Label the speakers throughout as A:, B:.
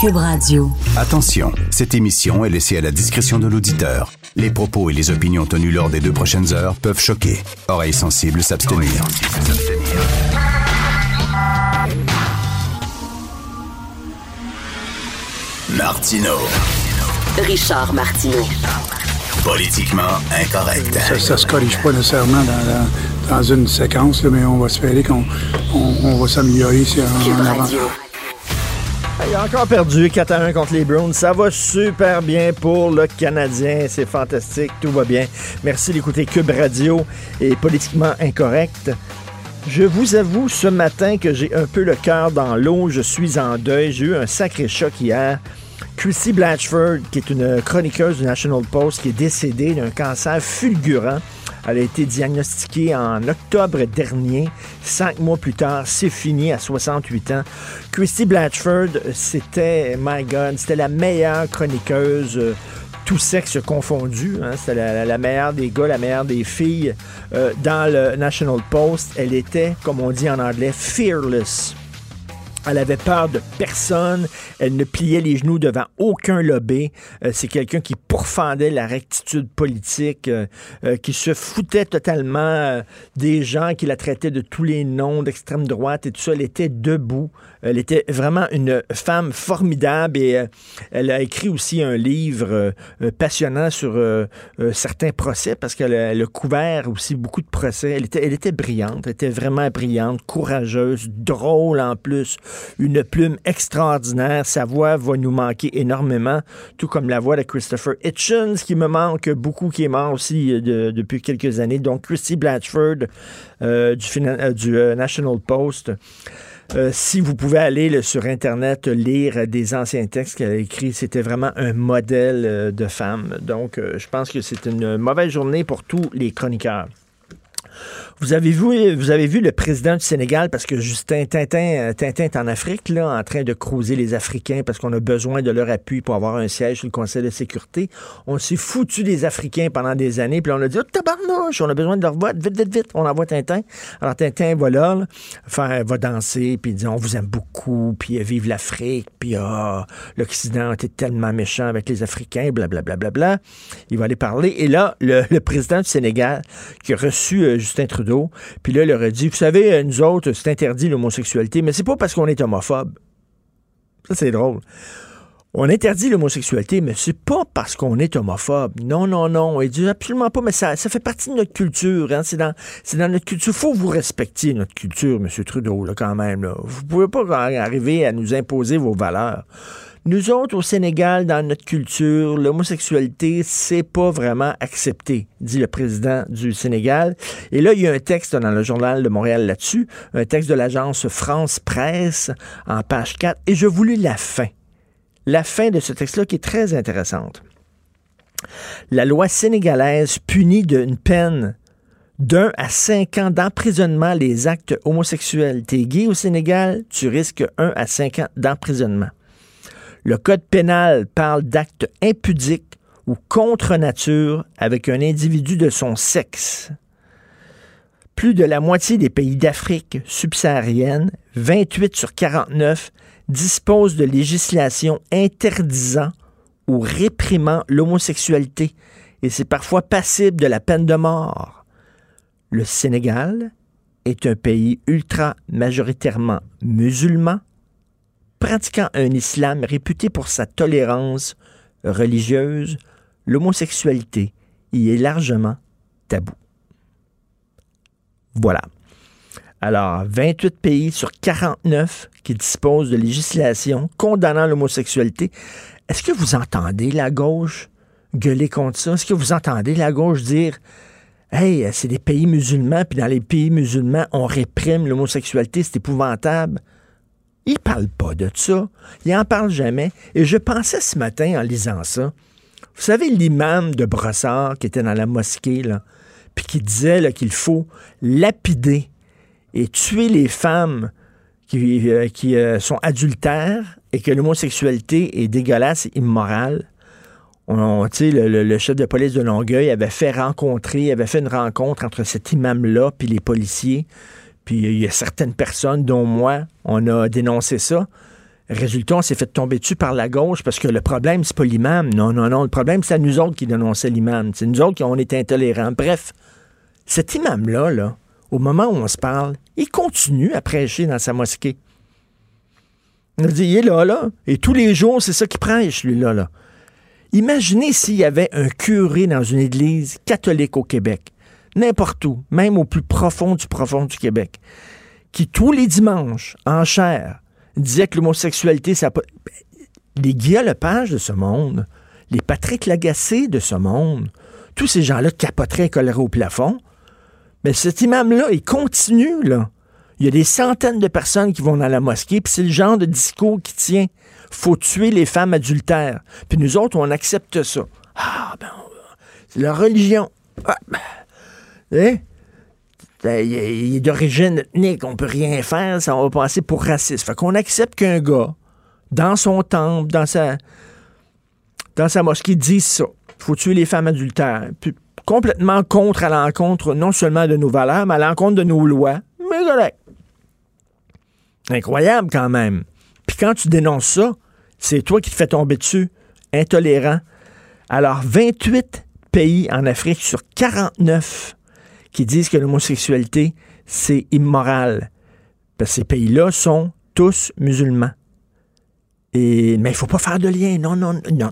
A: Cube Radio.
B: Attention, cette émission est laissée à la discrétion de l'auditeur. Les propos et les opinions tenues lors des deux prochaines heures peuvent choquer. Oreilles sensibles s'abstenir. Martino.
A: Richard Martineau.
B: Politiquement incorrect.
C: Ça, ça se corrige pas nécessairement dans, la- dans une séquence, là, mais on va espérer qu'on on, on va s'améliorer si en avant.
D: Il a encore perdu 4 à 1 contre les Browns. Ça va super bien pour le Canadien. C'est fantastique. Tout va bien. Merci d'écouter Cube Radio et Politiquement Incorrect. Je vous avoue ce matin que j'ai un peu le cœur dans l'eau. Je suis en deuil. J'ai eu un sacré choc hier. Chrissy Blatchford, qui est une chroniqueuse du National Post, qui est décédée d'un cancer fulgurant. Elle a été diagnostiquée en octobre dernier. Cinq mois plus tard, c'est fini à 68 ans. Christy Blatchford, c'était, my God, c'était la meilleure chroniqueuse. euh, tout sexe confondu. Hein, C'était la, la- meilleure des gars, la meilleure des filles euh, dans le National Post. Elle était, comme on dit en anglais, fearless. Elle avait peur de personne. Elle ne pliait les genoux devant aucun lobby. Euh, c'est quelqu'un qui pourfendait la rectitude politique, euh, euh, qui se foutait totalement des gens, qui la traitaient de tous les noms d'extrême droite et tout ça. Elle était debout. Elle était vraiment une femme formidable et elle a écrit aussi un livre passionnant sur certains procès parce qu'elle a, couvert aussi beaucoup de procès. Elle était brillante, elle était vraiment brillante, courageuse, drôle en plus, une plume extraordinaire. Sa voix va nous manquer énormément, tout comme la voix de Christopher Hitchens qui me manque beaucoup, qui est mort aussi euh, de- depuis quelques années. Donc Christy Blatchford euh, du, euh, National Post. Si vous pouvez aller sur Internet lire des anciens textes qu'elle a écrits, c'était vraiment un modèle de femme. Donc, je pense que c'est une mauvaise journée pour tous les chroniqueurs. Vous avez, vu, vous avez vu le président du Sénégal, parce que Justin Tintin, euh, Tintin est en Afrique, là, en train de cruiser les Africains parce qu'on a besoin de leur appui pour avoir un siège sur le Conseil de sécurité. On s'est foutu des Africains pendant des années, puis on a dit, oh, tabarnouche, on a besoin de leur vote, vite, vite, vite, on envoie Tintin. Alors Tintin va là, faire, va danser, puis dit, on vous aime beaucoup, puis euh, vive l'Afrique, puis ah, l'Occident été tellement méchant avec les Africains, blablabla. Bla, bla, bla, bla. Il va aller parler. Et là, le, le président du Sénégal, qui a reçu euh, Justin Trudeau, puis là, il leur a dit, vous savez, euh, nous autres, c'est interdit l'homosexualité, mais c'est pas parce qu'on est homophobe. Ça, c'est drôle. On interdit l'homosexualité, mais c'est pas parce qu'on est homophobe. Non, non, non. Il dit absolument pas, mais ça, ça fait partie de notre culture. Hein. C'est, dans, dans notre culture. faut vous respecter notre culture, M. Trudeau, là, quand même. Là. Vous pouvez pas arriver à nous imposer vos valeurs. Nous autres, au Sénégal, dans notre culture, l'homosexualité, c'est pas vraiment accepté, dit le président du Sénégal. Et là, il y a un texte dans le journal de Montréal là-dessus, un texte de l'agence France Presse en page 4, et je vous lis la fin. La fin de ce texte-là qui est très intéressante. La loi sénégalaise punit d'une peine d'un à cinq ans d'emprisonnement les actes homosexuels. T'es gay au Sénégal, tu risques un à cinq ans d'emprisonnement. Le code pénal parle d'actes impudiques ou contre nature avec un individu de son sexe. Plus de la moitié des pays d'Afrique subsaharienne, 28 sur 49, disposent de législation interdisant ou réprimant l'homosexualité et c'est parfois passible de la peine de mort. Le Sénégal est un pays ultra majoritairement musulman, pratiquant un islam réputé pour sa tolérance religieuse, l'homosexualité y est largement tabou. Voilà. Alors, 28 pays sur 49 qui disposent de législation condamnant l'homosexualité. Est-ce que vous entendez la gauche gueuler contre ça? Est-ce que vous entendez la gauche dire Hey, c'est des pays musulmans, puis dans les pays musulmans, on réprime l'homosexualité, c'est épouvantable? Il parle pas de ça. Il en parle jamais. Et je pensais ce matin en lisant ça. Vous savez, l'imam de Brossard qui était dans la mosquée, puis qui disait qu'il faut lapider et tuer les femmes qui, euh, euh, sont adultères et que l'homosexualité est dégueulasse immorale. On, sais, le, le- le chef de police de Longueuil avait fait rencontrer, avait fait une rencontre entre cet imam-là puis les policiers. Puis il y a certaines personnes, dont moi, on a dénoncé ça. Résultat, on s'est fait tomber dessus par la gauche parce que le problème, c'est pas l'imam. Non, non, non. Le problème, c'est à nous autres qui dénonçaient l'imam. C'est nous autres qui on était intolérants. Bref, cet imam-là, là, au moment où on se parle, il continue à prêcher dans sa mosquée. On dit, il est là, là. Et tous les jours, c'est ça qu'il prêche, lui-là, là. Imaginez s'il y avait un curé dans une église catholique au Québec, n'importe où, même au plus profond du profond du Québec, qui tous les dimanches, en chair, disait que l'homosexualité, ça pas... Les Lepage de ce monde, les Patrick Lagacé de ce monde, tous ces gens-là capoteraient colleraient au plafond. Mais cet imam-là, il continue, là. Il y a des centaines de personnes qui vont dans la mosquée, puis c'est le genre de discours qui tient. Faut tuer les femmes adultères. Puis nous autres, on accepte ça. Ah, ben, c'est la religion. Ah, ben, hein? Ben, Il est- d'origine ethnique, on peut rien faire, ça va passer pour raciste. Fait qu'on accepte qu'un gars, dans son temple, dans sa, dans sa mosquée, dise ça. Faut tuer les femmes adultères. Puis complètement contre à l'encontre non seulement de nos valeurs, mais à l'encontre de nos lois. Mais correct. Incroyable quand même. Puis quand tu dénonces ça, c'est toi qui te fais tomber dessus. Intolérant. Alors, 28 pays en Afrique sur 49 qui disent que l'homosexualité, c'est immoral. Parce que ces pays-là sont tous musulmans. Et, mais il faut pas faire de lien. Non, non, non.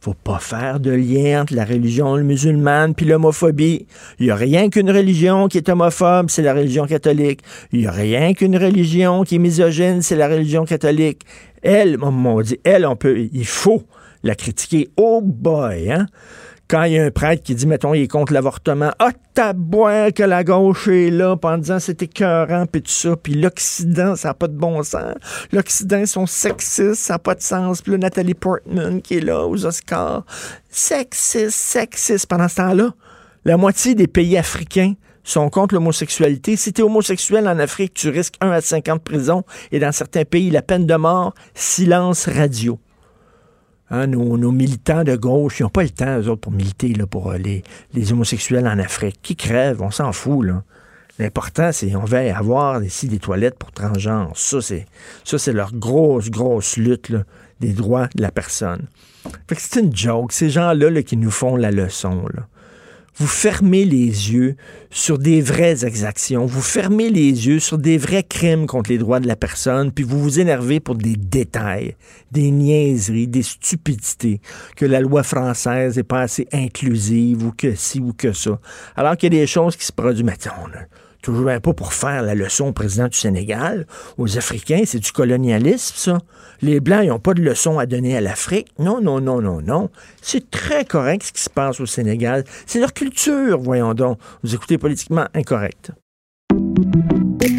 D: faut pas faire de lien entre la religion musulmane puis l'homophobie. Il n'y a rien qu'une religion qui est homophobe, c'est la religion catholique. Il n'y a rien qu'une religion qui est misogyne, c'est la religion catholique. Elle, on dit, elle, on peut, il faut la critiquer. Oh boy, hein? Quand il y a un prêtre qui dit, mettons, il est contre l'avortement, ah, tabouin que la gauche est là, en disant c'est écœurant, puis tout ça, puis l'Occident, ça n'a pas de bon sens. L'Occident, ils sont sexistes, ça n'a pas de sens. Puis là, Nathalie Portman, qui est là aux Oscars, sexiste, sexiste. Pendant ce temps-là, la moitié des pays africains sont contre l'homosexualité. Si tu homosexuel en Afrique, tu risques 1 à 5 ans de prison, et dans certains pays, la peine de mort, silence radio. Hein, nos, militants de gauche, ils n'ont pas le temps, eux autres, pour militer pour euh, les, homosexuels en Afrique. Qui crèvent, on s'en fout. là. L'important, c'est on va avoir ici des toilettes pour transgenres. Ça, c'est leur grosse, grosse lutte des droits de la personne. C'est une joke. Ces gens-là là, qui nous font la leçon. Vous fermez les yeux sur des vraies exactions, vous fermez les yeux sur des vrais crimes contre les droits de la personne, puis vous vous énervez pour des détails, des niaiseries, des stupidités, que la loi française n'est pas assez inclusive ou que ci ou que ça. Alors qu'il y a des choses qui se produisent, mais toujours bien pas pour faire la leçon au président du Sénégal, aux Africains, c'est du colonialisme, ça. Les Blancs, ils n'ont pas de leçon à donner à l'Afrique. Non, non, non, non, non. C'est très correct ce qui se passe au Sénégal. C'est leur culture, voyons donc. Vous écoutez politiquement incorrect.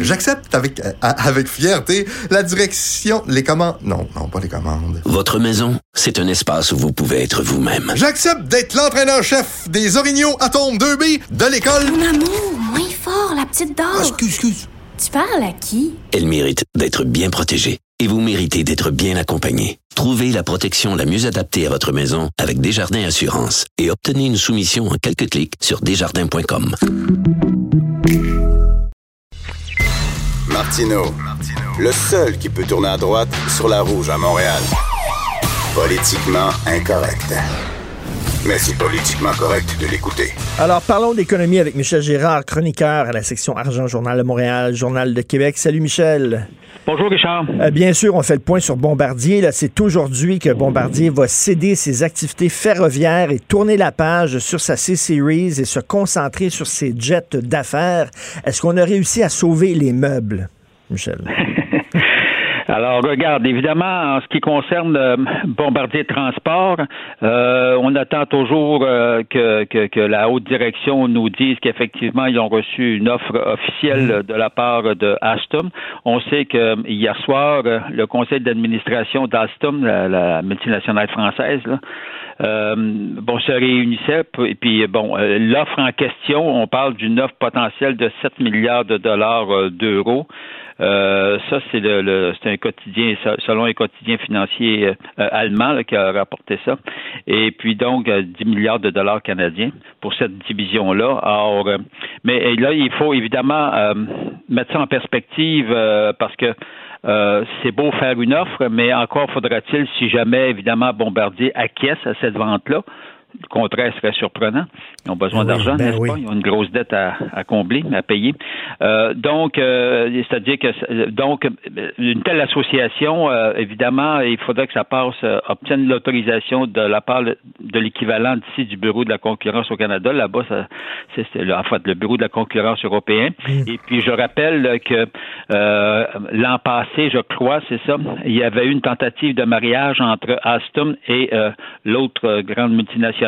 E: J'accepte avec, euh, avec fierté la direction, les commandes. Non, non, pas les commandes.
F: Votre maison, c'est un espace où vous pouvez être vous-même.
E: J'accepte d'être l'entraîneur-chef des Orignaux Atomes 2B de l'école.
G: Mon amour, petite dame.
E: Ah, excuse, excuse.
G: Tu parles à qui?
F: Elle mérite d'être bien protégée. Et vous méritez d'être bien accompagné. Trouvez la protection la mieux adaptée à votre maison avec Desjardins Assurance et obtenez une soumission en quelques clics sur desjardins.com.
B: Martino, le seul qui peut tourner à droite sur la rouge à Montréal. Politiquement incorrect. Mais c'est politiquement correct de l'écouter.
D: Alors, parlons d'économie avec Michel Gérard, chroniqueur à la section Argent Journal de Montréal, Journal de Québec. Salut Michel.
H: Bonjour Richard.
D: Euh, bien sûr, on fait le point sur Bombardier. Là, c'est aujourd'hui que Bombardier va céder ses activités ferroviaires et tourner la page sur sa C-Series et se concentrer sur ses jets d'affaires. Est-ce qu'on a réussi à sauver les meubles, Michel?
H: Alors, regarde, évidemment, en ce qui concerne euh, Bombardier Transport, euh, on attend toujours euh, que, que, que, la haute direction nous dise qu'effectivement, ils ont reçu une offre officielle de la part de Alstom. On sait que hier soir, le conseil d'administration d'Alstom, la, la, multinationale française, là, euh, bon, se réunissait. Et puis, bon, l'offre en question, on parle d'une offre potentielle de 7 milliards de dollars d'euros. Euh, ça, c'est le, c'est un quotidien, selon un quotidien financier euh, allemand qui a rapporté ça. Et puis donc 10 euh, milliards de dollars canadiens pour cette division-là. Alors, mais là, il faut évidemment mettre ça en perspective parce que c'est beau faire une offre, mais encore faudra-t-il, si jamais, évidemment, Bombardier acquiesce à cette vente-là, le contraire serait surprenant. Ils ont besoin ben d'argent, ben n'est-ce pas? Ils ont une grosse dette à, à combler, à payer. Euh, donc, euh, c'est-à-dire que donc une telle association, euh, évidemment, il faudrait que ça passe, euh, obtienne l'autorisation de la part de l'équivalent d'ici du Bureau de la concurrence au Canada. Là-bas, c'est en fait le Bureau de la concurrence européen. Mm. Et puis, je rappelle que l'an passé, je crois, c'est ça, il y avait eu une tentative de mariage entre Alstom et l'autre grande multinationale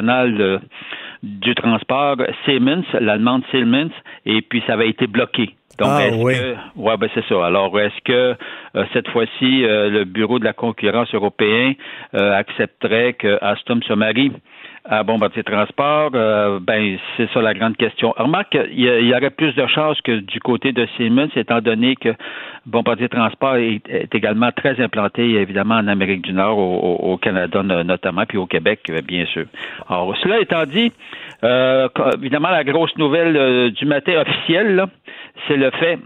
H: du transport Siemens, l'allemande Siemens, et puis ça avait été bloqué.
D: Donc, ah,
H: oui. Que, ouais, ben c'est ça. Alors, est-ce que euh, cette fois-ci, euh, le Bureau de la concurrence européen euh, accepterait que Alstom se marie? À Bombardier Transport, euh, ben c'est ça la grande question. Remarque, il y, aurait plus de chances que du côté de Siemens, étant donné que Bombardier Transport est, également très implanté, évidemment, en Amérique du Nord, au, Canada notamment, puis au Québec, euh, bien sûr. Alors, cela étant dit, euh, évidemment, la grosse nouvelle du matin officiel, c'est le fait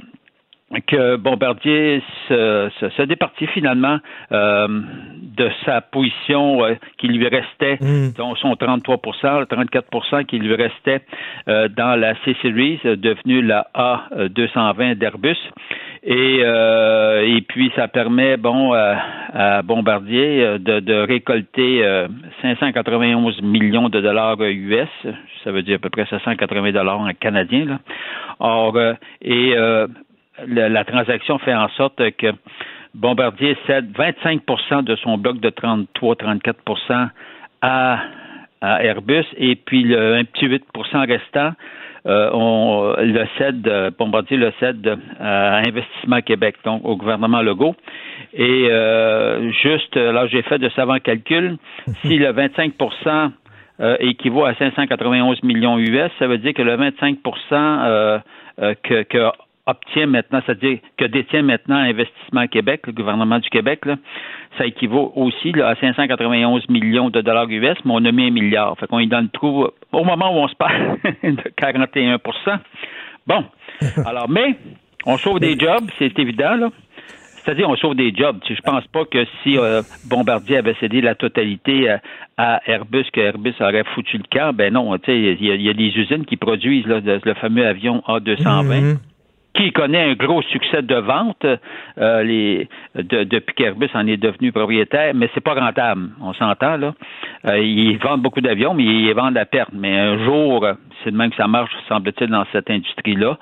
H: que Bombardier se, se, départit finalement euh, de sa position euh, qui lui restait, mm. dont son 33 34% qui lui restait euh, dans la C-Series, devenue la A220 d'Airbus. Et, et puis, ça permet, bon, à Bombardier de, de récolter 591 millions de dollars US, ça veut dire à peu près 780 dollars en canadien. Là. Or, et la, transaction fait en sorte que Bombardier cède 25% de son bloc de 33-34 à, à Airbus et puis le, un petit 8% restant, euh, on le cède, Bombardier le cède à Investissement Québec, donc au gouvernement Legault. Et euh, juste, là, j'ai fait de savants calculs. Si le 25% euh, équivaut à 591 millions US, ça veut dire que le 25 que, que obtient maintenant, c'est-à-dire que détient maintenant Investissement Québec, le gouvernement du Québec, ça équivaut aussi à 591 millions de dollars US, mais on a mis un milliard. Fait qu'on est dans le trou au moment où on se parle de 41% Bon. Alors, mais on sauve des jobs, c'est évident, là. C'est-à-dire, on sauve des jobs. Je pense pas que si euh, Bombardier avait cédé la totalité à, Airbus, que Airbus aurait foutu le camp. Ben non, il y, a des usines qui produisent le, fameux avion A220 qui connaît un gros succès de vente euh, les, de, depuis qu'Airbus en est devenu propriétaire, mais c'est pas rentable. On s'entend là. Euh, ils vendent beaucoup d'avions, mais ils vendent à perte. Mais un jour, c'est de même que ça marche, semble-t-il, dans cette industrie-là.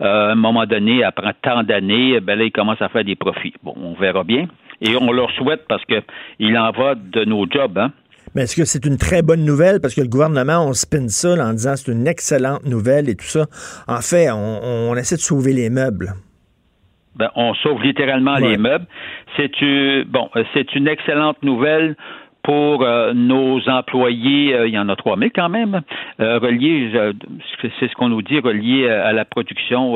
H: Euh, à un moment donné, après tant d'années, ben là, ils commencent à faire des profits. Bon, on verra bien. Et on leur souhaite parce que il en va de nos jobs, hein.
D: Mais est-ce que c'est une très bonne nouvelle? Parce que le gouvernement, on spin ça en disant c'est une excellente nouvelle et tout ça. En fait, on, essaie de sauver les meubles.
H: Ben, on sauve littéralement les meubles. C'est bon, c'est une excellente nouvelle pour euh, nos employés, euh, il y en a 3 000 quand même, euh, reliés, c'est ce qu'on nous dit, reliés à la production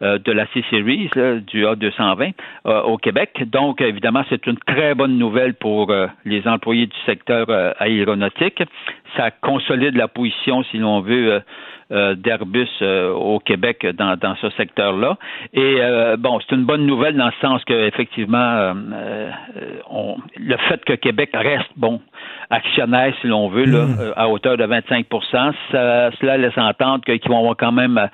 H: de la C-Series, du A220 au Québec. Donc, évidemment, c'est une très bonne nouvelle pour les employés du secteur aéronautique. Ça consolide la position, si l'on veut, euh, d'Airbus euh, au Québec dans, dans ce secteur-là. Et euh, bon, c'est une bonne nouvelle dans le sens que effectivement, on, le fait que Québec reste bon actionnaire, si l'on veut, là, mm. à hauteur de 25 ça, cela laisse entendre qu'ils vont avoir quand même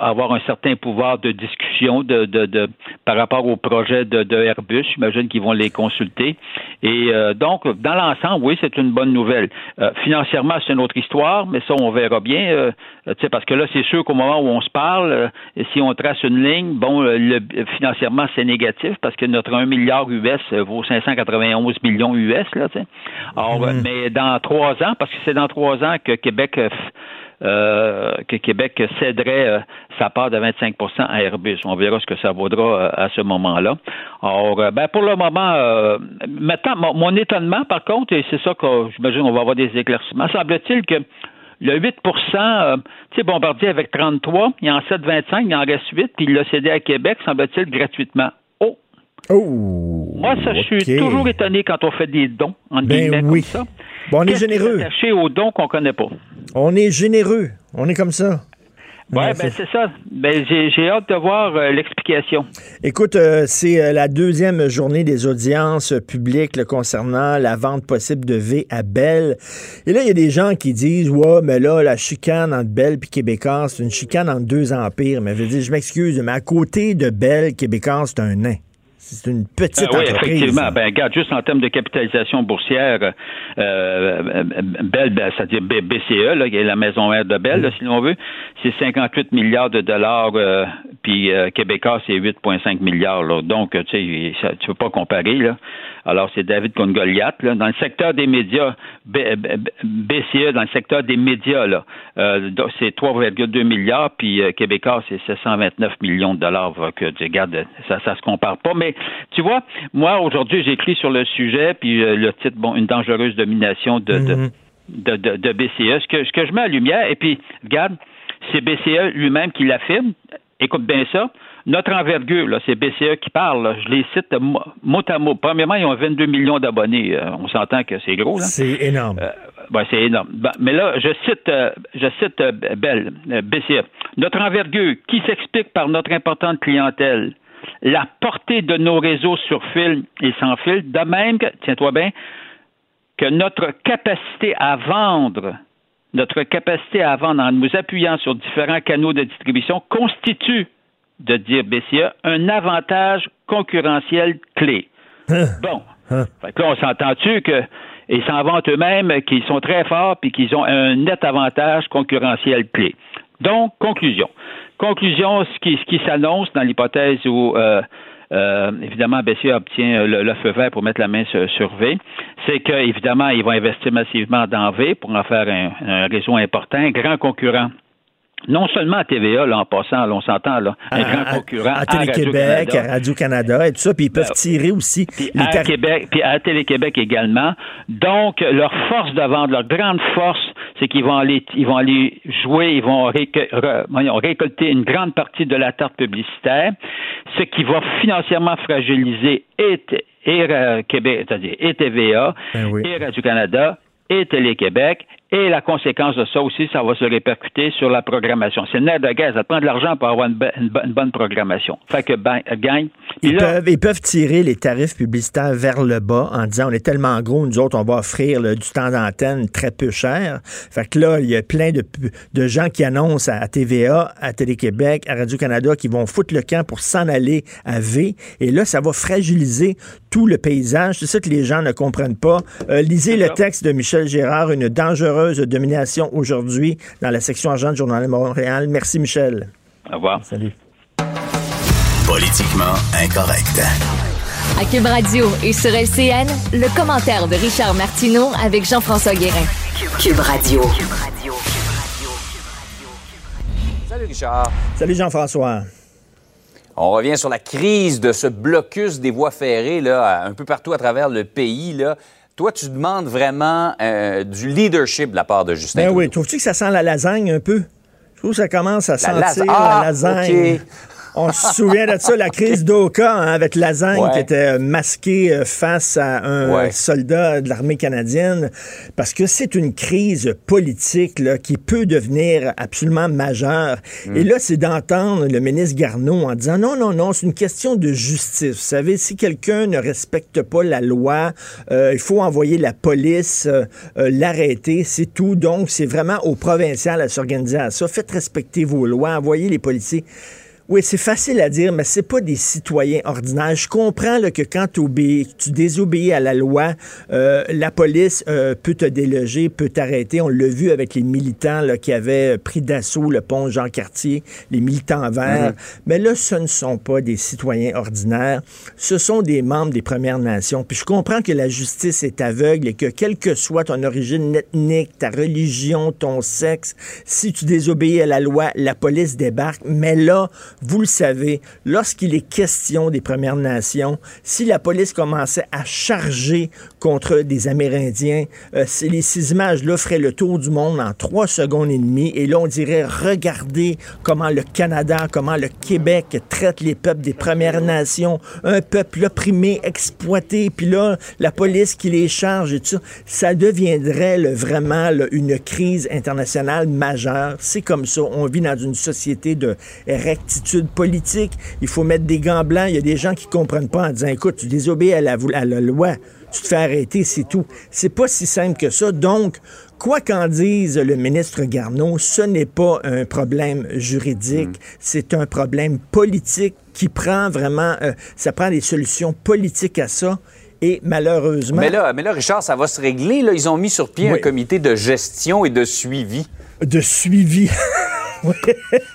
H: avoir un certain pouvoir de discussion de, de, de par rapport au projet de, de Airbus. J'imagine qu'ils vont les consulter. Et euh, donc, dans l'ensemble, oui, c'est une bonne nouvelle. Euh, financièrement, c'est une autre histoire, mais ça, on verra bien. Euh, parce que là, c'est sûr qu'au moment où on se parle, si on trace une ligne, bon, le, financièrement, c'est négatif parce que notre 1 milliard US vaut 591 millions US. Là, Alors, mm-hmm. mais dans trois ans, parce que c'est dans trois ans que Québec euh, que Québec céderait euh, sa part de 25% à Airbus. On verra ce que ça vaudra euh, à ce moment-là. Alors, ben, pour le moment, maintenant, mon, étonnement, par contre, et c'est ça que j'imagine on va avoir des éclaircissements, semble-t-il que le 8% tu sais, Bombardier avec 33, il en cède 25, il en reste 8, puis il l'a cédé à Québec, semble-t-il, gratuitement. Oh!
D: Oh!
H: Moi, ça, je suis toujours étonné quand on fait des dons, en ben oui. comme ça.
D: Bon, on est généreux.
H: attaché aux dons qu'on connaît pas?
D: On est généreux. On est comme ça.
H: Oui, ben c'est ça. Ben, j'ai hâte de voir euh, l'explication.
D: Écoute, euh, c'est euh, la deuxième journée des audiences publiques concernant la vente possible de V à Bell. Et là, il y a des gens qui disent Ouais, mais là, la chicane entre Bell et Québécois, c'est une chicane entre deux empires. Mais je, je m'excuse, mais à côté de Bell, Québécois, c'est un nain. C'est une petite
H: euh, oui, effectivement. Ben, regarde, juste en termes de capitalisation boursière, euh, euh Bell, ben, c'est-à-dire BCE, là, qui est la maison mère de Bell, si l'on veut, c'est 58 milliards de dollars, euh, puis Québécois, c'est 8,5 milliards. Donc, tu sais, tu peux pas comparer. Là. Alors, c'est David contre Goliath. Là. Dans le secteur des médias, BCE, dans le secteur des médias, là, euh, c'est 3,2 milliards, puis euh, Québécois, c'est 729 millions de dollars. Que, regarde, ça ça se compare pas. Mais tu vois, moi, aujourd'hui, j'écris sur le sujet, puis euh, le titre, bon, une dangereuse domination de, de, mhm. de, de, BCE. Ce que, ce que je mets à lumière, et puis, regarde, c'est BCE lui-même qui l'affirme. Écoute bien ça. Notre envergure, c'est BCE qui parle. Je les cite mot à mot. Premièrement, ils ont 22 millions d'abonnés. Euh, on s'entend que c'est gros.
D: C'est énorme. Euh,
H: ben, c'est énorme. Ben, mais là, je cite, euh, je cite Bell, BCE. Notre envergure, qui s'explique par notre importante clientèle, la portée de nos réseaux sur fil et sans fil, de même que, tiens-toi bien, que notre capacité à vendre, notre capacité à vendre en nous appuyant sur différents canaux de distribution constitue de dire BCA, un avantage concurrentiel clé. Hein? bon. Hein? Fait là, on s'entend-tu que ils s'en vantent eux-mêmes qu'ils sont très forts puis qu'ils ont un net avantage concurrentiel clé. Donc, conclusion. Conclusion, ce qui, ce qui s'annonce dans l'hypothèse où euh, euh, évidemment, BCA obtient le, feu vert pour mettre la main sur, V, c'est qu'évidemment, ils vont investir massivement dans V pour en faire un, un réseau important, un grand concurrent non seulement à TVA, là, en passant, on s'entend, là, un grand concurrent
D: à, Télé-Québec, à Radio-Canada et tout ça, puis ils peuvent ben, tirer aussi.
H: Puis à Québec, puis à Télé-Québec également. Donc, leur force de vente, leur grande force, c'est qu'ils vont aller, ils vont aller jouer, ils vont récolter une grande partie de la tarte publicitaire, ce qui va financièrement fragiliser et, et Québec, c'est-à-dire et TVA, ben et Radio-Canada, et Télé-Québec et la conséquence de ça aussi, ça va se répercuter sur la programmation. C'est le nerf de gaz. Ça prend de l'argent pour avoir une, bonne programmation. Fait que, ben, gagne.
D: Ils, peuvent, ils peuvent tirer les tarifs publicitaires vers le bas en disant on est tellement gros, nous autres, on va offrir du temps d'antenne très peu cher. Fait que là, il y a plein de, de gens qui annoncent à TVA, à Télé-Québec, à Radio-Canada qui vont foutre le camp pour s'en aller à V. Et là, ça va fragiliser tout le paysage. C'est ça que les gens ne comprennent pas. Euh, lisez le texte de Michel Gérard, une dangereuse de domination aujourd'hui dans la section argent du Journal de Montréal. Merci, Michel.
H: Au revoir.
D: Salut.
A: Politiquement incorrect. À Cube Radio et sur LCN, le commentaire de Richard Martineau avec Jean-François Guérin. Cube Radio.
I: Salut Richard.
D: Salut Jean-François.
I: On revient sur la crise de ce blocus des voies ferrées là, un peu partout à travers le pays. Là. Toi, tu demandes vraiment euh, du leadership de la part de Justin.
D: Ben oui, trouves-tu que ça sent la lasagne un peu? Je trouve que ça commence à sentir la ah, lasagne. On se souvient de ça, la crise d'Oka hein, avec Lasagne qui était masqué face à un soldat de l'armée canadienne. Parce que c'est une crise politique là, qui peut devenir absolument majeure. Et mm. là, c'est d'entendre le ministre Garneau en disant non, non, non, c'est une question de justice. Vous savez, si quelqu'un ne respecte pas la loi, euh, il faut envoyer la police, euh, euh, l'arrêter, c'est tout. Donc, c'est vraiment au provincial à s'organiser à ça. Faites respecter vos lois, envoyez les policiers. Oui, c'est facile à dire, mais c'est pas des citoyens ordinaires. Je comprends que quand tu désobéis à la loi, euh, la police euh, peut te déloger, peut t'arrêter. On l'a vu avec les militants qui avaient pris d'assaut le pont Jean-Cartier, les militants verts. Mhm. Mais là, ce ne sont pas des citoyens ordinaires. Ce sont des membres des Premières Nations. Puis je comprends que la justice est aveugle et que quelle que soit ton origine ethnique, ta religion, ton sexe, si tu désobéis à la loi, la police débarque. Mais là, vous le savez, lorsqu'il est question des Premières Nations, si la police commençait à charger contre des Amérindiens, euh, les, ces images-là feraient le tour du monde en trois secondes et demie. Et là, on dirait, regardez comment le Canada, comment le Québec traite les peuples des Premières Nations, un peuple opprimé, exploité, puis là, la police qui les charge et tout ça. Ça deviendrait vraiment une crise internationale majeure. C'est comme ça. On vit dans une société de rectitude politique. Il faut mettre des gants blancs. Il y a des gens qui comprennent pas en disant, écoute, tu désobéis à la, à la loi, tu te fais arrêter, c'est tout. C'est pas si simple que ça. Donc, quoi qu'en dise le ministre Garneau, ce n'est pas un problème juridique, mm. c'est un problème politique qui prend vraiment, euh, ça prend des solutions politiques à ça. Et malheureusement.
I: Mais là, mais là, Richard, ça va se régler. Là. Ils ont mis sur pied un comité de gestion et de suivi.
D: De suivi.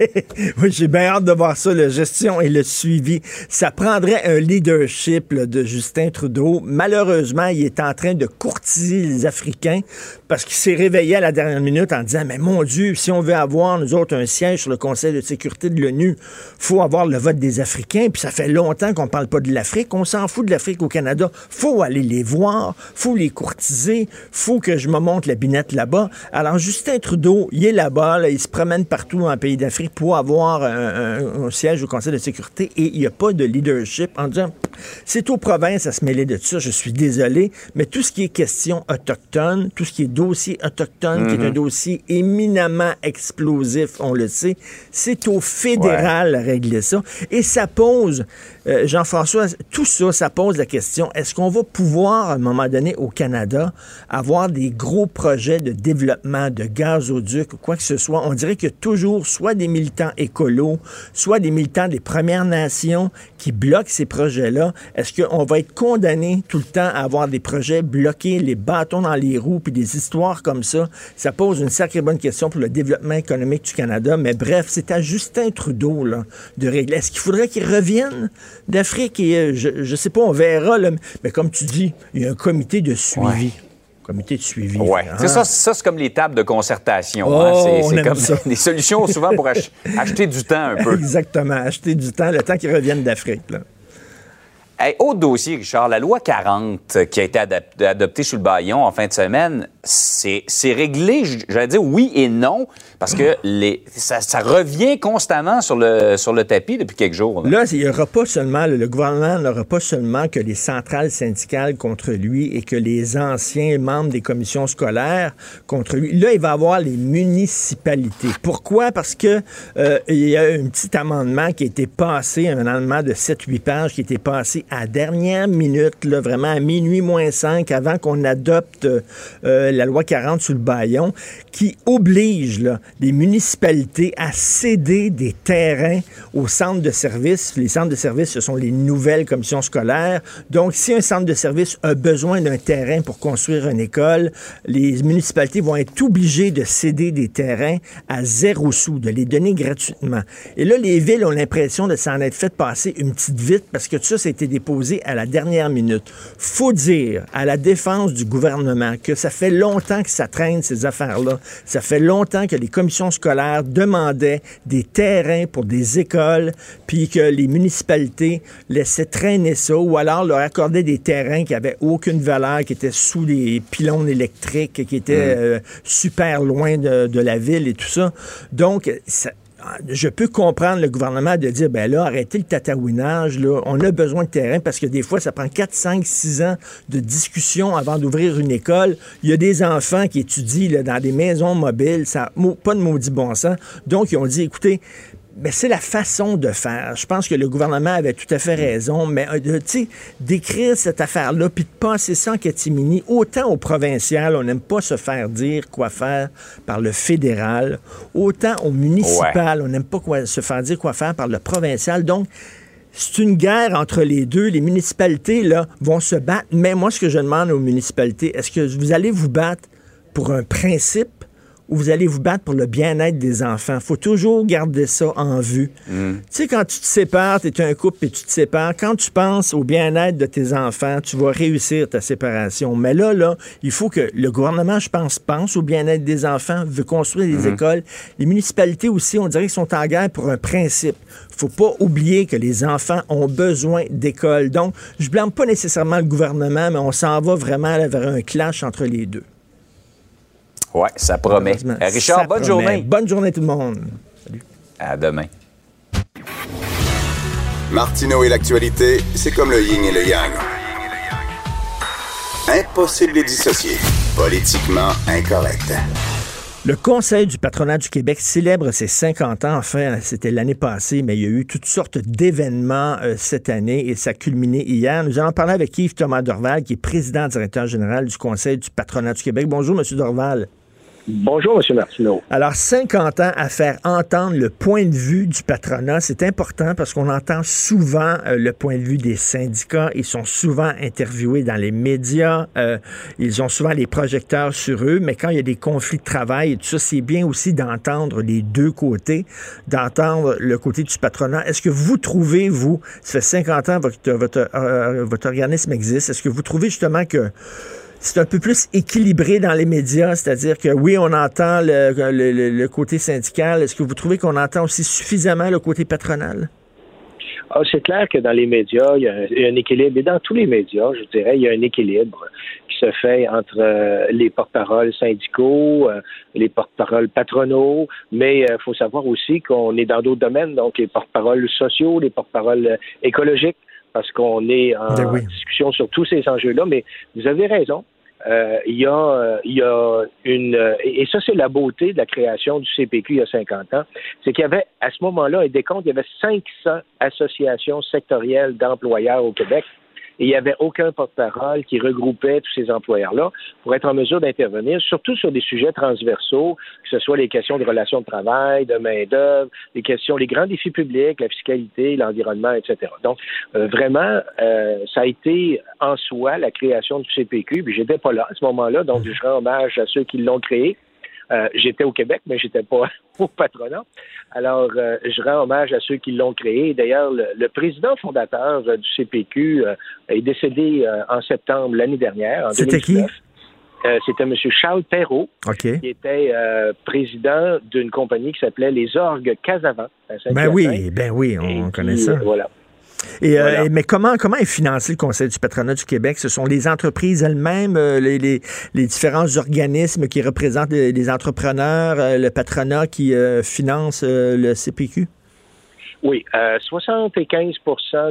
D: oui, j'ai bien hâte de voir ça, la gestion et le suivi. Ça prendrait un leadership de Justin Trudeau. Malheureusement, il est en train de courtiser les Africains parce qu'il s'est réveillé à la dernière minute en disant, mais mon Dieu, si on veut avoir, nous autres, un siège sur le Conseil de sécurité de l'ONU, faut avoir le vote des Africains. Puis ça fait longtemps qu'on parle pas de l'Afrique. On s'en fout de l'Afrique au Canada. faut aller les voir, faut les courtiser, faut que je me montre la binette là-bas. Alors, Justin Trudeau, il est là-bas, là, il se promène partout un pays d'Afrique pour avoir un, siège au Conseil de sécurité et il n'y a pas de leadership en disant c'est aux provinces à se mêler de ça, je suis désolé, mais tout ce qui est question autochtone, tout ce qui est dossier autochtone, qui est un mhm. dossier éminemment explosif, on le sait, c'est au fédéral à régler ça. Et ça pose, euh, Jean-François, tout ça, ça pose la question, est-ce qu'on va pouvoir, à un moment donné, au Canada, avoir des gros projets de développement de gazoduc ou quoi que ce soit? On dirait que toujours soit des militants écolos, soit des militants des Premières Nations qui bloquent ces projets-là. Est-ce qu'on va être condamné tout le temps à avoir des projets bloqués, les bâtons dans les roues, puis des histoires comme ça? Ça pose une sacrée bonne question pour le développement économique du Canada. Mais bref, c'est à Justin Trudeau là, de régler. Est-ce qu'il faudrait qu'il revienne d'Afrique? Et euh, je ne sais pas, on verra. mais comme tu dis, il y a un comité de suivi comité de suivi.
I: Ouais.
D: C'est
I: ça, ça c'est comme les tables de concertation. hein?
D: Oh,
I: c'est
D: comme ça.
I: des solutions souvent pour acheter du temps un peu.
D: Exactement, acheter du temps, le temps qu'ils reviennent d'Afrique.
I: Hey, autre dossier, Richard, la loi 40 qui a été adoptée sur le baillon en fin de semaine, c'est réglé, j'allais dire oui et non, parce que ça, revient constamment sur le, tapis depuis quelques jours.
D: Là, il n'y aura pas seulement, le gouvernement n'aura pas seulement que les centrales syndicales contre lui et que les anciens membres des commissions scolaires contre lui. Là, il va avoir les municipalités. Pourquoi? Parce que euh, il y a un petit amendement qui a été passé, un amendement de 7-8 pages qui a été passé à dernière minute, vraiment à minuit moins 5, avant qu'on adopte euh, la loi 40 sur le baillon, qui oblige les municipalités à céder des terrains aux centres de services. Les centres de services, ce sont les nouvelles commissions scolaires. Donc, si un centre de service a besoin d'un terrain pour construire une école, les municipalités vont être obligées de céder des terrains à zéro sous, de les donner gratuitement. Et là, les villes ont l'impression de s'en être fait passer une petite vite parce que tout ça, ça a été déposé à la dernière minute. Faut dire à la défense du gouvernement que ça fait longtemps que ça traîne ces affaires-là. Ça fait longtemps que les commissions scolaires demandaient des terrains pour des écoles, puis que les municipalités laissaient traîner ça, ou alors leur accordaient des terrains qui avaient aucune valeur, qui étaient sous des pylônes électriques, qui étaient mm. euh, super loin de, de la ville et tout ça. Donc, ça, je peux comprendre le gouvernement de dire, ben là, arrêtez le tatouinage, là, on a besoin de terrain parce que des fois, ça prend 4, 5, 6 ans de discussion avant d'ouvrir une école. Il y a des enfants qui étudient là, dans des maisons mobiles, ça pas de maudit bon sens. Donc, ils ont dit, écoutez, mais c'est la façon de faire. Je pense que le gouvernement avait tout à fait raison, mais euh, tu sais, d'écrire cette affaire-là, puis de passer ça en catimini, autant au provincial, on n'aime pas se faire dire quoi faire par le fédéral, autant au municipal, on n'aime pas se faire dire quoi faire par le provincial. Donc, c'est une guerre entre les deux. Les municipalités, là, vont se battre. Mais moi, ce que je demande aux municipalités, est-ce que vous allez vous battre pour un principe où vous allez vous battre pour le bien-être des enfants. faut toujours garder ça en vue. Mm. Tu sais, quand tu te sépares, tu es un couple et tu te sépares, quand tu penses au bien-être de tes enfants, tu vas réussir ta séparation. Mais là, là, il faut que le gouvernement, je pense, pense au bien-être des enfants, veut construire des mm-hmm. écoles. Les municipalités aussi, on dirait qu'ils sont en guerre pour un principe. faut pas oublier que les enfants ont besoin d'écoles. Donc, je blâme pas nécessairement le gouvernement, mais on s'en va vraiment vers un clash entre les deux.
I: Oui, ça promet. Euh, Richard, bonne journée.
D: Bonne journée tout le monde.
I: Salut. À demain.
B: Martineau et l'actualité, c'est comme le yin et le yang. Impossible de dissocier. Politiquement incorrect.
D: Le Conseil du patronat du Québec célèbre ses 50 ans. Enfin, c'était l'année passée, mais il y a eu toutes sortes d'événements euh, cette année et ça a culminé hier. Nous allons parler avec Yves Thomas Dorval, qui est président directeur général du Conseil du patronat du Québec. Bonjour, Monsieur Dorval.
J: Bonjour, M. Martineau.
D: Alors, 50 ans à faire entendre le point de vue du patronat, c'est important parce qu'on entend souvent euh, le point de vue des syndicats. Ils sont souvent interviewés dans les médias. Euh, ils ont souvent les projecteurs sur eux. Mais quand il y a des conflits de travail et tout ça, c'est bien aussi d'entendre les deux côtés, d'entendre le côté du patronat. Est-ce que vous trouvez, vous, ça fait 50 ans que votre, euh, votre organisme existe, est-ce que vous trouvez justement que c'est un peu plus équilibré dans les médias, c'est-à-dire que oui, on entend le, côté syndical. Est-ce que vous trouvez qu'on entend aussi suffisamment le côté patronal?
J: Ah, c'est clair que dans les médias, il y, a un, équilibre. Et dans tous les médias, je dirais, il y a un équilibre qui se fait entre euh, les porte-paroles syndicaux, euh, les porte-paroles patronaux, mais il euh, faut savoir aussi qu'on est dans d'autres domaines, donc les porte-paroles sociaux, les porte-paroles écologiques parce qu'on est en ben discussion sur tous ces enjeux-là. Mais vous avez raison. Euh, il y, a, y a une et ça c'est la beauté de la création du CPQ il y a 50 ans, c'est qu'il y avait à ce moment-là un décompte, il y avait 500 associations sectorielles d'employeurs au Québec et il n'y avait aucun porte-parole qui regroupait tous ces employeurs-là pour être en mesure d'intervenir, surtout sur des sujets transversaux, que ce soit les questions de relations de travail, de main-d'œuvre, les questions, les grands défis publics, la fiscalité, l'environnement, etc. Donc, euh, vraiment, euh, ça a été en soi la création du CPQ, puis j'étais pas là à ce moment-là, donc je rends hommage à ceux qui l'ont créé. Euh, j'étais au Québec, mais j'étais pas au patronat. Alors, euh, je rends hommage à ceux qui l'ont créé. D'ailleurs, le, président fondateur euh, du CPQ est décédé en septembre l'année dernière, en
D: C'était qui?
J: C'était M. Charles Perrault, qui était président d'une compagnie qui s'appelait les Orgues Casavant.
D: Ben oui, ben oui, on connaît ça.
J: Voilà.
D: Euh, mais comment, comment est financé le Conseil du patronat du Québec? Ce sont les entreprises elles-mêmes, euh, les, les, différents organismes qui représentent les, entrepreneurs, euh, le patronat qui finance le CPQ?
J: Oui, 75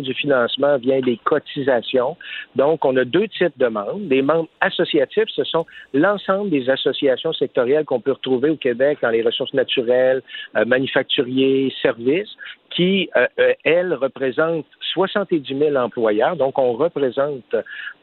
J: du financement vient des cotisations. Donc, on a deux types de membres. Des membres associatifs, ce sont l'ensemble des associations sectorielles qu'on peut retrouver au Québec dans les ressources naturelles, manufacturiers, services qui, euh, euh, elle, représente 70 000 employeurs. Donc, on représente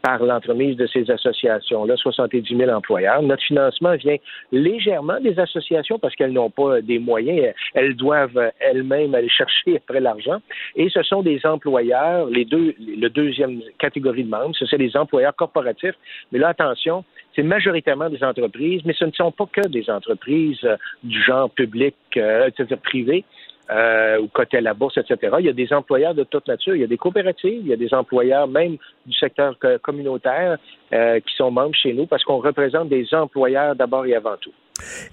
J: par l'entremise de ces associations-là 70 000 employeurs. Notre financement vient légèrement des associations parce qu'elles n'ont pas des moyens. Elles doivent elles-mêmes aller chercher après l'argent. Et ce sont des employeurs, les deux, le deuxième catégorie de membres, ce sont des employeurs corporatifs. Mais là, attention, c'est majoritairement des entreprises, mais ce ne sont pas que des entreprises euh, du genre public, c'est-à-dire privé euh, ou côté la bourse, etc. Il y a des employeurs de toute nature. Il y a des coopératives, il y a des employeurs même du secteur communautaire euh, qui sont membres chez nous parce qu'on représente des employeurs d'abord et avant tout.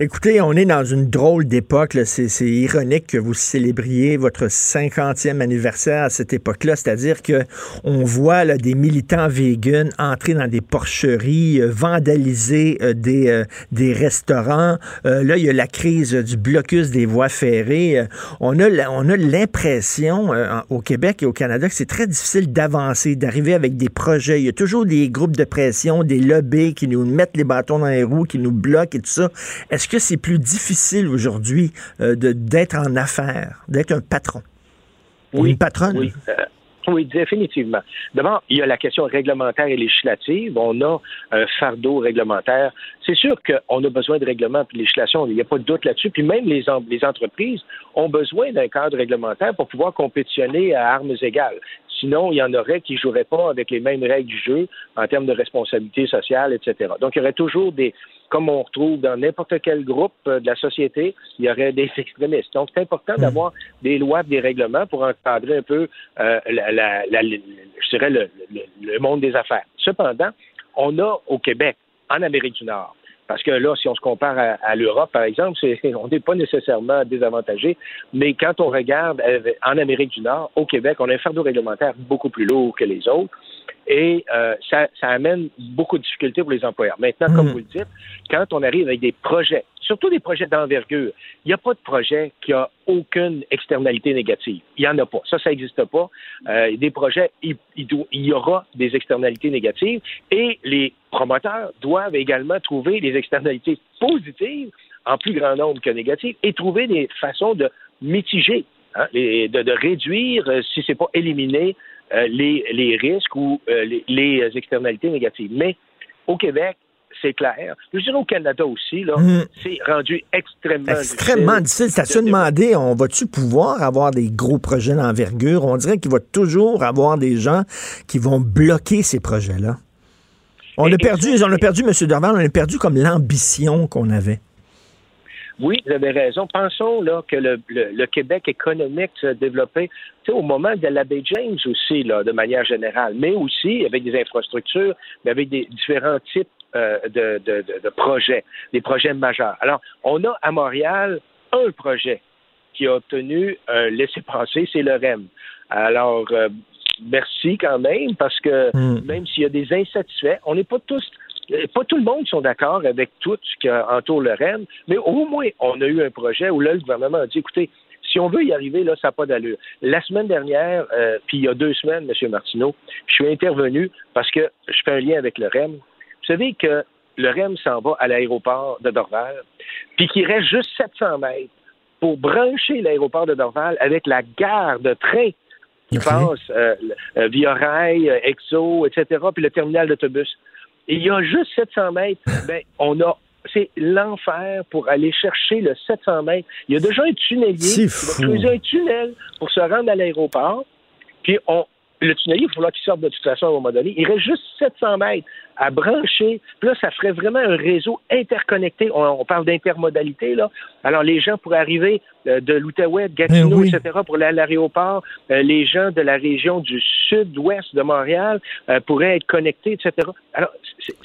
D: Écoutez, on est dans une drôle d'époque. C'est ironique que vous célébriez votre 50e anniversaire à cette époque-là. C'est-à-dire que on voit là, des militants véganes entrer dans des porcheries, euh, vandaliser euh, des, euh, des restaurants. là, il y a la crise du blocus des voies ferrées. on a, on a l'impression au Québec et au Canada que c'est très difficile d'avancer, d'arriver avec des projets. Il y a toujours des groupes de pression, des lobbies qui nous mettent les bâtons dans les roues, qui nous bloquent et tout ça. Est-ce que c'est plus difficile aujourd'hui euh, d'être en affaires, d'être un patron?
J: Oui.
D: une patronne?
J: Oui. Euh, oui, définitivement. D'abord, il y a la question réglementaire et législative. On a un fardeau réglementaire. C'est sûr qu'on a besoin de règlements et de législation. Il n'y a pas de doute là-dessus. Puis même les, les entreprises ont besoin d'un cadre réglementaire pour pouvoir compétitionner à armes égales. Sinon, il y en aurait qui ne joueraient pas avec les mêmes règles du jeu en termes de responsabilité sociale, etc. Donc, il y aurait toujours des, comme on retrouve dans n'importe quel groupe euh, de la société, il y aurait des extrémistes. Donc, c'est important hmm. d'avoir des lois, des règlements pour encadrer un peu, euh, la, je dirais, le, monde des affaires. Cependant, on a au Québec, en Amérique du Nord, parce que là, si on se compare à, l'Europe, par exemple, on n'est pas nécessairement désavantagé, mais quand on regarde euh, en Amérique du Nord, au Québec, on a un fardeau réglementaire beaucoup plus lourd que les autres. Et euh, ça, amène beaucoup de difficultés pour les employeurs. Maintenant, comme hmm. vous le dites, quand on arrive avec des projets, surtout des projets d'envergure, il n'y a pas de projet qui a aucune externalité négative. Il n'y en a pas. Ça, ça n'existe pas. Euh, des projets, il, y aura des externalités négatives et les promoteurs doivent également trouver des externalités positives en plus grand nombre que négatives et trouver des façons de mitiger, hein, de, réduire, euh, si ce n'est pas éliminer, euh, les, risques ou les, externalités négatives. Mais au Québec, c'est clair. Je dirais au Canada aussi, là, hmm. c'est rendu extrêmement
D: Extrêmement difficile. C'est à se demander, on va-tu pouvoir avoir des gros projets d'envergure? On dirait qu'il va toujours avoir des gens qui vont bloquer ces projets-là. On a perdu, on a perdu, M. Dorval, on a perdu comme l'ambition qu'on avait.
J: Oui, vous avez raison. Pensons là que le, le, Québec économique s'est développé au moment de la baie James aussi, là, de manière générale, mais aussi avec des infrastructures, mais avec des différents types euh, de, de, de, projets, des projets majeurs. Alors, on a à Montréal un projet qui a obtenu un laissez-passer, c'est le REM. Alors, euh, merci quand même, parce que hmm. même s'il y a des insatisfaits, on n'est pas tous euh, pas tout le monde sont d'accord avec tout ce qui entoure le REM, mais au moins, on a eu un projet où là, le gouvernement a dit, écoutez, si on veut y arriver, là, ça n'a pas d'allure. La semaine dernière, euh, puis il y a deux semaines, M. Martineau, je suis intervenu parce que je fais un lien avec le REM. Vous savez que le REM s'en va à l'aéroport de Dorval, puis qu'il reste juste 700 mètres pour brancher l'aéroport de Dorval avec la gare de train qui passe euh, via rail, Exo, etc., puis le terminal d'autobus. Et il y a juste 700 mètres. Ben, on a c'est l'enfer pour aller chercher le 700 mètres. Il y a déjà un tunnelier qui va creuser un tunnel pour se rendre à l'aéroport. Puis on, le tunnelier, il va falloir qu'il sorte de toute façon à un moment donné. Il reste juste 700 mètres à brancher. Puis là, ça ferait vraiment un réseau interconnecté. On, parle d'intermodalité, là. Alors, les gens pourraient arriver euh, de l'Outaouais, de Gatineau, ben etc., pour aller à l'aéroport. Euh, les gens de la région du sud-ouest de Montréal euh, pourraient être connectés, etc. Alors,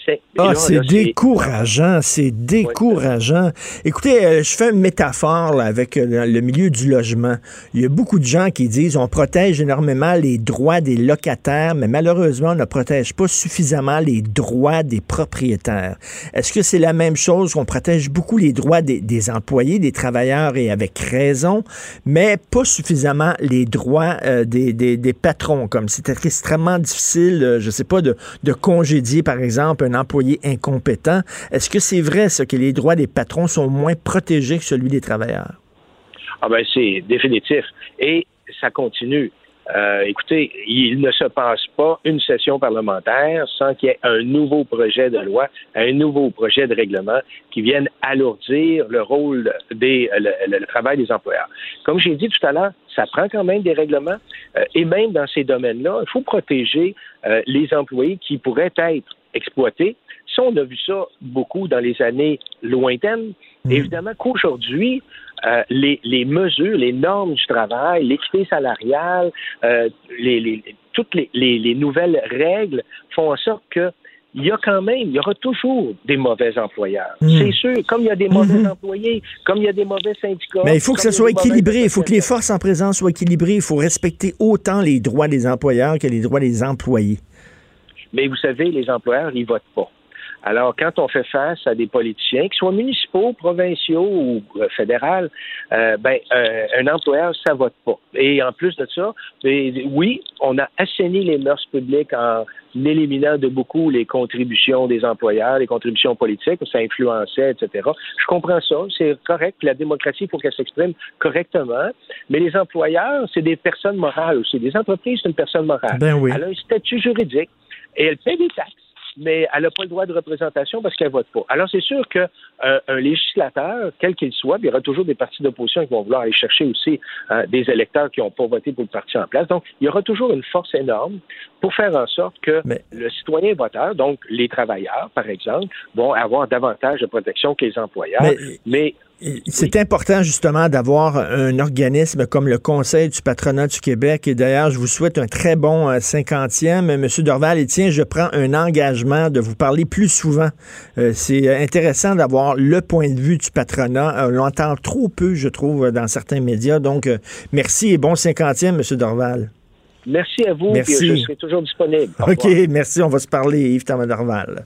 J: c'est...
D: Ah, c'est décourageant, c'est décourageant. Écoutez, je fais une métaphore avec le milieu du logement. Il y a beaucoup de gens qui disent on protège énormément les droits des locataires, mais malheureusement, on ne protège pas suffisamment les droits des propriétaires. Est-ce que c'est la même chose qu'on protège beaucoup les droits des, employés, des travailleurs et avec raison, mais pas suffisamment les droits euh, des, patrons, comme c'est extrêmement difficile, euh, je ne sais pas, de, de congédier, par exemple, un employé incompétent. Est-ce que c'est vrai, ça, que les droits des patrons sont moins protégés que celui des travailleurs?
J: Ah ben c'est définitif. Et ça continue. Euh, écoutez, il ne se passe pas une session parlementaire sans qu'il y ait un nouveau projet de loi, un nouveau projet de règlement qui vienne alourdir le rôle des le, travail des employeurs. Comme j'ai dit tout à l'heure, ça prend quand même des règlements euh, et même dans ces domaines-là, il faut protéger euh, les employés qui pourraient être exploités. Ça, on a vu ça beaucoup dans les années lointaines. Mmh. Évidemment qu'aujourd'hui, euh, les, les, mesures, les normes du travail, l'équité salariale, euh, les, les, toutes les, nouvelles règles font en sorte que il y a quand même, il y aura toujours des mauvais employeurs.
D: Hmm.
J: C'est sûr, comme il y a des mauvais employés, comme il y a des mauvais syndicats.
D: Mais il faut que ça
J: comme
D: soit équilibré. Il faut que les forces en présence soient équilibrées. Il faut respecter autant les droits des employeurs que les droits des employés.
J: Mais vous savez, les employeurs, ils votent pas. Alors, quand on fait face à des politiciens, qu'ils soient municipaux, provinciaux ou euh, fédéraux, euh, ben, euh, un employeur, ça vote pas. Et en plus de ça, ben, oui, on a assaini les mœurs publiques en éliminant de beaucoup les contributions des employeurs, les contributions politiques, ça influençait, etc. Je comprends ça, c'est correct. La démocratie, il faut qu'elle s'exprime correctement. Mais les employeurs, c'est des personnes morales aussi. Les entreprises, c'est une personne morale.
D: Ben oui.
J: Elle a un statut juridique et elle paie des taxes mais elle n'a pas le droit de représentation parce qu'elle vote pas. Alors, c'est sûr qu'un un législateur, quel qu'il soit, il y aura toujours des partis d'opposition qui vont vouloir aller chercher aussi euh, des électeurs qui n'ont pas voté pour le parti en place. Donc, il y aura toujours une force énorme pour faire en sorte que le citoyen voteur, donc les travailleurs, par exemple, vont avoir davantage de protection que les employeurs. mais
D: c'est important justement d'avoir un organisme comme le Conseil du patronat du Québec. Et d'ailleurs, je vous souhaite un très bon euh, cinquantième. Monsieur Dorval, et tiens, je prends un engagement de vous parler plus souvent. Euh, c'est intéressant d'avoir le point de vue du patronat. Euh, on l'entend trop peu, je trouve, dans certains médias. Donc, merci et bon cinquantième, Monsieur Dorval.
J: Merci à vous.
D: Merci.
J: je serai toujours disponible. Au
D: OK,
J: revoir.
D: merci. On va se parler, Yves Thomas Dorval.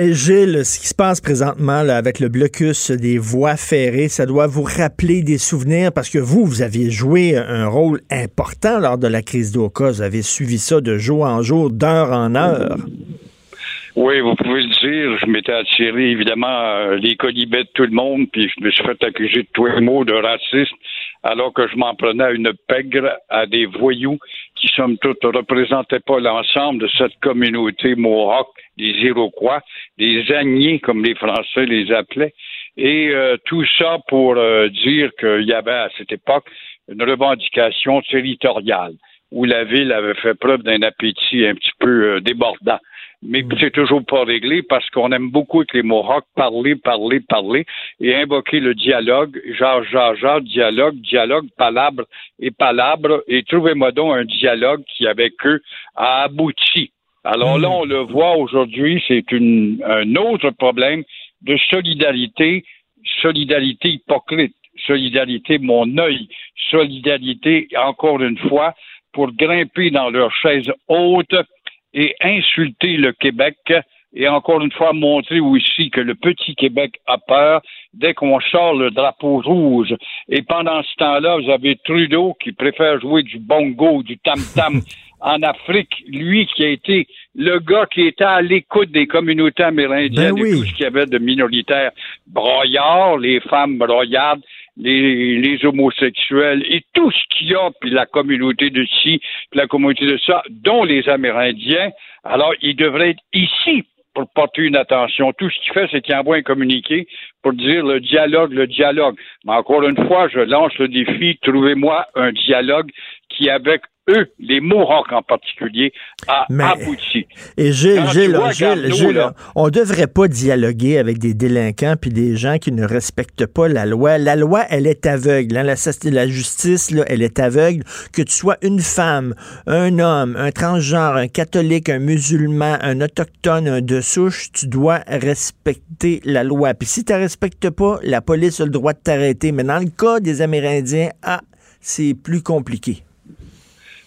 D: Et Gilles, ce qui se passe présentement là, avec le blocus des voies ferrées, ça doit vous rappeler des souvenirs parce que vous, vous aviez joué un rôle important lors de la crise d'Oka. Vous avez suivi ça de jour en jour, d'heure en heure.
K: Oui, vous pouvez le dire. Je m'étais attiré, évidemment, euh, les colibets de tout le monde, puis je me suis fait accuser de tous les mots de raciste, alors que je m'en prenais à une pègre, à des voyous qui, somme toute, ne représentaient pas l'ensemble de cette communauté mohawk, des Iroquois, des Agniers, comme les Français les appelaient. Et euh, tout ça pour euh, dire qu'il y avait à cette époque une revendication territoriale où la ville avait fait preuve d'un appétit un petit peu euh, débordant. Mais c'est toujours pas réglé parce qu'on aime beaucoup avec les Mohawks parler, parler, parler et invoquer le dialogue, genre, genre, genre, dialogue, dialogue, palabre et palabre, et trouvez-moi donc un dialogue qui, avec eux, a abouti. Alors là, on le voit aujourd'hui, c'est une, un autre problème de solidarité, solidarité hypocrite, solidarité mon œil, solidarité, encore une fois, pour grimper dans leur chaise haute et insulter le Québec et encore une fois montrer aussi que le petit Québec a peur dès qu'on sort le drapeau rouge. Et pendant ce temps-là, vous avez Trudeau qui préfère jouer du bongo, du tam-tam en Afrique, lui qui a été le gars qui était à l'écoute des communautés amérindiennes
D: Ben oui.
K: et tout ce qu'il y avait de minoritaires broyards, les femmes broyardes, les, homosexuels et tout ce qu'il y a, puis la communauté de ci, puis la communauté de ça, dont les Amérindiens. Alors, il devrait être ici pour porter une attention. Tout ce qu'il fait, c'est qu'il envoie un communiqué pour dire le dialogue, le dialogue. Mais encore une fois, je lance le défi, trouvez-moi un dialogue qui, avec eux, les Mohawks en particulier,
D: Mais-
K: abouti.
D: Et Gilles, Gilles,
K: vois
D: Gilles, Gilles,
K: là,
D: on devrait pas dialoguer avec des délinquants puis des gens qui ne respectent pas la loi. La loi, elle est aveugle. hein. La, la justice, là, elle est aveugle. Que tu sois une femme, un homme, un transgenre, un catholique, un musulman, un autochtone, un de souche, tu dois respecter la loi. Puis si tu ne respectes pas, la police a le droit de t'arrêter. Mais dans le cas des Amérindiens, ah, c'est plus compliqué.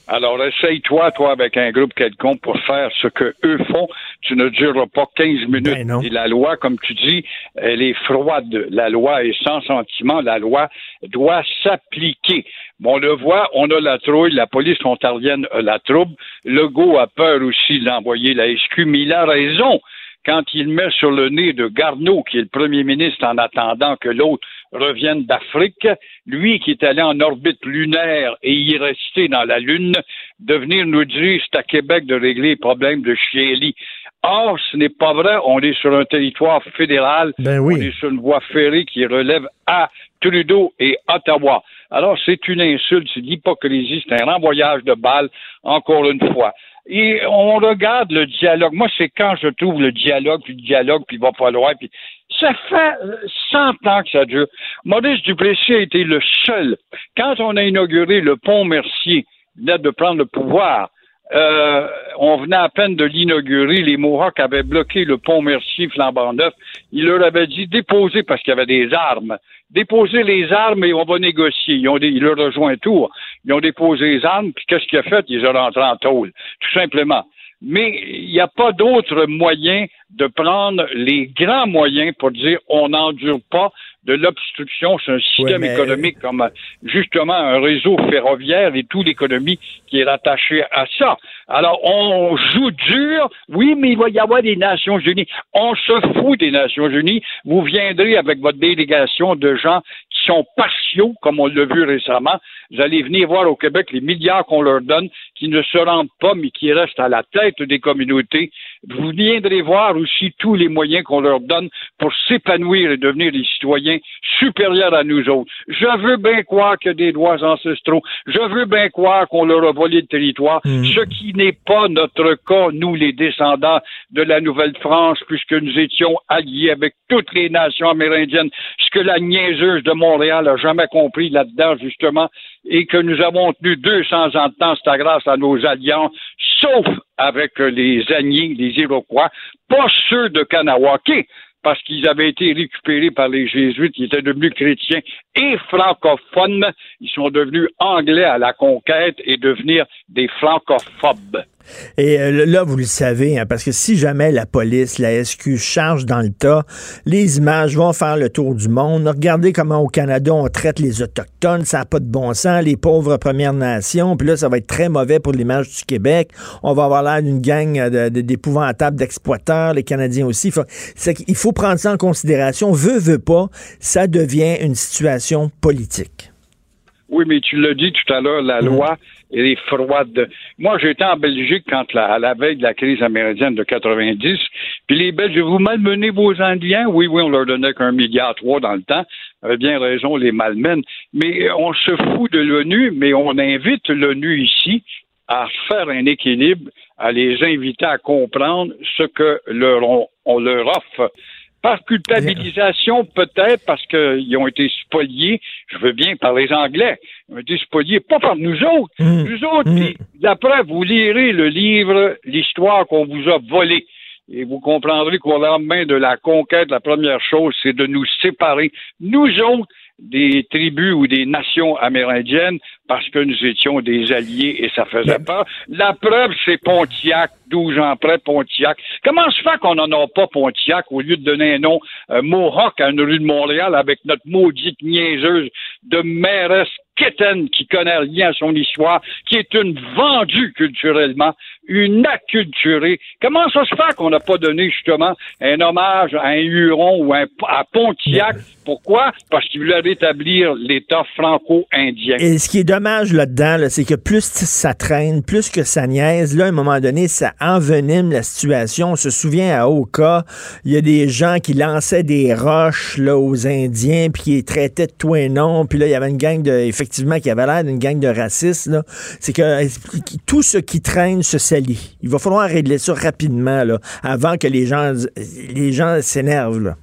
K: Alors, essaye-toi, toi, avec un groupe quelconque pour faire ce que eux font. Tu ne dureras pas 15 minutes. Et la loi, comme tu dis, elle est froide. La loi est sans sentiment. La loi doit s'appliquer. Bon, on le voit, on a la trouille, la police ontarienne a la trouble. Legault a peur aussi d'envoyer la SQ, mais il a raison quand il met sur le nez de Garneau, qui est le premier ministre en attendant que l'autre revienne d'Afrique, lui qui est allé en orbite lunaire et y rester dans la Lune, de venir nous dire c'est à Québec de régler les problèmes de Chieli. Or, ce n'est pas vrai. On est sur un territoire fédéral.
D: Ben oui.
K: On est sur une voie ferrée qui relève à Trudeau et Ottawa. Alors, c'est une insulte, c'est de l'hypocrisie, c'est un renvoyage de balles, encore une fois. Et on regarde le dialogue. Moi, c'est quand je trouve le dialogue, puis le dialogue, puis il va pas loin, puis ça fait 100 ans que ça dure. Maurice Duplessis a été le seul. Quand on a inauguré le pont Mercier, de prendre le pouvoir, euh, on venait à peine de l'inaugurer. Les Mohawks avaient bloqué le pont Mercier flambant neuf. Il leur avait dit déposer parce qu'il y avait des armes. Déposer les armes et on va négocier. Ils ont il leur rejoint un tour. Ils ont déposé les armes, puis qu'est-ce qu'il a fait? Ils ont rentré en tôle. Tout simplement. Mais il n'y a pas d'autre moyen de prendre les grands moyens pour dire on n'endure pas de l'obstruction sur un système économique comme justement un réseau ferroviaire et toute l'économie qui est rattachée à ça. Alors, on joue dur. Oui, mais il va y avoir des Nations Unies. On se fout des Nations Unies. Vous viendrez avec votre délégation de gens qui sont partiaux, comme on l'a vu récemment. Vous allez venir voir au Québec les milliards qu'on leur donne, qui ne se rendent pas, mais qui restent à la tête des communautés. Vous viendrez voir aussi tous les moyens qu'on leur donne pour s'épanouir et devenir des citoyens supérieurs à nous autres. Je veux bien croire a des droits ancestraux. Je veux bien croire qu'on leur a volé le territoire,
D: Mhm.
K: ce qui n'est pas notre cas, nous, les descendants de la Nouvelle-France, puisque nous étions alliés avec toutes les nations amérindiennes, ce que la niaiseuse de Montréal a jamais compris là-dedans, justement, et que nous avons tenu 200 ans de temps, c'est grâce à nos alliances, sauf avec les Agnés, les Iroquois, pas ceux de Kanawake, parce qu'ils avaient été récupérés par les Jésuites, ils étaient devenus chrétiens et francophones, ils sont devenus anglais à la conquête et devenir des francophobes.
D: Et euh, là, vous le savez, hein, parce que si jamais la police, la SQ charge dans le tas, les images vont faire le tour du monde. Regardez comment au Canada on traite les Autochtones, ça n'a pas de bon sens, les pauvres Premières Nations, puis là, ça va être très mauvais pour l'image du Québec. On va avoir l'air d'une gang euh, de- de- d'épouvantables d'exploiteurs, les Canadiens aussi. Il faut, prendre ça en considération. Veut, veut pas, ça devient une situation politique.
K: Oui, mais tu l'as dit tout à l'heure, la loi, est froide. Moi, j'étais en Belgique quand à la veille de la crise amérindienne de 90, puis les Belges, vous malmenez vos Indiens? Oui, oui, on leur donnait qu'un milliard trois dans le temps. Avez bien raison, les malmènent. Mais on se fout de l'ONU, mais on invite l'ONU ici à faire un équilibre, à les inviter à comprendre ce que on leur offre. Par culpabilisation, peut-être, parce qu'ils ont été spoliés, je veux bien, par les Anglais. Ils ont été spoliés, pas par nous autres. Nous autres, la preuve, vous lirez le livre, l'histoire qu'on vous a volée. Et vous comprendrez qu'au lendemain de la conquête, la première chose, c'est de nous séparer, nous autres, des tribus ou des nations amérindiennes, parce que nous étions des alliés et ça faisait peur. La preuve, c'est Pontiac, 12 ans après Pontiac. Comment se fait qu'on n'en a pas Pontiac au lieu de donner un nom euh, Mohawk à une rue de Montréal avec notre maudite niaiseuse de mairesse quétaine qui connaît rien à son histoire, qui est une vendue culturellement, une acculturée. Comment ça se fait qu'on n'a pas donné justement un hommage à un Huron ou à Pontiac? Pourquoi? Parce qu'il voulait rétablir l'État franco-indien.
D: Et ce qui est dommage là-dedans, là, c'est que plus ça traîne, plus que ça niaise, là, à un moment donné, ça envenime la situation. On se souvient à Oka, il y a des gens qui lançaient des roches là, aux Indiens, puis qui les traitaient de tout et non, puis là, il y avait une gang de, effectivement, qui avait l'air d'une gang de racistes. C'est que euh, tout ce qui traîne se. Il va falloir régler ça rapidement, là, avant que les gens, les gens s'énervent.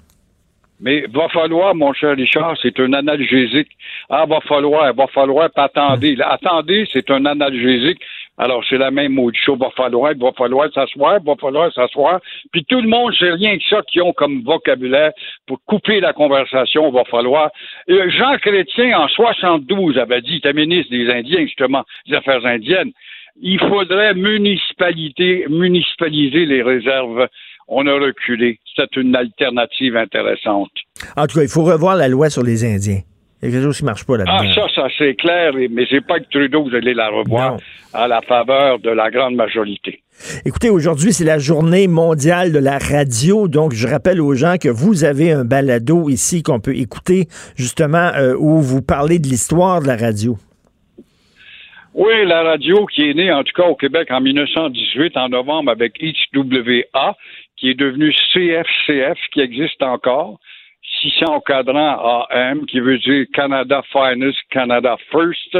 K: Mais va falloir, mon cher Richard, c'est un analgésique. Ah, va falloir, va falloir, puis attendez. Là, attendez, c'est un analgésique. Alors, c'est la même maudite chose. Va falloir, va falloir s'asseoir, va falloir s'asseoir. Puis tout le monde, c'est rien que ça qu'ils ont comme vocabulaire pour couper la conversation. Va falloir. Jean Chrétien, en 72, avait dit, il était ministre des Indiens, justement, des Affaires indiennes, il faudrait municipalité, municipaliser les réserves. On a reculé. C'est une alternative intéressante.
D: En tout cas, il faut revoir la loi sur les Indiens. Il y a quelque chose qui ne marche pas
K: Ah,
D: là-dedans.
K: ça, ça, c'est clair, mais c'est pas que Trudeau, vous allez la revoir à la faveur de la grande majorité.
D: Écoutez, aujourd'hui, c'est la journée mondiale de la radio. Donc, je rappelle aux gens que vous avez un balado ici qu'on peut écouter, justement, euh, où vous parlez de l'histoire de la radio.
K: Oui, la radio qui est née, en tout cas au Québec en 1918, en novembre, avec HWA, qui est devenu CFCF, qui existe encore. 600 au cadran AM, qui veut dire Canada Finest, Canada First.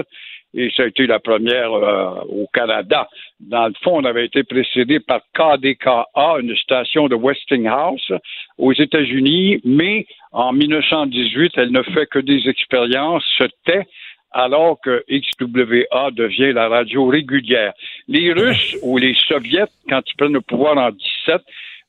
K: Et ça a été la première euh, au Canada. Dans le fond, on avait été précédé par KDKA, une station de Westinghouse aux États-Unis, mais en 1918, elle ne fait que des expériences, se tait, alors que XWA devient la radio régulière. Les Russes ou les Soviets, quand ils prennent le pouvoir en 17,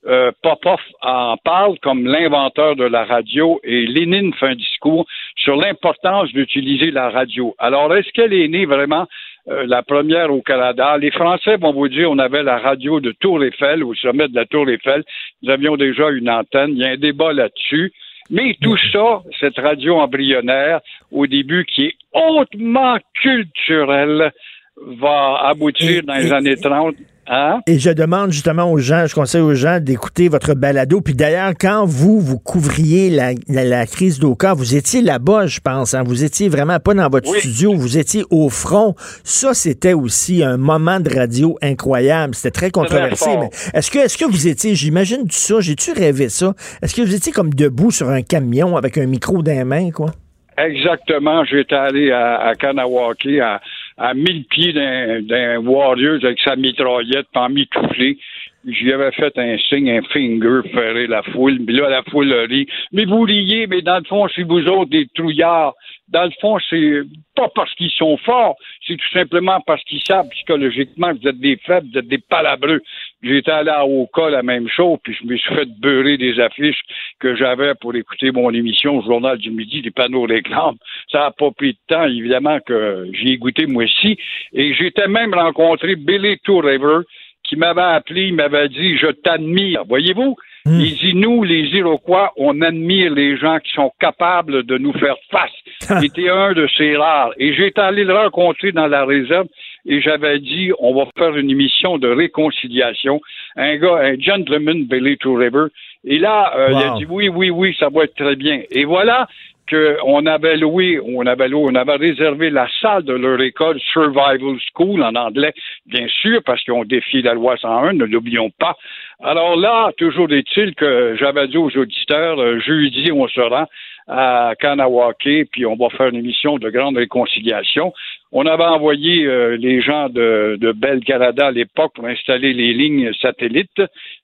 K: euh, Popov en parle comme l'inventeur de la radio et Lénine fait un discours sur l'importance d'utiliser la radio. Alors, est-ce qu'elle est née vraiment euh, la première au Canada? Les Français vont vous dire on avait la radio de Tour Eiffel, au sommet de la Tour Eiffel. Nous avions déjà une antenne. Il y a un débat là-dessus. Mais tout ça, cette radio embryonnaire, au début, qui est hautement culturelle, va aboutir dans les années 30 Hein?
D: Et je demande justement aux gens, je conseille aux gens d'écouter votre balado. Puis d'ailleurs, quand vous, vous couvriez la, la, la crise d'Oka, vous étiez là-bas, je pense. Hein? Vous étiez vraiment pas dans votre
K: Oui.
D: studio, vous étiez au front. Ça, c'était aussi un moment de radio incroyable. C'était très controversé. est-ce que, est-ce que vous étiez, j'imagine ça, j'ai-tu rêvé ça? Est-ce que vous étiez comme debout sur un camion avec un micro dans les mains, quoi?
K: Exactement. J'étais allé à, à Kanawake, à, à 1000 pieds d'un, Warriors avec sa mitraillette, pas mitouflé. J'y avais fait un signe, un finger, ferrer la foule. Puis là, la foule rit. Mais vous riez, mais dans le fond, c'est vous autres des trouillards. Dans le fond, c'est pas parce qu'ils sont forts, c'est tout simplement parce qu'ils savent psychologiquement que vous êtes des faibles, vous êtes des palabreux. J'étais allé à Oka, la même chose, puis je me suis fait beurrer des affiches que j'avais pour écouter mon émission au Journal du Midi, des panneaux réclames. Ça n'a pas pris de temps, évidemment, que j'y ai goûté moi aussi. Et j'étais même rencontré Billy River qui m'avait appelé, il m'avait dit Je t'admire. Voyez-vous? Il dit Nous, les Iroquois, on admire les gens qui sont capables de nous faire face. J'étais un de ces rares. Et j'étais allé le rencontrer dans la réserve et j'avais dit On va faire une émission de réconciliation. Un gars, un gentleman, Billy River. Et là, euh, il a dit Oui, oui, oui, ça va être très bien. Et voilà qu'on avait loué, on avait loué, on avait réservé la salle de leur école Survival School en anglais, bien sûr, parce qu'ils ont défié la loi 101, ne l'oublions pas. Alors là, toujours est-il que j'avais dit aux auditeurs, euh, jeudi, on se rend à Kanawake, puis on va faire une émission de grande réconciliation. On avait envoyé euh, les gens de, de Bell Canada à l'époque pour installer les lignes satellites.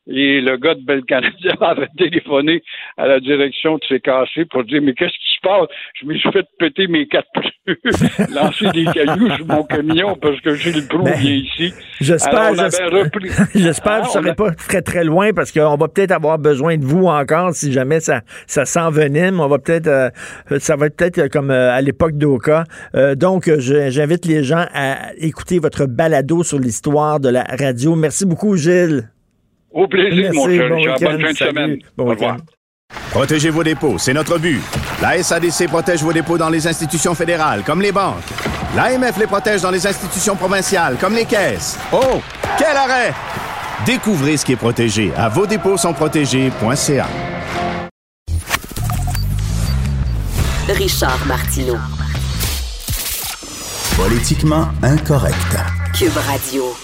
K: Et le gars de Bell Canada avait téléphoné à la direction de CKC pour dire Mais qu'est-ce qui se passe? Je me suis fait péter mes quatre pneus, lancer des cailloux sur mon camion parce que j'ai le prou vient ici.
D: J'espère, j'espère- que vous ne serez pas très très loin parce qu'on va peut-être avoir besoin de vous encore si jamais ça, ça s'envenime. On va peut-être, euh, ça va être peut-être comme euh, à l'époque d'Oka. Euh, donc, je- j'invite les gens à écouter votre balado sur l'histoire de la radio. Merci beaucoup, Gilles.
K: Au plaisir, mon
D: Merci,
K: cher
D: bon
K: Richard.
D: week-end,
K: Bonne fin de
D: salut.
K: semaine.
D: Bon
K: Au revoir.
D: week-end.
L: Protégez vos dépôts, c'est notre but. La SADC protège vos dépôts dans les institutions fédérales, comme les banques. L'AMF les protège dans les institutions provinciales, comme les caisses. Oh, quel arrêt! Découvrez ce qui est protégé à vos dépôts sont protégés.ca.
M: Richard Martineau.
N: Politiquement incorrect.
M: Cube Radio.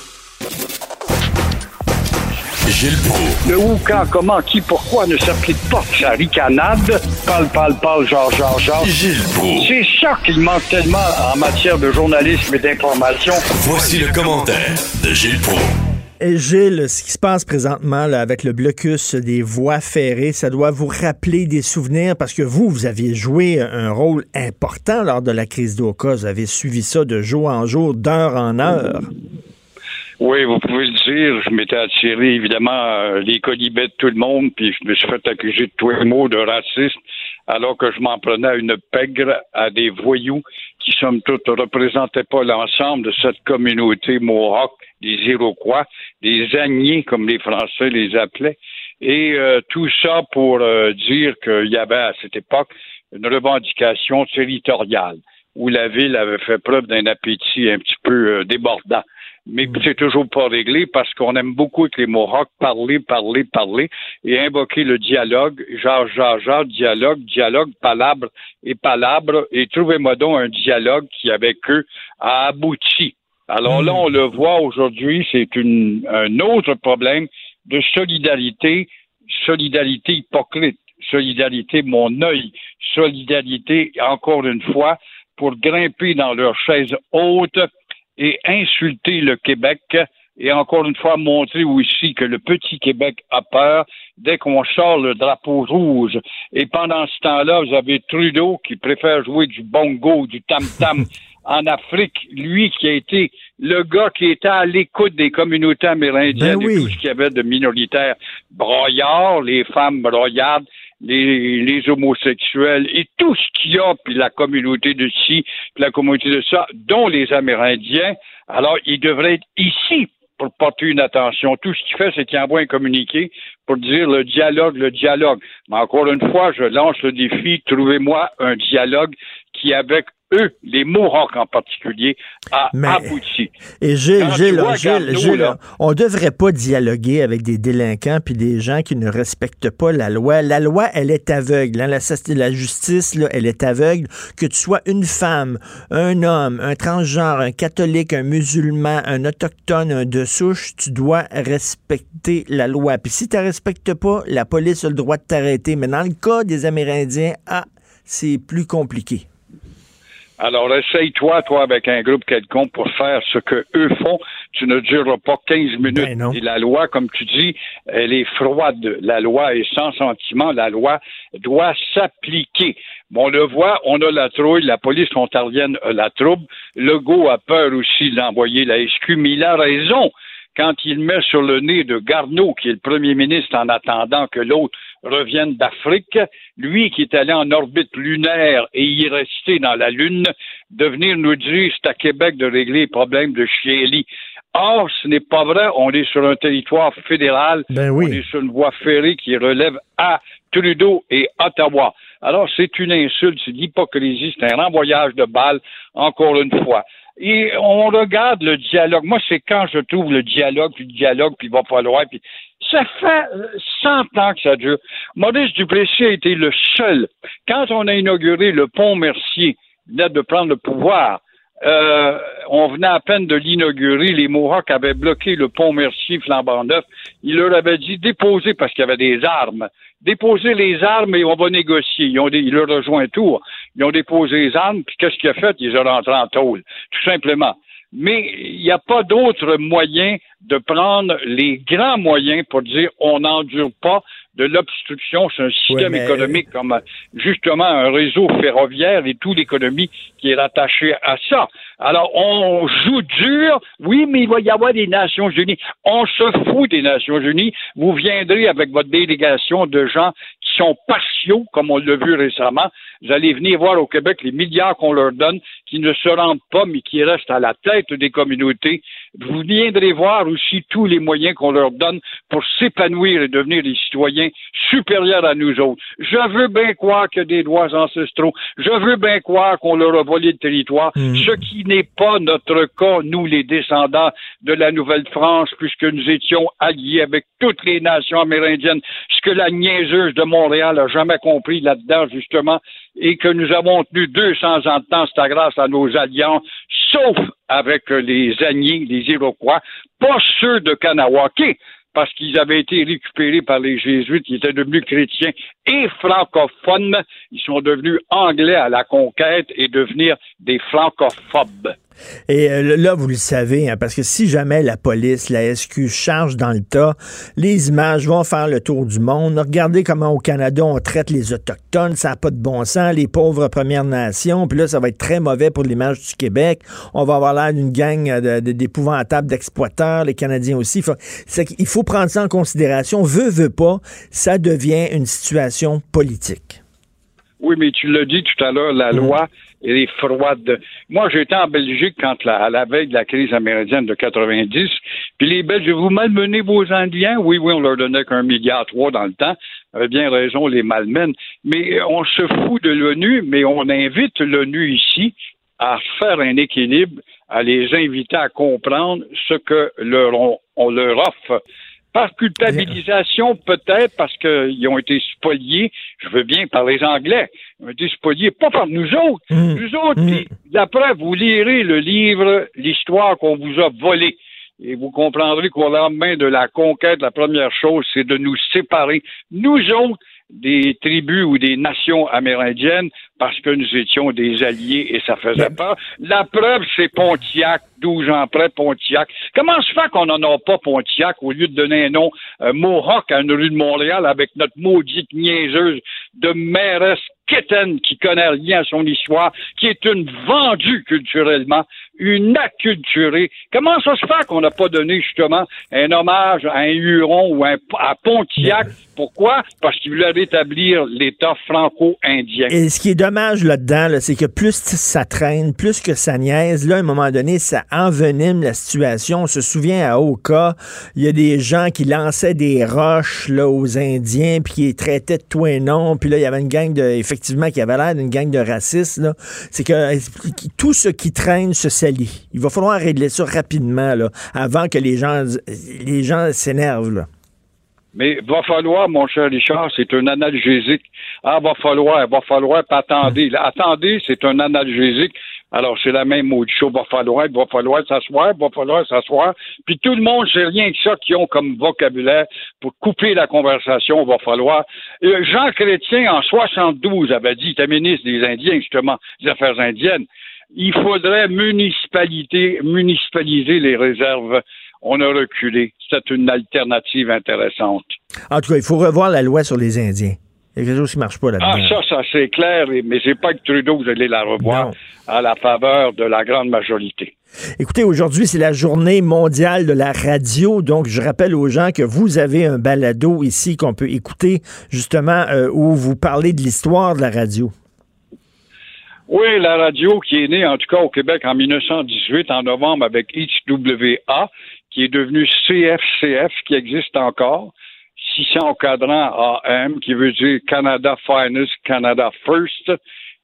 O: Gilles Proulx.
K: Le où, quand, comment, qui, pourquoi ne s'applique pas sa ricanade? Parle, parle, parle, genre, genre, genre.
O: Gilles Proulx.
K: C'est ça qu'il manque tellement en matière de journalisme et d'information.
O: Voici le commentaire de Gilles Proulx.
D: Et Gilles, ce qui se passe présentement là, avec le blocus des voies ferrées, ça doit vous rappeler des souvenirs parce que vous, vous aviez joué un rôle important lors de la crise d'Oka. Vous avez suivi ça de jour en jour, d'heure en heure.
K: Oui, vous pouvez le dire. Je m'étais attiré, évidemment, euh, les colibets de tout le monde, puis je me suis fait accuser de tous les mots de racisme, alors que je m'en prenais à une pègre, à des voyous qui, somme toute, ne représentaient pas l'ensemble de cette communauté Mohawk, des Iroquois, des Agniers, comme les Français les appelaient. Et euh, tout ça pour euh, dire qu'il y avait à cette époque une revendication territoriale où la ville avait fait preuve d'un appétit un petit peu euh, débordant. Mais c'est toujours pas réglé parce qu'on aime beaucoup que les Mohawks parler, parler, parler et invoquer le dialogue, genre, genre, genre, dialogue, dialogue, palabre et palabre, et trouvez-moi donc un dialogue qui, avec eux, a abouti. Alors là, on le voit aujourd'hui, c'est une, un autre problème de solidarité, solidarité hypocrite, solidarité mon œil, solidarité, encore une fois, pour grimper dans leur chaise haute et insulter le Québec et encore une fois montrer aussi que le petit Québec a peur dès qu'on sort le drapeau rouge. Et pendant ce temps-là, vous avez Trudeau qui préfère jouer du bongo, du tam-tam en Afrique, lui qui a été le gars qui était à l'écoute des communautés amérindiennes
D: Ben
K: et tout ce qu'il y avait de minoritaires broyards, les femmes broyardes, les, homosexuels et tout ce qu'il y a, puis la communauté de ci, puis la communauté de ça, dont les Amérindiens. Alors, il devrait être ici pour porter une attention. Tout ce qu'il fait, c'est qu'il envoie un communiqué pour dire le dialogue, le dialogue. Mais encore une fois, je lance le défi, trouvez-moi un dialogue qui, avec eux, les Mohawks en particulier, a
D: Mais-
K: abouti.
D: Et Gilles, Gilles,
K: vois
D: Gilles, Gilles,
K: là,
D: on devrait pas dialoguer avec des délinquants puis des gens qui ne respectent pas la loi. La loi, elle est aveugle. hein. La, la justice, là, elle est aveugle. Que tu sois une femme, un homme, un transgenre, un catholique, un musulman, un autochtone, un de souche, tu dois respecter la loi. Puis si tu ne respectes pas, la police a le droit de t'arrêter. Mais dans le cas des Amérindiens, ah, c'est plus compliqué.
K: Alors, essaye-toi, toi, avec un groupe quelconque pour faire ce que eux font. Tu ne dureras pas 15 minutes. Et la loi, comme tu dis, elle est froide. La loi est sans sentiment. La loi doit s'appliquer. Bon, on le voit, on a la trouille, la police ontarienne a la trouble. Legault a peur aussi d'envoyer la SQ, mais il a raison quand il met sur le nez de Garneau, qui est le premier ministre en attendant que l'autre revienne d'Afrique, lui qui est allé en orbite lunaire et y rester dans la Lune, de venir nous dire c'est à Québec de régler les problèmes de Chieli. Or, ce n'est pas vrai. On est sur un territoire fédéral. On est sur une voie ferrée qui relève à Trudeau et Ottawa. Alors, c'est une insulte, c'est de l'hypocrisie, c'est un renvoyage de balles, encore une fois. Et on regarde le dialogue. Moi, c'est quand je trouve le dialogue, puis le dialogue, puis il va falloir, puis ça fait euh, 100 ans que ça dure. Maurice Duplessis a été le seul. Quand on a inauguré le pont Mercier, il de prendre le pouvoir, euh, on venait à peine de l'inaugurer. Les Mohawks avaient bloqué le pont Mercier flambant neuf. Il leur avait dit déposer parce qu'il y avait des armes. Déposer les armes et on va négocier. Ils ont il leur a rejoint un tour. Ils ont déposé les armes, puis qu'est-ce qu'il a fait? Ils ont rentré en tôle. Tout simplement. Mais il n'y a pas d'autre moyen de prendre les grands moyens pour dire on n'endure pas de l'obstruction. C'est un système
D: mais- euh,
K: économique comme euh, justement un réseau ferroviaire et toute l'économie qui est rattachée à ça. Alors, on joue dur. Oui, mais il va y avoir des Nations Unies. On se fout des Nations Unies. Vous viendrez avec votre délégation de gens qui sont partiaux, comme on l'a vu récemment. Vous allez venir voir au Québec les milliards qu'on leur donne, qui ne se rendent pas, mais qui restent à la tête des communautés. Vous viendrez voir aussi tous les moyens qu'on leur donne pour s'épanouir et devenir des citoyens supérieurs à nous autres. Je veux bien croire qu'il y a des droits ancestraux. Je veux bien croire qu'on leur a volé le territoire, ce qui n'est pas notre cas, nous, les descendants de la Nouvelle-France, puisque nous étions alliés avec toutes les nations amérindiennes, ce que la niaiseuse de Montréal a jamais compris là-dedans, justement, et que nous avons tenu 200 ans de temps, c'est grâce à nos alliances, sauf avec euh, les Agniers, les Iroquois, pas ceux de Kanawake, parce qu'ils avaient été récupérés par les Jésuites, ils étaient devenus chrétiens et francophones, ils sont devenus anglais à la conquête et devenir des francophobes.
D: Et euh, là, vous le savez, hein, parce que si jamais la police, la SQ charge dans le tas, les images vont faire le tour du monde. Regardez comment au Canada on traite les Autochtones, ça n'a pas de bon sens, les pauvres Premières Nations, puis là, ça va être très mauvais pour l'image du Québec. On va avoir l'air d'une gang euh, de- de- d'épouvantables d'exploiteurs, les Canadiens aussi. Il faut, prendre ça en considération. Veut, veut pas, ça devient une situation politique.
K: Oui, mais tu l'as dit tout à l'heure, la loi, est froide. Moi, j'étais en Belgique quand la, à la veille de la crise amérindienne de 90, puis les Belges, vous malmenez vos Indiens? Oui, oui, on leur donnait qu'un milliard trois dans le temps. Avez bien raison, on les malmène. Mais euh, on se fout de l'ONU, mais on invite l'ONU ici à faire un équilibre, à les inviter à comprendre ce que on leur offre. Par culpabilisation, peut-être, parce qu'ils ont été spoliés, je veux bien par les Anglais, ils ont été spoliés, pas par nous autres. Nous autres, puis la preuve, vous lirez le livre, l'histoire qu'on vous a volée. Et vous comprendrez qu'au lendemain de la conquête, la première chose, c'est de nous séparer, nous autres, des tribus ou des nations amérindiennes, parce que nous étions des alliés et ça faisait peur. La preuve, c'est Pontiac, 12 ans après Pontiac. Comment se fait qu'on n'en a pas Pontiac au lieu de donner un nom euh, Mohawk à une rue de Montréal avec notre maudite niaiseuse de mairesse quétaine qui connaît rien à son histoire, qui est une vendue culturellement, une acculturée. Comment ça se fait qu'on n'a pas donné justement un hommage à un Huron ou à Pontiac? Pourquoi? Parce qu'il voulait rétablir l'État franco-indien.
D: Et ce qui est dommage là-dedans, là, c'est que plus ça traîne, plus que ça niaise, là, à un moment donné, ça envenime la situation. On se souvient à Oka, il y a des gens qui lançaient des roches là, aux Indiens, puis qui les traitaient de tout et non, puis là, il y avait une gang de, effectivement, qui avait l'air d'une gang de racistes. C'est que euh, tout ce qui traîne se Il va falloir régler ça rapidement, là, avant que les gens, les gens s'énervent.
K: Mais va falloir, mon cher Richard, c'est un analgésique. Ah, va falloir, va falloir, pas attendez. Attendez, c'est un analgésique. Alors, c'est la même mot du show. Va falloir, va falloir s'asseoir, va falloir s'asseoir. Puis tout le monde, c'est rien que ça qu'ils ont comme vocabulaire pour couper la conversation. Va falloir. Euh, Jean Chrétien, en 72, avait dit, il était ministre des Indiens, justement, des Affaires indiennes. Il faudrait municipalité, municipaliser les réserves. On a reculé. C'est une alternative intéressante.
D: En tout cas, il faut revoir la loi sur les Indiens. Il y a quelque chose qui ne marche pas là-dedans.
K: Ah, ça, ça, c'est clair, mais c'est pas avec Trudeau que vous allez la revoir à la faveur de la grande majorité.
D: Écoutez, aujourd'hui, c'est la journée mondiale de la radio. Donc, je rappelle aux gens que vous avez un balado ici qu'on peut écouter, justement, euh, où vous parlez de l'histoire de la radio.
K: Oui, la radio qui est née, en tout cas au Québec en 1918, en novembre, avec HWA, qui est devenue CFCF, qui existe encore. 600 cadrans AM, qui veut dire Canada Finest, Canada First.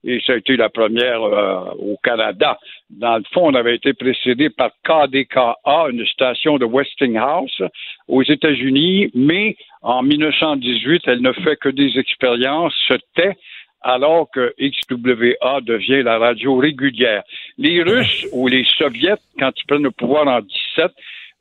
K: Et ça a été la première euh, au Canada. Dans le fond, on avait été précédé par KDKA, une station de Westinghouse aux États-Unis, mais en 1918, elle ne fait que des expériences, se tait, alors que XWA devient la radio régulière. Les Russes ou les Soviets, quand ils prennent le pouvoir en 17,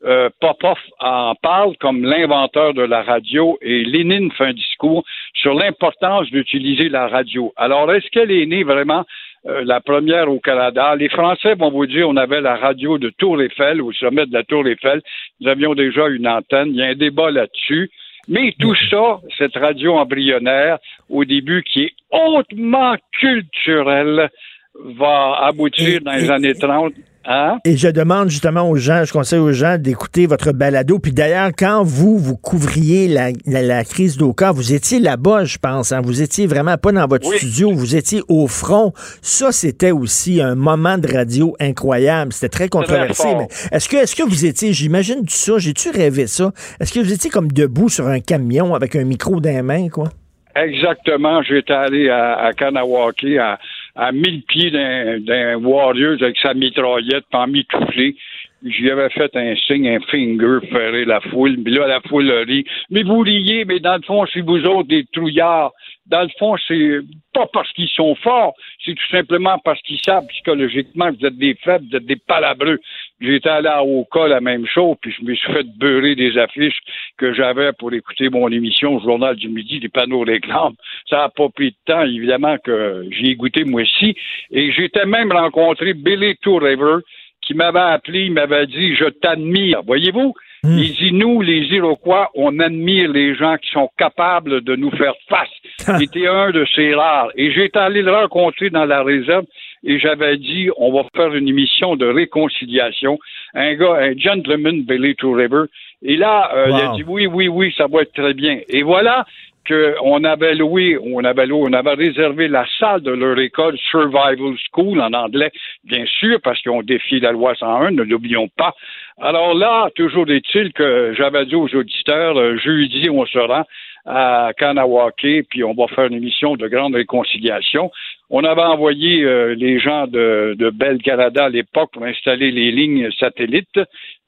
K: euh, Popov en parle comme l'inventeur de la radio et Lénine fait un discours sur l'importance d'utiliser la radio. Alors, est-ce qu'elle est née vraiment euh, la première au Canada? Les Français vont vous dire on avait la radio de Tour Eiffel, au sommet de la Tour Eiffel. Nous avions déjà une antenne. Il y a un débat là-dessus. Mais tout ça, cette radio embryonnaire, au début, qui est hautement culturelle, va aboutir dans les années 30. Hein?
D: Et je demande justement aux gens, je conseille aux gens d'écouter votre balado. Puis d'ailleurs, quand vous, vous couvriez la, la- la crise d'Oka, vous étiez là-bas, je pense. hein. Vous étiez vraiment pas dans votre studio, vous étiez au front. Ça, c'était aussi un moment de radio incroyable. C'était très controversé. mais est-ce que, est-ce que vous étiez, j'imagine ça, j'ai-tu rêvé ça? Est-ce que vous étiez comme debout sur un camion avec un micro dans les mains, quoi?
K: Exactement. J'étais allé à, à Kanawaki à, à 1000 pieds d'un, Warriors avec sa mitraillette, pas mitouflé. J'y avais fait un signe, un finger, ferrer la foule. Puis là, la foule rit. Mais vous riez, mais dans le fond, c'est vous autres des trouillards. Dans le fond, c'est pas parce qu'ils sont forts, c'est tout simplement parce qu'ils savent psychologiquement que vous êtes des faibles, vous êtes des palabreux. J'étais allé à Oka, la même chose, puis je me suis fait beurrer des affiches que j'avais pour écouter mon émission Journal du Midi, des panneaux réclames. Ça n'a pas pris de temps, évidemment, que j'y ai goûté moi aussi. Et j'étais même rencontré Billy River, qui m'avait appelé, il m'avait dit Je t'admire. Voyez-vous?
D: Hmm.
K: Il dit Nous, les Iroquois, on admire les gens qui sont capables de nous faire face. Il était un de ces rares. Et j'étais allé le rencontrer dans la réserve et j'avais dit on va faire une émission de réconciliation. Un gars, un gentleman, Billy Two River. Et là, euh, il a dit oui, oui, oui, ça va être très bien. Et voilà qu'on avait loué, on avait loué, on avait réservé la salle de leur école Survival School en anglais, bien sûr, parce qu'on défie la loi 101, ne l'oublions pas. Alors là, toujours est-il que j'avais dit aux auditeurs, euh, jeudi, on se rend à Kanawake, puis on va faire une émission de grande réconciliation. On avait envoyé euh, les gens de, de Bell Canada à l'époque pour installer les lignes satellites.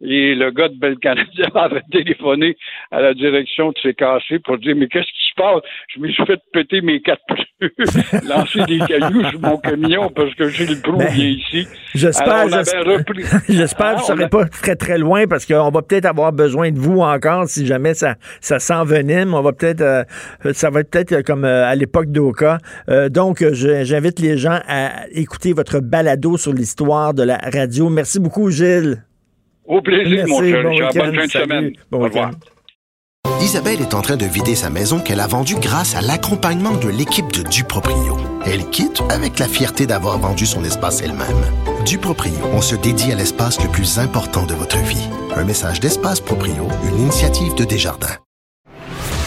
K: Et le gars de Bell Canada avait téléphoné à la direction de CKC pour dire Mais qu'est-ce qui se passe? Je me suis fait péter mes quatre pneus, lancer des cailloux sur mon camion parce que j'ai le trou bien ici.
D: J'espère, j'espère,
K: repris.
D: j'espère que
K: Ah,
D: vous ne serez pas très très loin parce qu'on va peut-être avoir besoin de vous encore si jamais ça, ça s'envenime. On va peut-être, euh, ça va être peut-être comme euh, à l'époque d'Oka. Euh, donc, je- j'invite les gens à écouter votre balado sur l'histoire de la radio. Merci beaucoup, Gilles.
K: Au plaisir, mon cher
D: bon
K: Richard. Bonne fin de
D: Salut.
K: semaine.
D: Bon
K: Au revoir.
D: week-end.
P: Isabelle est en train de vider sa maison qu'elle a vendue grâce à l'accompagnement de l'équipe de Duproprio. Elle quitte avec la fierté d'avoir vendu son espace elle-même. Duproprio, on se dédie à l'espace le plus important de votre vie. Un message d'Espace Proprio, une initiative de Desjardins.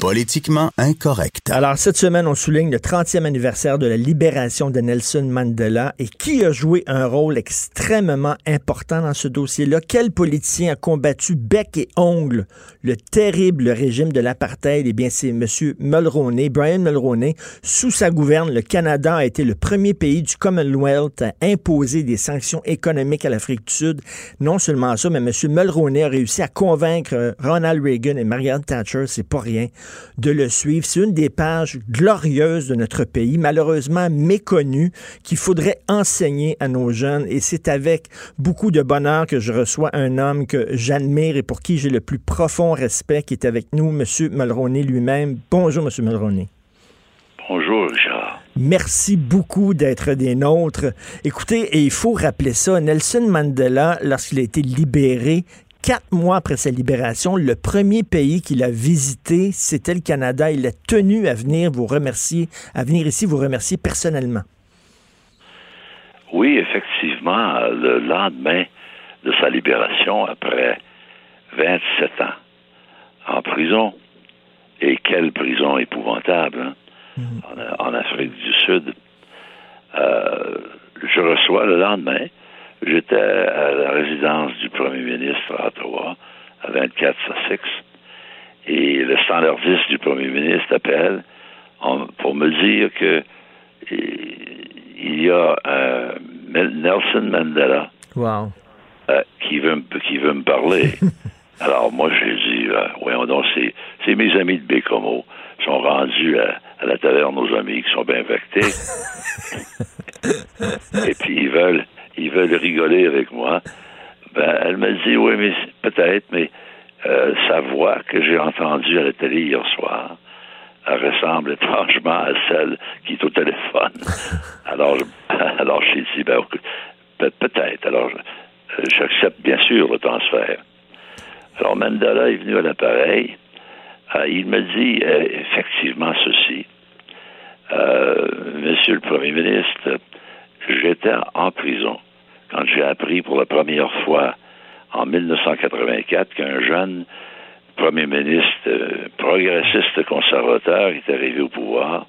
N: Politiquement incorrect.
D: Alors, cette semaine, on souligne le 30e anniversaire de la libération de Nelson Mandela. Et qui a joué un rôle extrêmement important dans ce dossier-là? Quel politicien a combattu bec et ongle le terrible régime de l'apartheid? Eh bien, c'est M. Mulroney, Brian Mulroney. Sous sa gouverne, le Canada a été le premier pays du Commonwealth à imposer des sanctions économiques à l'Afrique du Sud. Non seulement ça, mais M. Mulroney a réussi à convaincre euh, Ronald Reagan et Margaret Thatcher, c'est pas rien, de le suivre. C'est une des pages glorieuses de notre pays, malheureusement méconnue, qu'il faudrait enseigner à nos jeunes. Et c'est avec beaucoup de bonheur que je reçois un homme que j'admire et pour qui j'ai le plus profond respect, qui est avec nous, M. Mulroney lui-même. Bonjour, M. Mulroney.
Q: Bonjour, Richard.
D: Merci beaucoup d'être des nôtres. Écoutez, et il faut rappeler ça, Nelson Mandela, lorsqu'il a été libéré, quatre mois après sa libération, le premier pays qu'il a visité, c'était le Canada. Il a tenu à venir vous remercier, à venir ici vous remercier personnellement.
Q: Oui, effectivement, le lendemain de sa libération, après 27 ans en prison, et quelle prison épouvantable, hein, en, en Afrique du Sud, euh, je reçois le lendemain, j'étais à la résidence du premier ministre à Ottawa, à 24 Sussex, et le standardiste du premier ministre appelle pour me dire que il y a Mel- Nelson Mandela
D: Wow.
Q: euh, qui veut me, qui veut me parler. Alors moi j'ai dit, euh, voyons donc, c'est, c'est mes amis de Bécomo sont rendus à, à la taverne nos amis qui sont bien vectés. Et puis ils veulent, ils veulent rigoler avec moi. Ben, elle me dit, oui, mais peut-être, mais euh, sa voix que j'ai entendue à la télé hier soir elle ressemble étrangement à celle qui est au téléphone. Alors, je- alors j'ai dit, ben, peut-être. Alors, je- j'accepte bien sûr le transfert. Alors, Mandela est venu à l'appareil. Euh, il me dit euh, effectivement ceci. Euh, Monsieur le Premier ministre, j'étais en prison quand j'ai appris pour la première fois en 1984 qu'un jeune premier ministre euh, progressiste conservateur est arrivé au pouvoir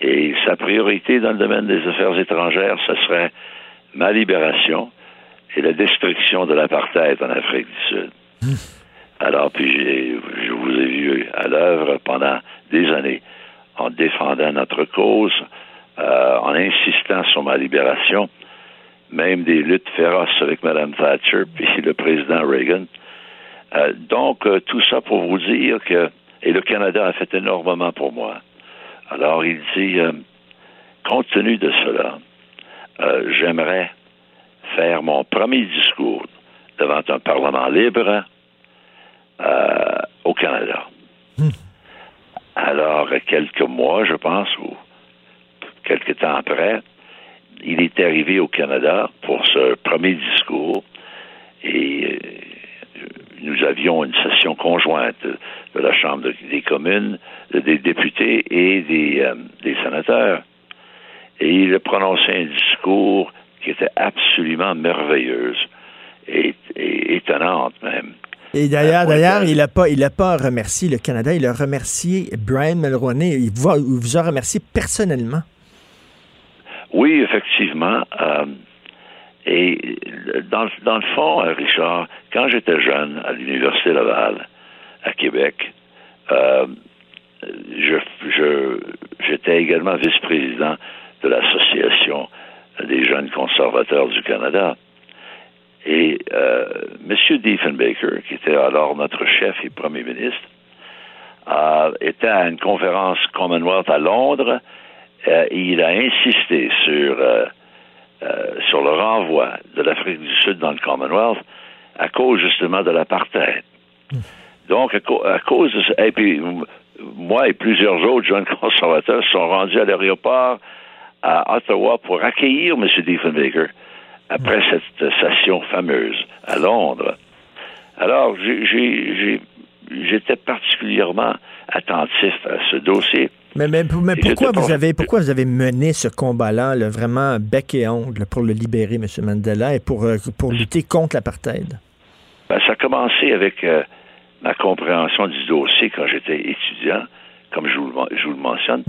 Q: et sa priorité dans le domaine des affaires étrangères, ce serait ma libération et la destruction de l'apartheid en Afrique du Sud. Alors, puis je vous ai vu à l'œuvre pendant des années en défendant notre cause, euh, en insistant sur ma libération, même des luttes féroces avec Mme Thatcher puis le président Reagan. Euh, donc, euh, tout ça pour vous dire que, et le Canada a fait énormément pour moi. Alors, il dit, euh, compte tenu de cela, j'aimerais faire mon premier discours devant un Parlement libre au Canada. Alors, quelques mois, je pense, ou quelques temps après, il est arrivé au Canada pour ce premier discours et euh, nous avions une session conjointe de la Chambre de- des communes, de- des députés et des, euh, des sénateurs. Et il a prononcé un discours qui était absolument merveilleuse et, et étonnante même.
D: Et d'ailleurs, d'ailleurs, il n'a pas, il a pas remercié le Canada, il a remercié Brian Mulroney. Il vous, a- il vous a remercié personnellement.
Q: Oui, effectivement. euh, et dans, le- fond, euh, Richard, quand j'étais jeune à l'Université Laval, à Québec, euh, je, j'étais également vice-président de l'Association des jeunes conservateurs du Canada. Et euh, M. Diefenbaker, qui était alors notre chef et premier ministre, était à une conférence Commonwealth à Londres euh, et il a insisté sur, euh, euh, sur le renvoi de l'Afrique du Sud dans le Commonwealth à cause justement de l'apartheid. Donc, à, à cause de ça, et puis moi et plusieurs autres jeunes conservateurs sont rendus à l'aéroport à Ottawa pour accueillir M. Diefenbaker après cette session fameuse à Londres. Alors, j'ai- j'ai- j'ai- j'étais particulièrement attentif à ce dossier.
D: Mais, mais, mais
Q: Et
D: pourquoi, vous avez, pourquoi vous avez mené ce combat-là, là, vraiment bec et ongle, pour le libérer, M. Mandela, et pour, euh, pour lutter contre l'apartheid?
Q: Ben, ça a commencé avec euh, ma compréhension du dossier quand j'étais étudiant, comme je vous, le- je vous le mentionne.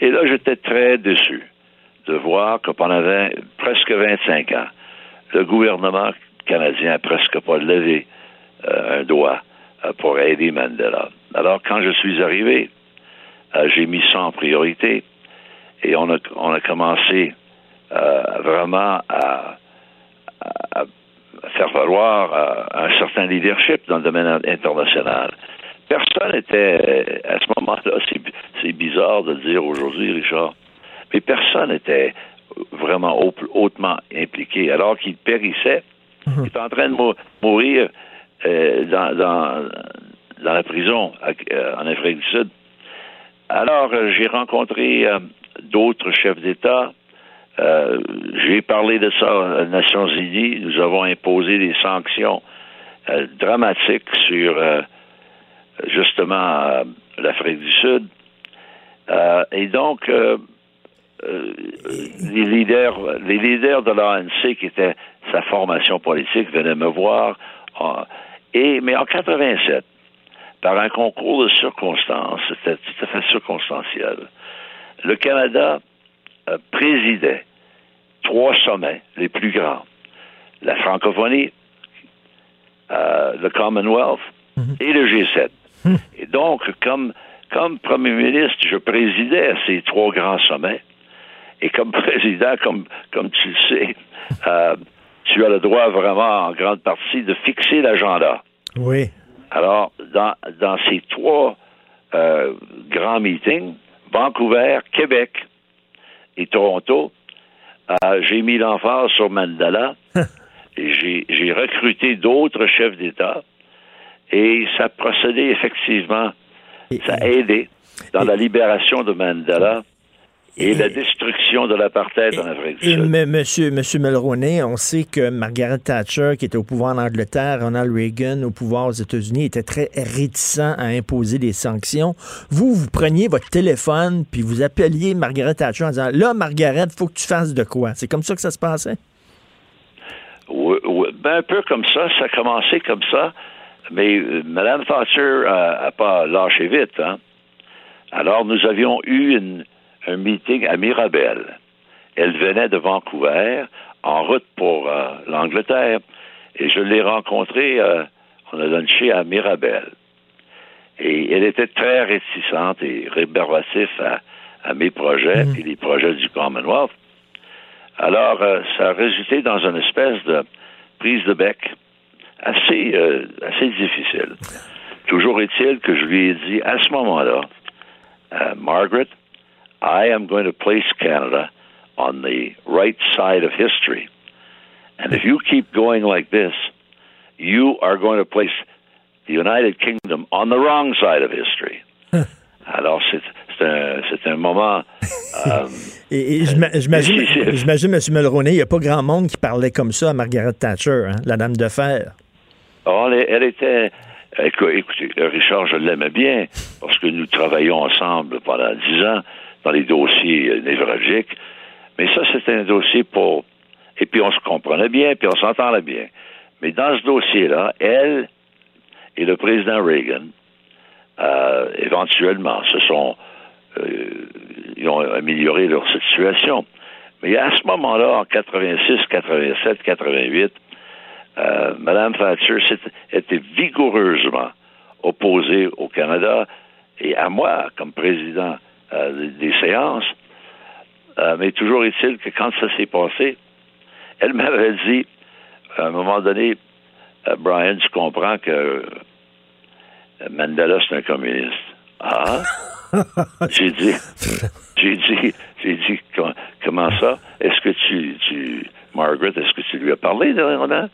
Q: Et là, j'étais très déçu de voir que pendant 20 presque 25 ans, le gouvernement canadien n'a presque pas levé euh, un doigt euh, pour aider Mandela. Alors, quand je suis arrivé, euh, j'ai mis ça en priorité et on a, on a commencé euh, vraiment à, faire valoir euh, un certain leadership dans le domaine international. Personne n'était, à ce moment-là, c'est, bizarre de le dire aujourd'hui, Richard, mais personne n'était vraiment hau- hautement impliqué. Alors qu'il périssait, il est en train de mou- mourir euh, dans, dans, dans la prison à- euh, en Afrique du Sud. Alors, euh, j'ai rencontré euh, d'autres chefs d'État. Euh, j'ai parlé de ça aux Nations Unies. Nous avons imposé des sanctions dramatiques sur justement l'Afrique du Sud. Et donc, les leaders, les leaders de l'ANC, qui était sa formation politique, venaient me voir. et, mais en 87, par un concours de circonstances, c'était tout à fait circonstanciel, le Canada euh, présidait trois sommets les plus grands. La francophonie, euh, le Commonwealth et le G7. Et donc, comme, comme premier ministre, je présidais à ces trois grands sommets. Et comme président, comme, comme tu le sais, euh, tu as le droit vraiment, en grande partie, de fixer l'agenda.
D: Oui.
Q: Alors, dans, dans ces trois euh, grands meetings, Vancouver, Québec et Toronto, euh, j'ai mis l'emphase sur Mandela et j'ai, j'ai recruté d'autres chefs d'État et ça procédait effectivement, ça a aidé dans la libération de Mandela et, la destruction de l'apartheid en Afrique du
D: Et
Q: Sud.
D: M- monsieur, monsieur Mulroney, on sait que Margaret Thatcher, qui était au pouvoir en Angleterre, Ronald Reagan au pouvoir aux États-Unis, était très réticent à imposer des sanctions. Vous, vous preniez votre téléphone puis vous appeliez Margaret Thatcher en disant Là, Margaret, faut que tu fasses de quoi. C'est comme ça que ça se passait?
Q: Oui, oui, ben un peu comme ça, ça a commencé comme ça, mais euh, Mme Thatcher n'a pas lâché vite. Hein? Alors, nous avions eu une- un meeting à Mirabel. Elle venait de Vancouver, en route pour euh, l'Angleterre, et je l'ai rencontrée, euh, on a lunché à Mirabel. Et elle était très réticente et rébarbative à, à mes projets et les projets du Commonwealth. Alors, euh, ça a résulté dans une espèce de prise de bec assez, euh, assez difficile. Toujours est-il que je lui ai dit à ce moment-là, Margaret, I am going to place Canada on the right side of history. And if you keep going like this, you are going to place the United Kingdom on the wrong side of history. Alors, c'est un, un, moment. Euh,
D: et, et j'imagine, j'imagine, M. Mulroney, il n'y a pas grand monde qui parlait comme ça à Margaret Thatcher, hein, la dame de fer.
Q: Oh, elle, elle, était. Écoutez, Richard, je l'aimais bien parce que nous travaillons ensemble pendant dix ans dans les dossiers névralgiques. Mais ça, c'était un dossier pour. Et puis on se comprenait bien, puis on s'entendait bien. Mais dans ce dossier-là, elle et le président Reagan, euh, éventuellement, se sont. Euh, ils ont amélioré leur situation. Mais à ce moment-là, en 86, 87, 88, euh, Mme Thatcher était vigoureusement opposée au Canada et à moi comme président euh, des séances. Euh, mais toujours est-il que quand ça s'est passé, elle m'avait dit, à un moment donné, euh, Brian, tu comprends que Mandela, c'est un communiste. Ah? j'ai dit, j'ai dit, j'ai dit, comment ça? Est-ce que tu, tu, Margaret, est-ce que tu lui as parlé dernièrement?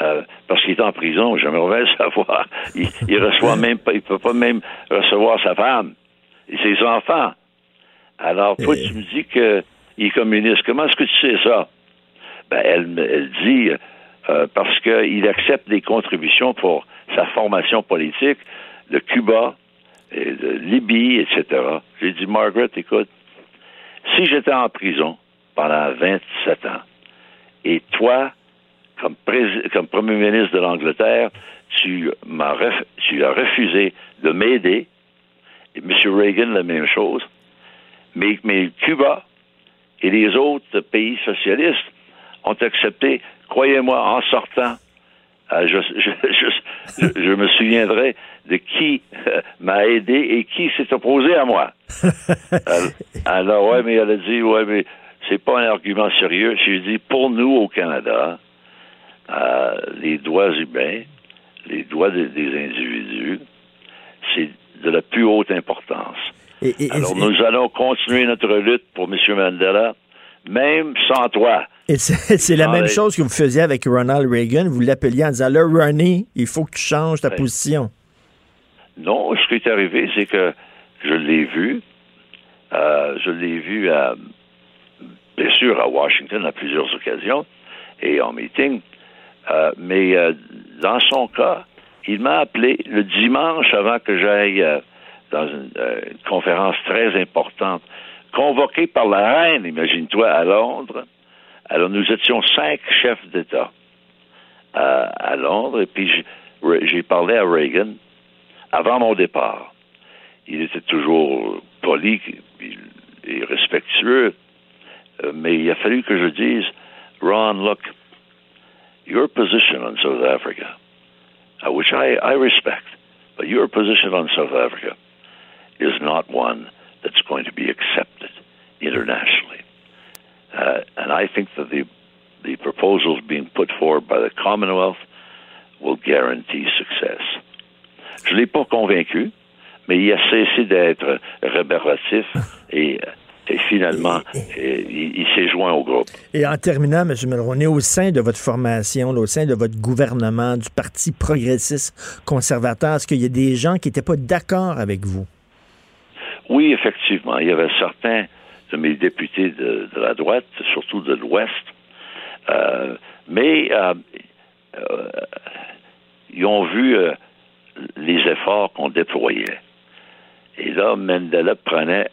Q: Euh, parce qu'il est en prison, j'aimerais bien savoir. Il, il reçoit même pas, il peut pas même recevoir sa femme et ses enfants. Alors, toi, tu me dis qu'il est communiste? Comment est-ce que tu sais ça? Ben, elle, elle dit euh, parce qu'il accepte des contributions pour sa formation politique de Cuba, et de Libye, etc. J'ai dit, Margaret, écoute, si j'étais en prison pendant 27 ans, et toi, comme, comme premier ministre de l'Angleterre, tu, m'as tu as refusé de m'aider, M. Reagan, la même chose, mais, mais Cuba et les autres pays socialistes ont accepté, croyez-moi, en sortant, euh, je, je, je, me souviendrai de qui euh, m'a aidé et qui s'est opposé à moi. alors, ouais, mais elle a dit, ouais, mais c'est pas un argument sérieux. J'ai dit, pour nous au Canada, euh, les droits humains, les droits des individus, c'est de la plus haute importance. Alors, nous allons continuer notre lutte pour M. Mandela, même sans toi.
D: Et c'est la même chose que vous faisiez avec Ronald Reagan. Vous l'appeliez en disant, là, Ronnie, il faut que tu changes ta position.
Q: Non, ce qui est arrivé, c'est que je l'ai vu. Euh, je l'ai vu, à, bien sûr, à Washington à plusieurs occasions et en meeting. Euh, mais euh, dans son cas, il m'a appelé le dimanche avant que j'aille dans une, conférence très importante, convoquée par la reine, imagine-toi, à Londres. Alors, nous étions cinq chefs d'État à Londres, et puis j'ai parlé à Reagan avant mon départ. Il était toujours poli et respectueux, euh, mais il a fallu que je dise, Ron, look, your position on South Africa, which I, I respect, but your position on South Africa is not one that's going to be accepted internationally. Uh, and I think that the the proposals being put forward by the Commonwealth will guarantee success. Je l'ai pas convaincu, mais il a cessé d'être rébarbatif et, et finalement, il, s'est joint au groupe.
D: Et en terminant, M. Mulroney, au sein de votre formation, au sein de votre gouvernement, du Parti progressiste conservateur, est-ce qu'il y a des gens qui n'étaient pas d'accord avec vous?
Q: Oui, effectivement. Il y avait certains de mes députés de, la droite, surtout de l'Ouest, euh, mais euh, euh, ils ont vu les efforts qu'on déployait. Et là, Mandela prenait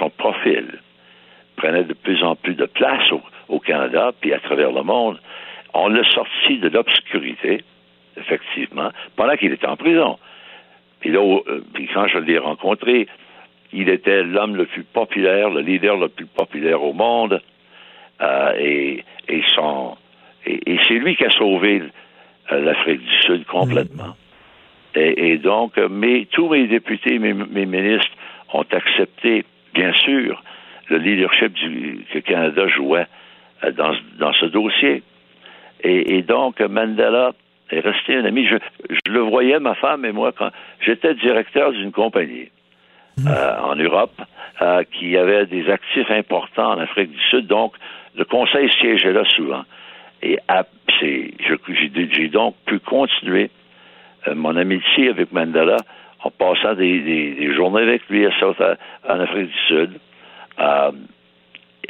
Q: son profil, prenait de plus en plus de place au, Canada, puis à travers le monde. On l'a sorti de l'obscurité, effectivement, pendant qu'il était en prison. Puis là, euh, puis quand je l'ai rencontré, il était l'homme le plus populaire, le leader le plus populaire au monde, euh, et, et, son, et, c'est lui qui a sauvé euh, l'Afrique du Sud complètement. Et, donc, mais, tous mes députés, mes, ministres ont accepté, bien sûr, le leadership du, que le Canada jouait euh, dans, dans ce dossier. Et, donc, Mandela est resté un ami. Je, je le voyais, ma femme et moi, quand j'étais directeur d'une compagnie euh, en Europe euh, qui avait des actifs importants en Afrique du Sud. Donc, le conseil siégeait là souvent. Et j'ai j'ai donc pu continuer euh, mon amitié avec Mandela en passant des, des- des journées avec lui à South, en Afrique du Sud. Euh,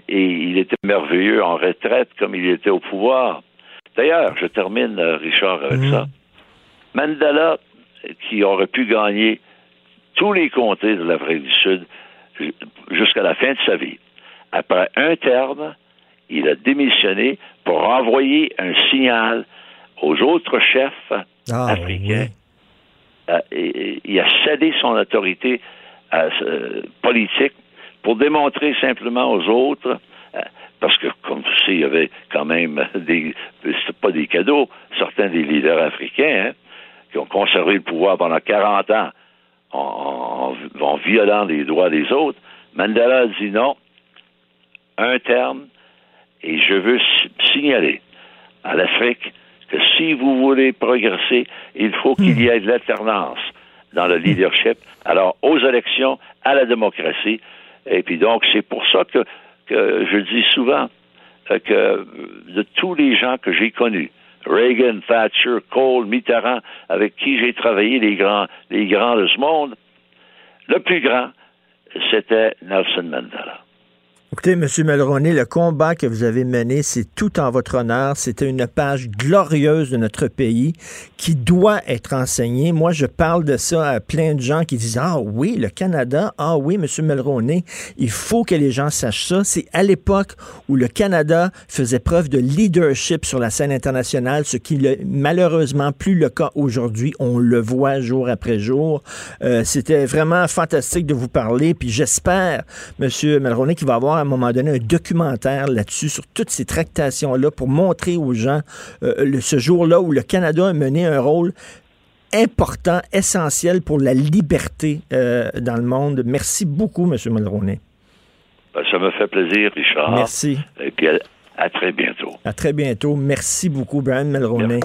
Q: et il était merveilleux en retraite comme il était au pouvoir. D'ailleurs, je termine, euh, Richard, avec ça. Mandela, qui aurait pu gagner tous les comtés de l'Afrique du Sud ju- jusqu'à la fin de sa vie. Après un terme, il a démissionné pour envoyer un signal aux autres chefs
D: Ah,
Q: africains. Il a cédé son autorité euh, politique pour démontrer simplement aux autres, euh, parce que, comme tu sais, il y avait quand même des, pas des cadeaux, certains des leaders africains hein, qui ont conservé le pouvoir pendant 40 ans en, en- violant les droits des autres. Mandela a dit non, un terme, et je veux si- signaler à l'Afrique que si vous voulez progresser, il faut qu'il y ait de l'alternance dans le leadership. Alors, aux élections, à la démocratie. Et puis donc, c'est pour ça que, que je dis souvent euh, que de tous les gens que j'ai connus, Reagan, Thatcher, Cole, Mitterrand, avec qui j'ai travaillé, les grands, les grands de ce monde, le plus grand, c'était Nelson Mandela.
D: Écoutez, M. Mulroney, le combat que vous avez mené, c'est tout en votre honneur. C'était une page glorieuse de notre pays qui doit être enseignée. Moi, je parle de ça à plein de gens qui disent Ah oui, le Canada, ah oui, M. Mulroney, il faut que les gens sachent ça. C'est à l'époque où le Canada faisait preuve de leadership sur la scène internationale, ce qui n'est malheureusement plus le cas aujourd'hui. On le voit jour après jour. Euh, C'était vraiment fantastique de vous parler. Puis j'espère, M. Mulroney, qu'il va avoir à un moment donné un documentaire là-dessus, sur toutes ces tractations-là, pour montrer aux gens euh, le- ce jour-là où le Canada a mené un rôle important, essentiel pour la liberté euh, dans le monde. Merci beaucoup, M. Mulroney.
Q: Ben, ça me fait plaisir, Richard.
D: Merci.
Q: Et puis à, à très bientôt.
D: À très bientôt. Merci beaucoup, Brian Mulroney.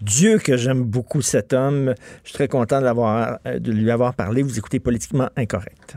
D: Dieu que j'aime beaucoup cet homme. Je suis très content de, euh, de lui avoir parlé. Vous écoutez Politiquement Incorrect.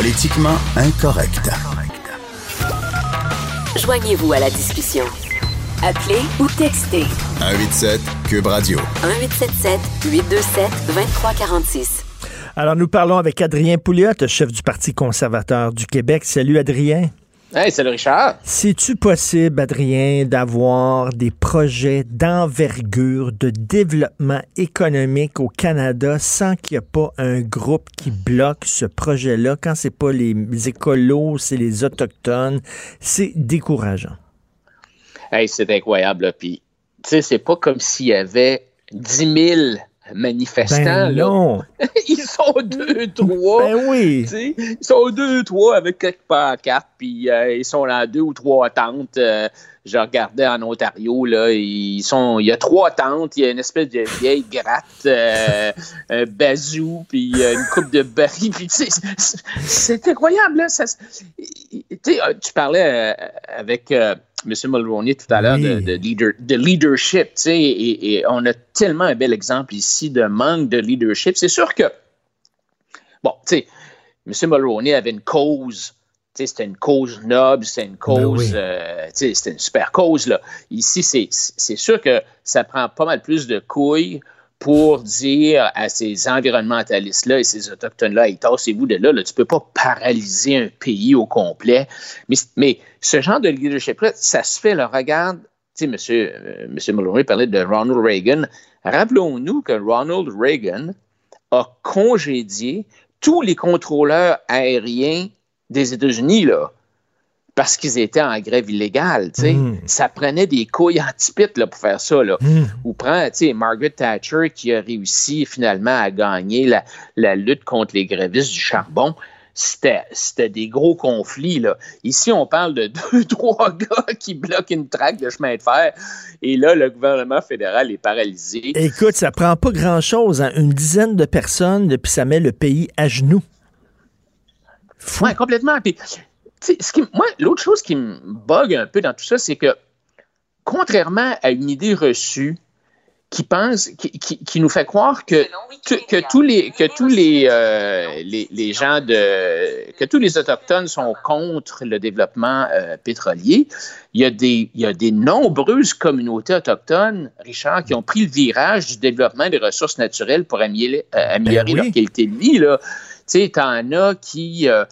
N: Politiquement incorrect.
A: Joignez-vous à la discussion. Appelez ou textez
O: 187 Cube Radio.
A: 1877 827 2346.
D: Alors, nous parlons avec Adrien Pouliot, chef du Parti conservateur du Québec. Salut, Adrien.
M: Hey, salut Richard.
D: C'est-tu possible, Adrien, d'avoir des projets d'envergure de développement économique au Canada sans qu'il n'y ait pas un groupe qui bloque ce projet-là? Quand c'est pas les écolos, c'est les autochtones? C'est décourageant.
M: Hey, c'est incroyable. Puis, tu sais, c'est pas comme s'il y avait 10 000 manifestants.
D: Ben
M: là. Ils sont deux, trois.
D: Ben oui.
M: Ils sont deux, trois avec quelques pancartes, puis euh, ils sont dans deux ou trois tentes. Euh, je regardais en Ontario, là, ils sont, il y a trois tentes, il y a une espèce de vieille gratte, euh, un bazou, puis une coupe de barils, puis c'est- incroyable, là. ça- tu parlais avec M. Mulroney tout à l'heure de, de leader- de leadership, tu sais, et, et on a tellement un bel exemple ici de manque de leadership. C'est sûr que Bon, tu sais, M. Mulroney avait une cause. Tu sais, C'était une cause noble, c'était une cause,
D: oui.
M: euh, tu sais, c'était une super cause. Là. Ici, c'est- c'est sûr que ça prend pas mal plus de couilles pour dire à ces environnementalistes-là et ces autochtones-là, hey, tassez-vous de là, tu peux pas paralyser un pays au complet. Mais, ce genre de leadership-là, ça se fait, là, regarde, tu sais, monsieur, euh, monsieur Mulroney parlait de Ronald Reagan. Rappelons-nous que Ronald Reagan a congédié tous les contrôleurs aériens des États-Unis, là. Parce qu'ils étaient en grève illégale.
D: Mm.
M: Ça prenait des couilles antipites là, pour faire ça. Là.
D: Mm.
M: Ou prend tu sais, Margaret Thatcher qui a réussi finalement à gagner la, la lutte contre les grévistes du charbon. C'était des gros conflits. Là. Ici, on parle de deux, trois gars qui bloquent une traque de chemin de fer. Et là, le gouvernement fédéral est paralysé.
D: Écoute, ça prend pas grand-chose, hein, une dizaine de personnes, puis ça met le pays à genoux.
M: Oui, complètement. Puis, ce qui- moi, l'autre chose qui me bug un peu dans tout ça, c'est que, contrairement à une idée reçue qui pense, qui, qui- qui nous fait croire que, tous les, que tous les, euh, les, les gens de, que tous les autochtones sont contre le développement euh, pétrolier, il y, a des, il y a des nombreuses communautés autochtones, Richard, qui ont pris le virage du développement des ressources naturelles pour améliorer, euh, améliorer leur qualité de vie. Là. Tu sais, t'en as qui, euh,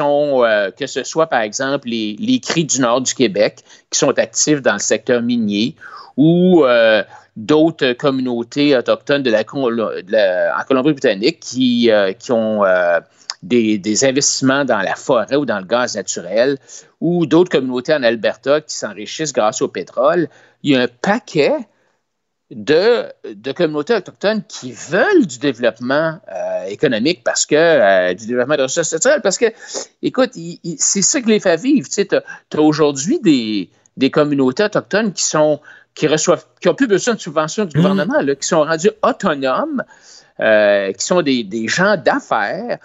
M: euh, que ce soit par exemple les, les Cris du Nord du Québec, qui sont actifs dans le secteur minier, ou euh, d'autres communautés autochtones de la, en Colombie-Britannique qui, euh, ont des investissements dans la forêt ou dans le gaz naturel, ou d'autres communautés en Alberta qui s'enrichissent grâce au pétrole. Il y a un paquet de, de communautés autochtones qui veulent du développement euh, économique parce que euh, du développement de ressources naturelles. Parce que écoute c'est ça qui les fait vivre. Tu sais t'as aujourd'hui des, des communautés autochtones qui sont qui reçoivent qui ont plus besoin de subventions du gouvernement là, qui sont rendus autonomes euh, qui sont des, des gens d'affaires,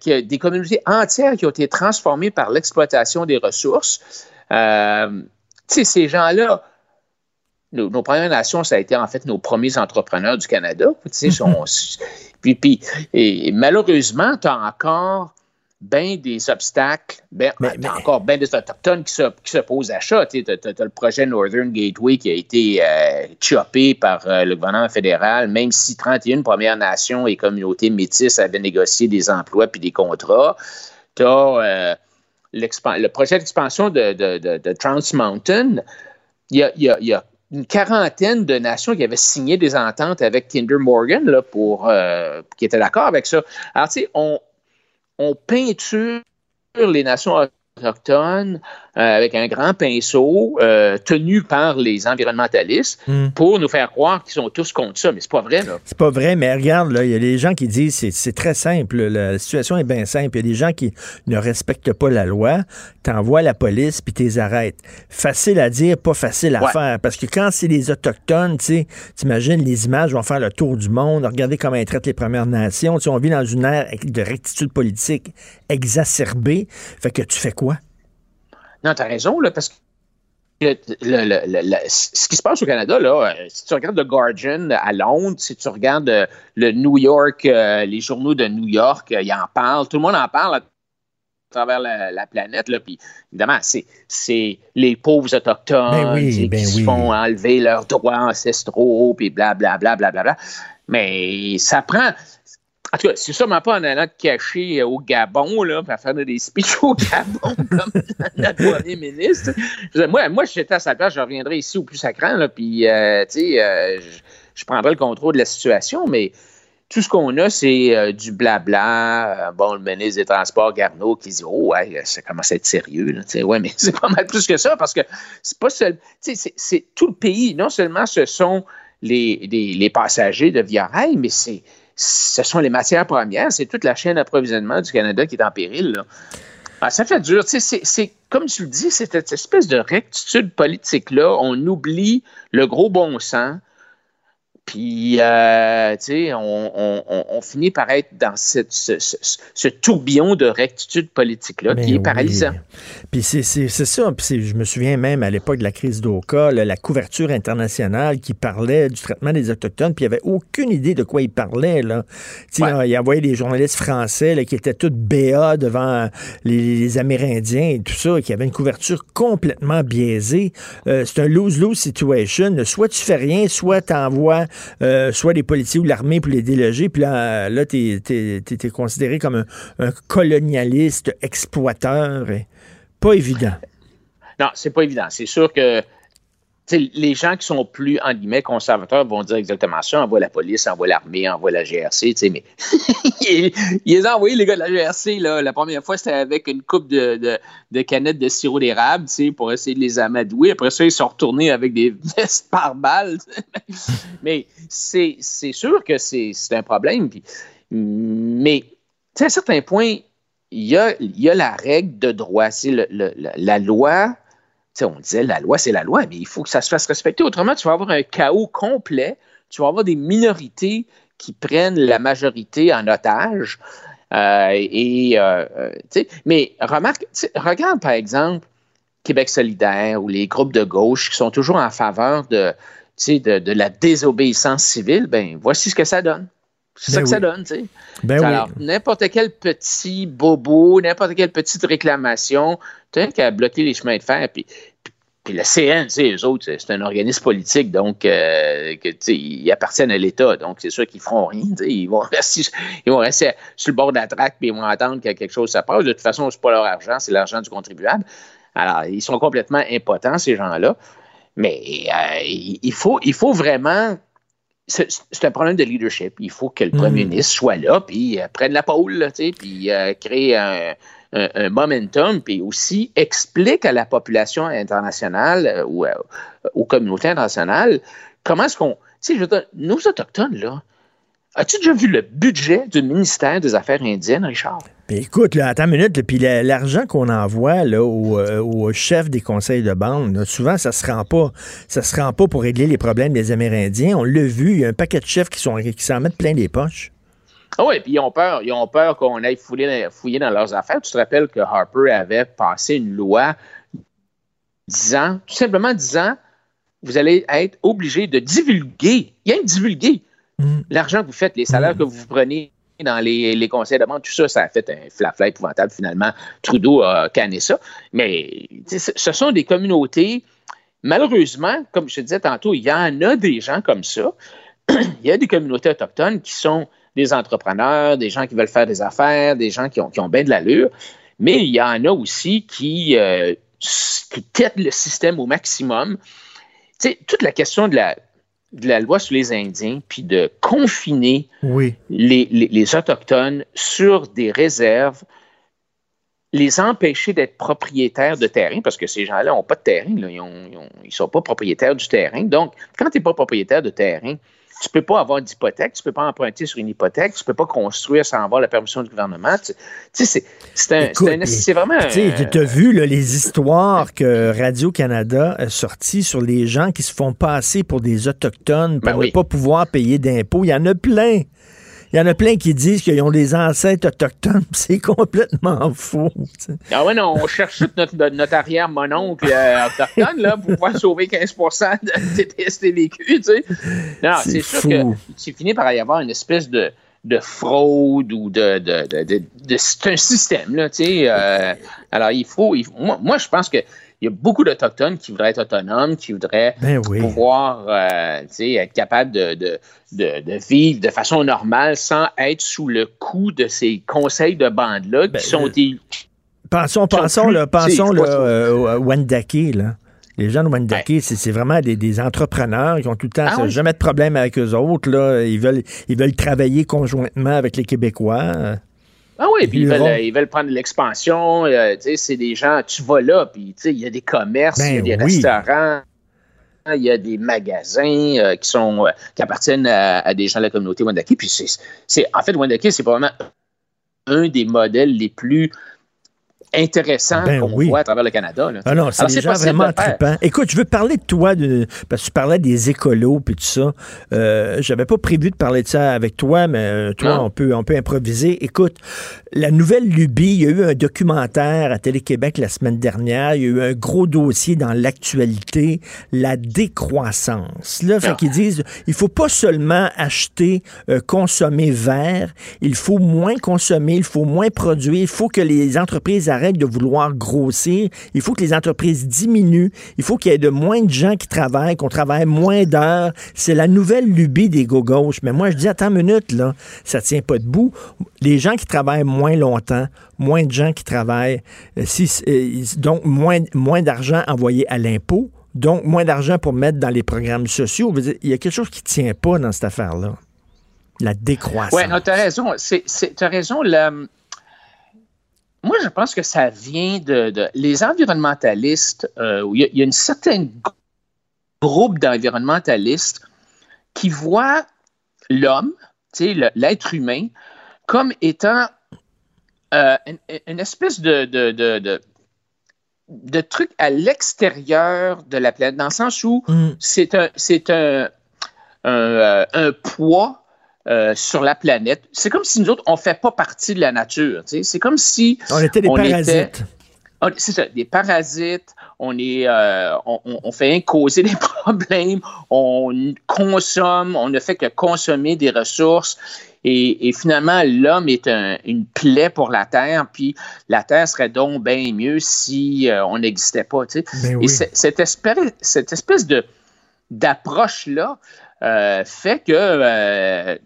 M: qui, des communautés entières qui ont été transformées par l'exploitation des ressources. Tu sais, ces gens-là, nos, nos Premières Nations, ça a été en fait nos premiers entrepreneurs du Canada. Tu sais, sont- puis, puis, et malheureusement, tu as encore bien des obstacles, ben, t'as encore bien des Autochtones qui se, qui se posent à ça. Tu as, le projet Northern Gateway qui a été euh, choppé par euh, le gouvernement fédéral, même si 31 Premières Nations et communautés métisses avaient négocié des emplois puis des contrats. Tu as le projet d'expansion de, de, de, de Trans Mountain. Il y a, il y a- il y a une quarantaine de nations qui avaient signé des ententes avec Kinder Morgan pour, euh, qui étaient d'accord avec ça. Alors, tu sais, on, on peinture les nations autochtones avec un grand pinceau euh, tenu par les environnementalistes
D: Mm.
M: pour nous faire croire qu'ils sont tous contre ça, mais c'est pas vrai. Là.
D: C'est pas vrai, mais regarde, là, il y a des gens qui disent c'est c'est très simple. La situation est bien simple. Il y a des gens qui ne respectent pas la loi, t'envoies la police puis t'es arrêtes. Facile à dire, pas facile à
M: Ouais.
D: faire. Parce que quand c'est les Autochtones, tu sais, t'imagines, les images vont faire le tour du monde. Regardez comment ils traitent les Premières Nations. Tu sais, on vit dans une ère de rectitude politique exacerbée. Fait que tu fais quoi?
M: Non, tu as raison, là, parce que le- le- le- le- le- ce qui se passe au Canada, là, euh, si tu regardes le Guardian à Londres, si tu regardes euh, le New York, euh, les journaux de New York, ils en parlent, tout le monde en parle à travers la, la planète. Là, puis évidemment, c'est, les pauvres autochtones
D: Ben oui,
M: sais,
D: ben
M: qui se font enlever leurs droits ancestraux, puis blablabla, blablabla. Mais ça prend. En tout cas, c'est sûrement pas en allant te cacher euh, au Gabon, là, pour faire des speeches au Gabon comme notre premier ministre. Moi, moi, j'étais à sa place, je reviendrais ici au plus sacrant, là, puis, euh, tu sais, euh, je, prendrais le contrôle de la situation, mais tout ce qu'on a, c'est du blabla. Bon, le ministre des Transports, Garneau, qui dit Oh, ouais, ça commence à être sérieux. Là. Ouais, mais c'est pas mal plus que ça parce que c'est pas seul. tu sais, C'est, c'est tout le pays. Non seulement ce sont les, les, les passagers de Via Rail, mais c'est, ce sont les matières premières. C'est toute la chaîne d'approvisionnement du Canada qui est en péril. Ah, ça fait dur. C'est, comme tu le dis, c'est cette espèce de rectitude politique-là. On oublie le gros bon sens. Puis, euh, tu sais, on, on- on- on finit par être dans cette- ce, ce- ce tourbillon de rectitude politique-là
D: Ben
M: qui est
D: oui.
M: paralysant.
D: Puis c'est ça. Puis je me souviens même à l'époque de la crise d'Oka, la couverture internationale qui parlait du traitement des Autochtones, puis il n'y avait aucune idée de quoi il parlait. Là. Tu sais, là, Il envoyait des journalistes français là, qui étaient tous béats devant les, les Amérindiens et tout ça, qui avaient une couverture complètement biaisée. Euh, c'est un lose-lose situation. Soit tu fais rien, soit tu envoies soit les policiers ou l'armée pour les déloger, puis là, là tu es, considéré comme un, colonialiste, exploiteur. Et pas évident.
M: Non, c'est pas évident. C'est sûr que les gens qui sont plus, en guillemets, conservateurs vont dire exactement ça. Envoie la police, envoie l'armée, envoie la GRC, mais ils, les ont envoyés, les gars de la GRC, la première fois, c'était avec une coupe de, de, canettes de sirop d'érable, pour essayer de les amadouer. Après ça, ils sont retournés avec des vestes par balles. mais c'est sûr que c'est un problème. mais, à un certain point, il y a, y a la règle de droit. C'est la loi on disait la loi, c'est la loi, mais il faut que ça se fasse respecter. Autrement, tu vas avoir un chaos complet. Tu vas avoir des minorités qui prennent la majorité en otage. Euh, et, euh, euh, mais regarde par exemple Québec solidaire ou les groupes de gauche qui sont toujours en faveur de la désobéissance civile. Ben, voici ce que ça donne. C'est ça ben que ça donne, tu sais. Ben Alors, n'importe quel petit bobo, n'importe quelle petite réclamation, tu sais, qu'à bloquer les chemins de fer, puis, puis le CN, tu sais, eux autres, c'est un organisme politique, donc, euh, que, ils appartiennent à l'État, donc c'est sûr qu'ils feront rien, ils vont, rester, ils vont rester sur le bord de la traque, puis ils vont attendre que quelque chose se passe. De toute façon, c'est pas leur argent, c'est l'argent du contribuable. Alors, ils sont complètement impotents, ces gens-là. Mais euh, il, faut, il faut vraiment c'est un problème de leadership. Il faut que le premier mm. ministre soit là, puis euh, prenne la pôle, puis euh, crée un, momentum, puis aussi explique à la population internationale euh, ou aux communautés internationales comment est-ce qu'on. Tu sais, nos Autochtones, là, As-tu déjà vu le budget du ministère des Affaires indiennes, Richard?
D: Écoute, là, attends une minute, puis l'argent qu'on envoie là, euh, au, chef des conseils de bande, souvent, ça se rend pas. Ça se rend pas pour régler les problèmes des Amérindiens. On l'a vu, il y a un paquet de chefs qui s'en qui mettent plein les poches.
M: Ah oui, puis ils ont peur, ils ont peur qu'on aille fouiller, fouiller dans leurs affaires. Tu te rappelles que Harper avait passé une loi disant, tout simplement disant, vous allez être obligé de divulguer, il y a divulguer Mm. L'argent que vous faites, les salaires mm. que vous prenez dans les, conseils de banque, tout ça, ça a fait un flafla épouvantable. Finalement, Trudeau a canné ça. Mais ce sont des communautés, malheureusement, comme je te disais tantôt, il y en a des gens comme ça. il y a des communautés autochtones qui sont des entrepreneurs, des gens qui veulent faire des affaires, des gens qui ont, qui ont bien de l'allure. Mais il y en a aussi qui, euh, qui le système au maximum. toute la question de la, de la loi sur les Indiens, puis de confiner les, Autochtones sur des réserves, les empêcher d'être propriétaires de terrain, parce que ces gens-là n'ont pas de terrain, ils ne sont pas propriétaires du terrain. Donc, quand tu n'es pas propriétaire de terrain, tu peux pas avoir d'hypothèque, tu peux pas emprunter sur une hypothèque, tu peux pas construire sans avoir la permission du gouvernement. Tu sais, c'est vraiment.
D: Tu as vu les histoires que Radio-Canada a sorties sur les gens qui se font passer pour des Autochtones pour ben ne pas pouvoir payer d'impôts. Il y en a plein. Il y en a plein qui disent qu'ils ont des ancêtres autochtones. C'est complètement faux.
M: Ah ouais, non, on cherche tout notre, notre arrière-mononcle euh, autochtone là, pour pouvoir sauver 15% de TSTVQ. Tu sais. Non, c'est sûr que c'est fini par y avoir une espèce de, de fraude ou de, de, de, c'est un système là, tu sais. Euh, alors il faut, moi, moi, je pense que il y a beaucoup d'Autochtones qui voudraient être autonomes, qui voudraient ben pouvoir euh, être capables de, vivre de façon normale sans être sous le coup de ces conseils de bande-là qui ben, sont des.
D: Pensons, pensons, là, pensons euh, Wendake, là. Les gens de Wendake, c'est vraiment des, entrepreneurs qui ont tout le temps ah jamais de problème avec eux autres. Là. Ils, veulent, ils veulent travailler conjointement avec les Québécois.
M: Ah oui, puis ils veulent, prendre l'expansion. Euh, c'est des gens, tu vas là, puis il y a des commerces, il y a ben des restaurants, il y a des magasins euh, qui sont euh, qui appartiennent à, des gens de la communauté Wendake. Puis c'est, en fait, Wendake, c'est probablement un des modèles les plus intéressant ben qu'on voit à travers le Canada. Là.
D: Ah non, c'est des gens vraiment trippants. Écoute, je veux parler de toi, de, parce que tu parlais des écolos puis tout ça. Euh, J'avais pas prévu de parler de ça avec toi, mais euh, toi, on peut, on peut improviser. Écoute, la nouvelle lubie, il y a eu un documentaire à Télé-Québec la semaine dernière. Il y a eu un gros dossier dans l'actualité, la décroissance. Là, fait ah. qu'ils disent, il faut pas seulement acheter, euh, consommer vert, il faut moins consommer, il faut moins produire, il faut que les entreprises arrêtent de vouloir grossir. Il faut que les entreprises diminuent. Il faut qu'il y ait de moins de gens qui travaillent, qu'on travaille moins d'heures. C'est la nouvelle lubie des go-gauches. Mais moi, je dis, attends une minute, là, ça tient pas debout. Les gens qui travaillent moins longtemps, moins de gens qui travaillent, euh, si, euh, donc moins, moins d'argent envoyé à l'impôt, Donc, moins d'argent pour mettre dans les programmes sociaux. Il y a quelque chose qui ne tient pas dans cette affaire-là. La décroissance.
M: Oui, tu as raison. Tu as raison. Moi, je pense que ça vient de. Les environnementalistes, euh, il, y a, une certaine groupe d'environnementalistes qui voient l'homme, l'être humain, comme étant euh, une, espèce de, de, à l'extérieur de la planète, dans le sens où mm. c'est un, un, un, un, poids euh, sur la planète. C'est comme si nous autres, on ne fait pas partie de la nature. C'est comme si.
D: On était des parasites.
M: c'est ça, des parasites. On, est, euh, on, fait causer des problèmes. On consomme. On ne fait que consommer des ressources. Et, finalement, l'homme est une plaie pour la Terre, puis la Terre serait donc bien mieux si euh, on n'existait pas. Ben Et cette espèce, cette espèce de d'approche-là fait que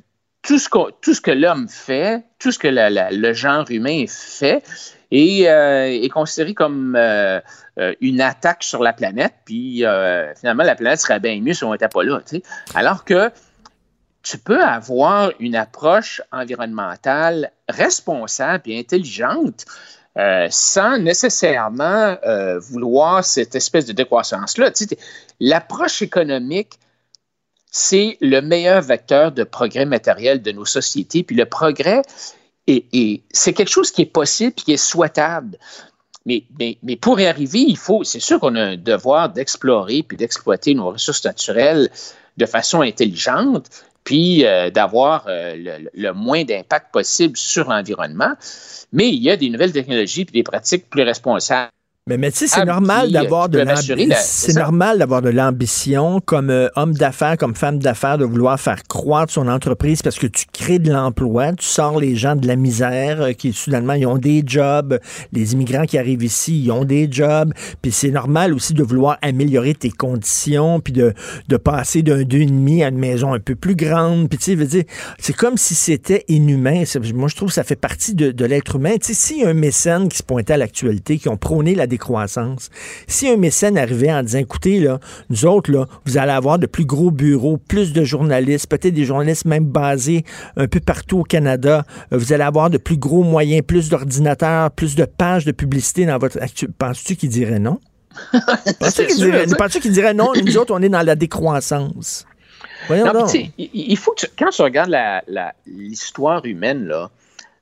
M: tout ce, que l'homme fait, tout ce que le genre humain fait, est, euh, considéré comme euh, euh, une attaque sur la planète, puis finalement, la planète serait bien mieux si on n'était pas là. Alors que tu peux avoir une approche environnementale responsable et intelligente sans nécessairement vouloir cette espèce de décroissance-là. L'approche économique c'est le meilleur vecteur de progrès matériel de nos sociétés. Puis le progrès, c'est quelque chose qui est possible qui est souhaitable. Mais, mais, pour y arriver, il faut, c'est sûr qu'on a un devoir d'explorer puis d'exploiter nos ressources naturelles de façon intelligente, puis euh, d'avoir euh, le, le, moins d'impact possible sur l'environnement. Mais il y a des nouvelles technologies puis des pratiques plus responsables
D: mais, mais tu sais, c'est normal d'avoir de c'est normal d'avoir de l'ambition comme euh, homme d'affaires, comme femme d'affaires, de vouloir faire croître son entreprise parce que tu crées de l'emploi, tu sors les gens de la misère euh, qui soudainement ils ont des jobs, les immigrants qui arrivent ici, ils ont des jobs, puis c'est normal aussi de vouloir améliorer tes conditions, puis de, de passer d'un deux et demi à une maison un peu plus grande, puis tu sais, veux dire, c'est comme si c'était inhumain. Moi, je trouve que ça fait partie de, de l'être humain. Tu sais, a un mécène qui se pointait à l'actualité, qui ont prôné la croissance. Si un mécène arrivait en disant, écoutez, là, nous autres, là, vous allez avoir de plus gros bureaux, plus de journalistes, peut-être des journalistes même basés un peu partout au Canada, euh, vous allez avoir de plus gros moyens, plus d'ordinateurs, plus de pages de publicité dans votre... Penses-tu qu'il dirait non? Penses-tu qu'il dirait, non? Nous autres, on est dans la décroissance.
M: Voyons non, il faut que quand tu regardes l'histoire humaine, là,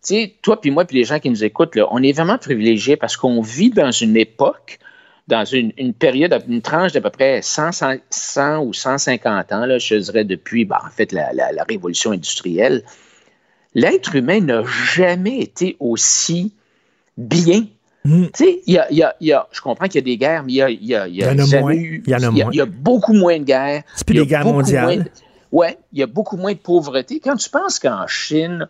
M: sais, toi puis moi puis les gens qui nous écoutent, on est vraiment privilégiés parce qu'on vit dans une époque, dans une, période, une tranche d'à peu près 100, 100, ou 150 ans, là, je dirais depuis, ben, en fait, la, révolution industrielle. L'être humain n'a jamais été aussi bien Tu sais, y a, je comprends qu'il y a des guerres, mais il y a, y a, y a,
D: eu. Il y,
M: moins. y a beaucoup moins de guerres.
D: C'est plus des guerres mondiales.
M: Oui, il y a beaucoup moins de pauvreté. Quand tu penses qu'en Chine,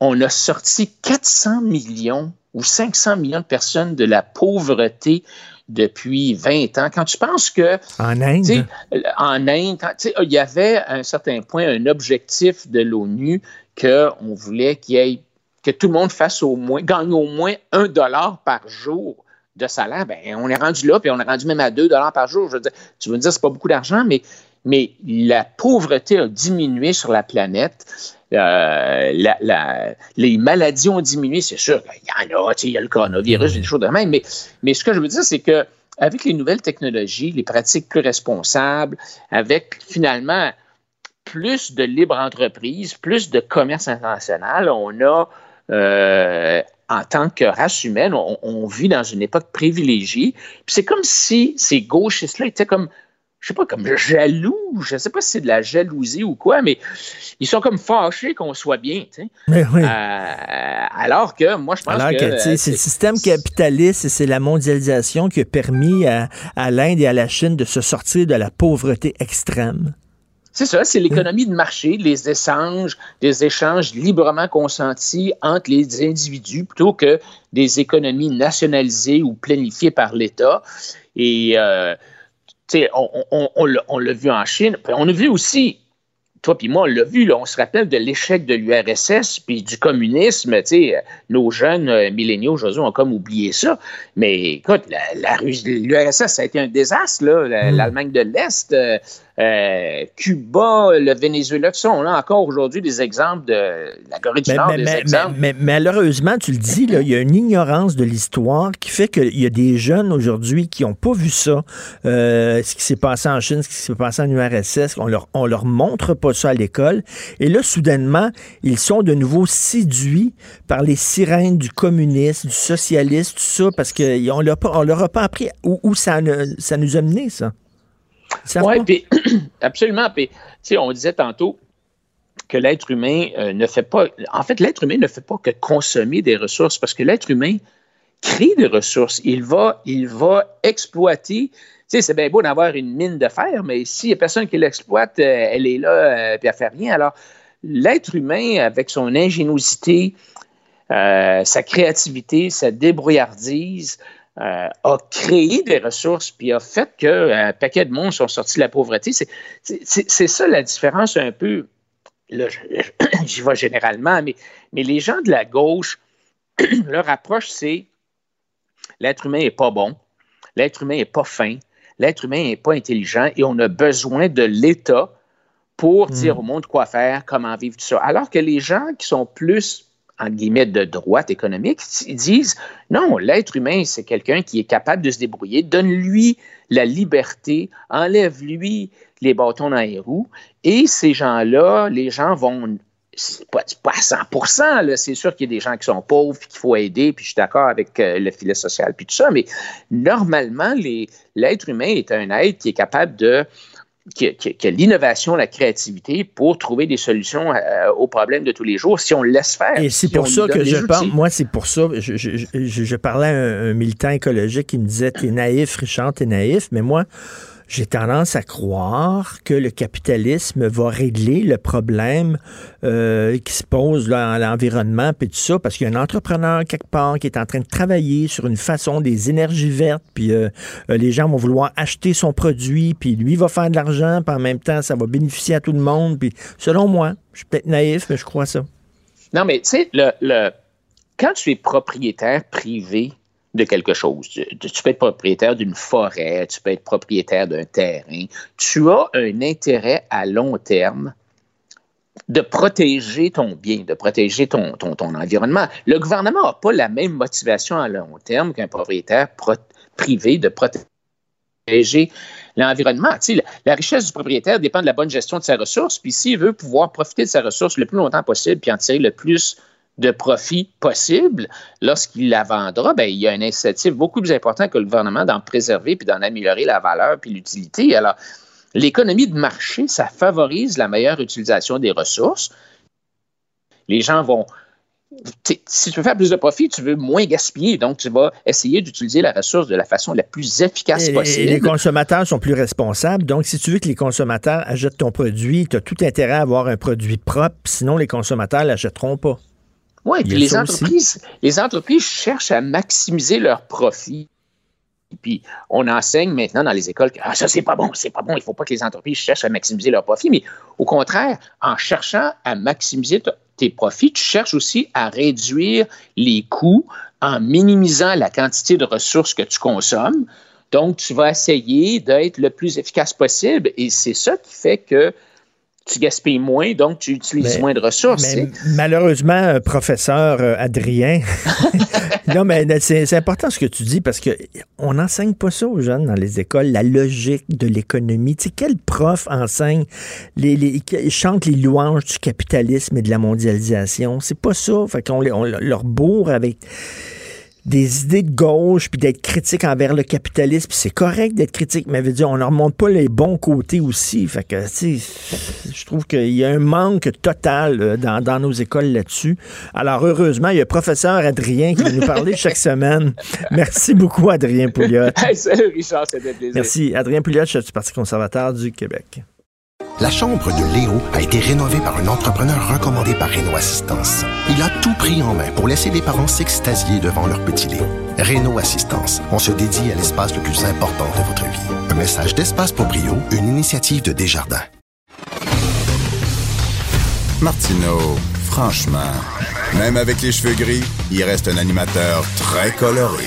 M: on a sorti 400 millions ou 500 millions de personnes de la pauvreté depuis 20 ans. Quand tu penses que...
D: En Inde?
M: En Inde, il y avait à un certain point un objectif de l'ONU qu'on voulait qu'il y ait, que tout le monde fasse au moins, gagne au moins un dollar par jour de salaire. Ben, on est rendu là, puis on est rendu même à deux dollars par jour. Je veux dire, tu veux me dire, c'est pas beaucoup d'argent, mais, mais la pauvreté a diminué sur la planète. Euh, les maladies ont diminué, c'est sûr. Il y en a, il y a le coronavirus, des choses de même. Mais, mais ce que je veux dire, c'est que avec les nouvelles technologies, les pratiques plus responsables, avec finalement plus de libre entreprise, plus de commerce international, on a, euh, en tant que race humaine, on, on, vit dans une époque privilégiée. c'est comme si ces gauchistes-là étaient comme je sais pas, comme jaloux. Je sais pas si c'est de la jalousie ou quoi, mais ils sont comme fâchés qu'on soit bien.
D: Mais oui.
M: Euh, alors que moi, je pense
D: alors
M: que.
D: c'est le système capitaliste et c'est la mondialisation qui a permis à, l'Inde et à la Chine de se sortir de la pauvreté extrême.
M: C'est ça, c'est l'économie de marché, les échanges, des échanges librement consentis entre les individus plutôt que des économies nationalisées ou planifiées par l'État. Et euh, on, on, l'a vu en Chine. On a vu aussi toi puis moi, on l'a vu, là, on se rappelle de l'échec de l'URSS puis du communisme. Nos jeunes euh, milléniaux aujourd'hui ont comme oublié ça. Mais écoute, l'URSS, ça a été un désastre. Mm. L'Allemagne de l'Est, euh, euh, Cuba, le Venezuela, tout ça, on a encore aujourd'hui des exemples de la Corée du Nord, des exemples.
D: Mais, malheureusement, tu le dis, il y a une ignorance de l'histoire qui fait qu'il y a des jeunes aujourd'hui qui n'ont pas vu ça, euh, ce qui s'est passé en Chine, ce qui s'est passé en URSS, on leur, on leur montre pas ça à l'école. Et là, soudainement, ils sont de nouveau séduits par les sirènes du communisme, du socialisme, tout ça, parce qu'on ne leur a pas appris où, où ça, ça nous a mené, ça.
M: Oui, puis absolument. On disait tantôt que l'être humain euh, ne fait pas. En fait, l'être humain ne fait pas que consommer des ressources parce que l'être humain crée des ressources. Il va, il va exploiter. C'est bien beau d'avoir une mine de fer, mais s'il n'y a personne qui l'exploite, euh, elle est là, euh, puis elle ne fait rien. Alors, l'être humain, avec son ingéniosité, sa créativité, sa débrouillardise, euh, a créé des ressources puis a fait qu'un euh, paquet de monde sont sortis de la pauvreté. C'est ça la différence un peu. Là, j'y vais généralement, mais, mais les gens de la gauche, leur approche, c'est l'être humain n'est pas bon, l'être humain n'est pas fin, l'être humain n'est pas intelligent et on a besoin de l'État pour hmm. dire au monde quoi faire, comment vivre tout ça. Alors que les gens qui sont plus en guillemets, de droite économique, ils disent non, l'être humain, c'est quelqu'un qui est capable de se débrouiller, donne-lui la liberté, enlève-lui les bâtons dans les roues, et ces gens-là, les gens vont pas, pas à 100% c'est sûr qu'il y a des gens qui sont pauvres qu'il faut aider, puis je suis d'accord avec euh, le filet social, puis tout ça, mais normalement, l'être humain est un être qui est capable de qui a, l'innovation, la créativité pour trouver des solutions euh, aux problèmes de tous les jours si on le laisse faire.
D: Et c'est pour ça que je parle, moi, c'est pour ça, je, je, je, parlais à un, un, militant écologique qui me disait, t'es naïf, Richard, t'es naïf, mais moi, j'ai tendance à croire que le capitalisme va régler le problème euh, qui se pose à l'environnement puis tout ça, parce qu'il y a un entrepreneur quelque part qui est en train de travailler sur une façon des énergies vertes, puis euh, euh, les gens vont vouloir acheter son produit, puis lui va faire de l'argent, puis en même temps, ça va bénéficier à tout le monde. Puis selon moi, je suis peut-être naïf, mais je crois ça.
M: Non, mais tu sais, le, le, quand tu es propriétaire privé de quelque chose. Tu, peux être propriétaire d'une forêt, tu peux être propriétaire d'un terrain. Tu as un intérêt à long terme de protéger ton bien, de protéger ton, environnement. Le gouvernement n'a pas la même motivation à long terme qu'un propriétaire privé de protéger l'environnement. Tu la, richesse du propriétaire dépend de la bonne gestion de ses ressources, puis s'il veut pouvoir profiter de ses ressources le plus longtemps possible, puis en tirer le plus de profit possible, lorsqu'il la vendra, ben, il y a un incentive beaucoup plus important que le gouvernement d'en préserver puis d'en améliorer la valeur puis l'utilité. Alors, l'économie de marché, ça favorise la meilleure utilisation des ressources. Les gens vont si tu veux faire plus de profit, tu veux moins gaspiller. Donc, tu vas essayer d'utiliser la ressource de la façon la plus efficace possible.
D: Et les consommateurs sont plus responsables. Donc, si tu veux que les consommateurs achètent ton produit, tu as tout intérêt à avoir un produit propre. Sinon, les consommateurs ne l'achèteront pas.
M: Oui, puis les entreprises, les entreprises cherchent à maximiser leurs profits. Puis on enseigne maintenant dans les écoles que ah, ça, c'est pas bon, c'est pas bon, il ne faut pas que les entreprises cherchent à maximiser leurs profits. Mais au contraire, en cherchant à maximiser tes profits, tu cherches aussi à réduire les coûts en minimisant la quantité de ressources que tu consommes. Donc, tu vas essayer d'être le plus efficace possible. Et c'est ça qui fait que tu gaspilles moins, donc tu utilises moins de ressources.
D: malheureusement, euh, professeur euh, Adrien, non, mais c'est important ce que tu dis parce qu'on n'enseigne pas ça aux jeunes dans les écoles, la logique de l'économie. Tu sais, quel prof enseigne, les, les, chante les louanges du capitalisme et de la mondialisation? C'est pas ça. Fait qu'on on leur bourre avec des idées de gauche, puis d'être critique envers le capitalisme. c'est correct d'être critique, mais veut dire, on ne remonte pas les bons côtés aussi. Fait que, je trouve qu'il y a un manque total euh, dans, nos écoles là-dessus. Alors, heureusement, il y a le professeur Adrien qui va nous parler chaque semaine. Merci beaucoup, Adrien Pouliot.
M: salut, Richard, c'était plaisir.
D: Merci. Adrien Pouliot, je suis Parti conservateur du Québec.
P: La chambre de Léo a été rénovée par un entrepreneur recommandé par Renault Assistance. Il a tout pris en main pour laisser les parents s'extasier devant leur petit Léo. Renault Assistance, on se dédie à l'espace le plus important de votre vie. Un message d'Espace Proprio, une initiative de Desjardins.
O: Martineau, franchement, même avec les cheveux gris, il reste un animateur très coloré.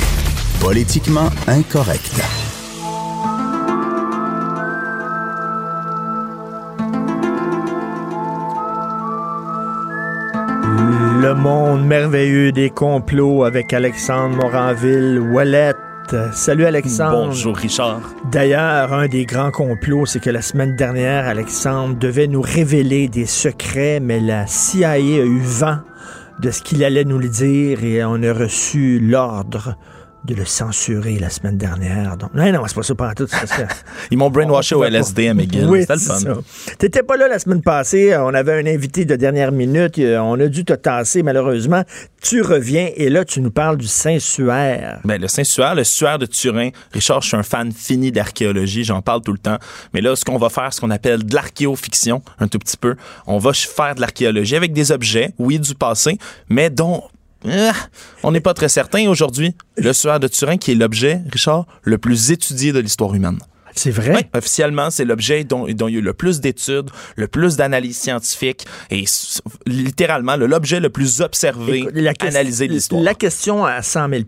O: Politiquement incorrect.
D: Le monde merveilleux des complots avec Alexandre Moranville, Wallet. Salut Alexandre.
R: Bonjour Richard.
D: D'ailleurs, un des grands complots, c'est que la semaine dernière, Alexandre devait nous révéler des secrets, mais la CIA a eu vent de ce qu'il allait nous le dire et on a reçu l'ordre de le censurer la semaine dernière. Donc, non, non, c'est pas ça pendant tout.
R: Ils m'ont brainwashé au LSD à McGill.
D: Oui,
R: C'était le fun.
D: T'étais pas là la semaine passée. On avait un invité de dernière minute. Euh, On a dû te tasser, malheureusement. Tu reviens et là, tu nous parles du Saint-Suaire.
R: Ben, le Saint-Suaire, le Suaire de Turin. Richard, je suis un fan fini d'archéologie, j'en parle tout le temps. Mais là, ce qu'on va faire, ce qu'on appelle de l'archéofiction, un tout petit peu. On va faire de l'archéologie avec des objets, oui, du passé, mais dont ah, on n'est pas très certain aujourd'hui. Le Suaire de Turin, qui est l'objet, Richard, le plus étudié de l'histoire humaine.
D: C'est vrai?
R: Oui, officiellement, c'est l'objet dont, dont il y a eu le plus d'études, le plus d'analyses scientifiques et littéralement le- l'objet le plus observé,
D: Écoute, la ques-
R: analysé de l'histoire.
D: La question à 100 000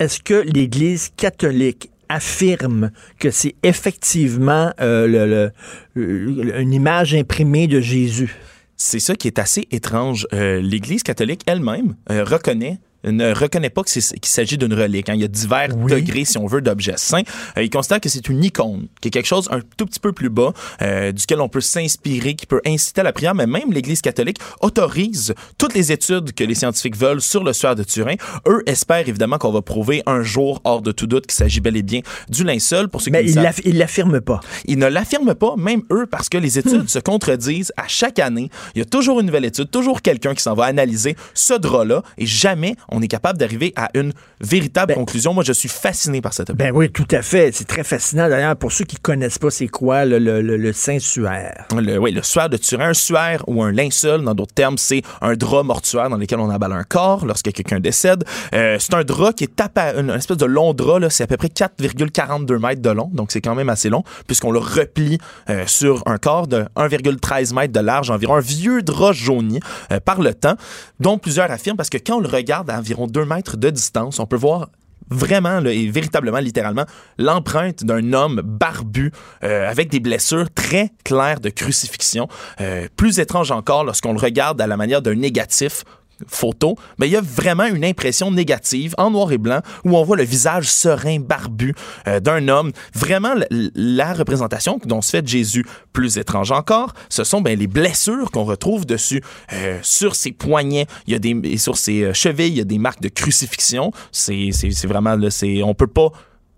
D: est-ce que l'Église catholique affirme que c'est effectivement euh, le- le- le- une image imprimée de Jésus?
R: C'est ça qui est assez étrange. Euh, L'Église catholique elle-même euh, reconnaît ne reconnaît pas qu'il s'agit d'une relique. hein. Il y a divers degrés, si on veut, d'objets saints. Euh, il considère que c'est une icône, qui est quelque chose un tout petit peu plus bas, euh, duquel on peut s'inspirer, qui peut inciter à la prière, mais même l'Église catholique autorise toutes les études que les scientifiques veulent sur le suaire de Turin. Eux espèrent évidemment qu'on va prouver un jour, hors de tout doute, qu'il s'agit bel et bien du linceul. Pour ceux
D: Mais
R: qui ne
D: il il l'affirme pas.
R: ils ne l'affirment pas, même eux, parce que les études se contredisent à chaque année. Il y a toujours une nouvelle étude, toujours quelqu'un qui s'en va analyser ce drap-là, et jamais on est capable d'arriver à une véritable conclusion. Moi, je suis fasciné par cette
D: Ben oui, tout à fait. C'est très fascinant. D'ailleurs, pour ceux qui connaissent pas, c'est quoi le, le- le- le Saint-Suaire?
R: Le, oui, le suaire de Turin. Un suaire ou un linceul, dans d'autres termes, c'est un drap mortuaire dans lequel on emballe un corps lorsque quelqu'un décède. Euh, c'est un drap qui est appa- une, une espèce de long drap, là, c'est à peu près 4,42 mètres de long, donc c'est quand même assez long, puisqu'on le replie euh, sur un corps de 1,13 mètres de large, environ un vieux drap jauni euh, par le temps, dont plusieurs affirment, parce que quand on le regarde à environ 2 mètres de distance, on peut voir vraiment et véritablement, littéralement, l'empreinte d'un homme barbu euh, avec des blessures très claires de crucifixion. Euh, plus étrange encore lorsqu'on le regarde à la manière d'un négatif photo, mais il y a vraiment une impression négative en noir et blanc où on voit le visage serein, barbu euh, d'un homme. Vraiment, la, représentation dont se fait Jésus plus étrange encore, ce sont ben, les blessures qu'on retrouve dessus. Euh, sur ses poignets, il y a des, et sur ses euh, chevilles, il y a des marques de crucifixion. C'est vraiment, là, on peut pas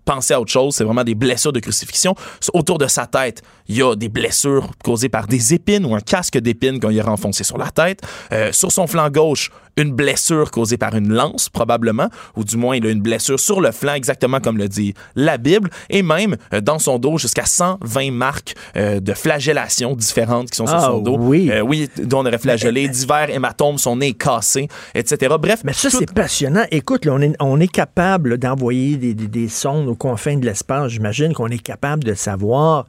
R: penser à autre chose, c'est vraiment des blessures de crucifixion. Autour de sa tête, il y a des blessures causées par des épines ou un casque d'épines qu'on y a renfoncé sur la tête. Euh, sur son flanc gauche, une blessure causée par une lance, probablement, ou du moins il a une blessure sur le flanc, exactement comme le dit la Bible, et même euh, dans son dos jusqu'à 120 marques euh, de flagellation différentes qui sont sur
D: Ah,
R: son dos.
D: oui.
R: Euh, oui, dont on aurait flagellé, divers hématomes, son nez cassé, etc. Bref,
D: Mais ça, c'est passionnant. Écoute, là, on, est, on est capable d'envoyer des, des- des sondes aux confins de l'espace. J'imagine qu'on est capable de savoir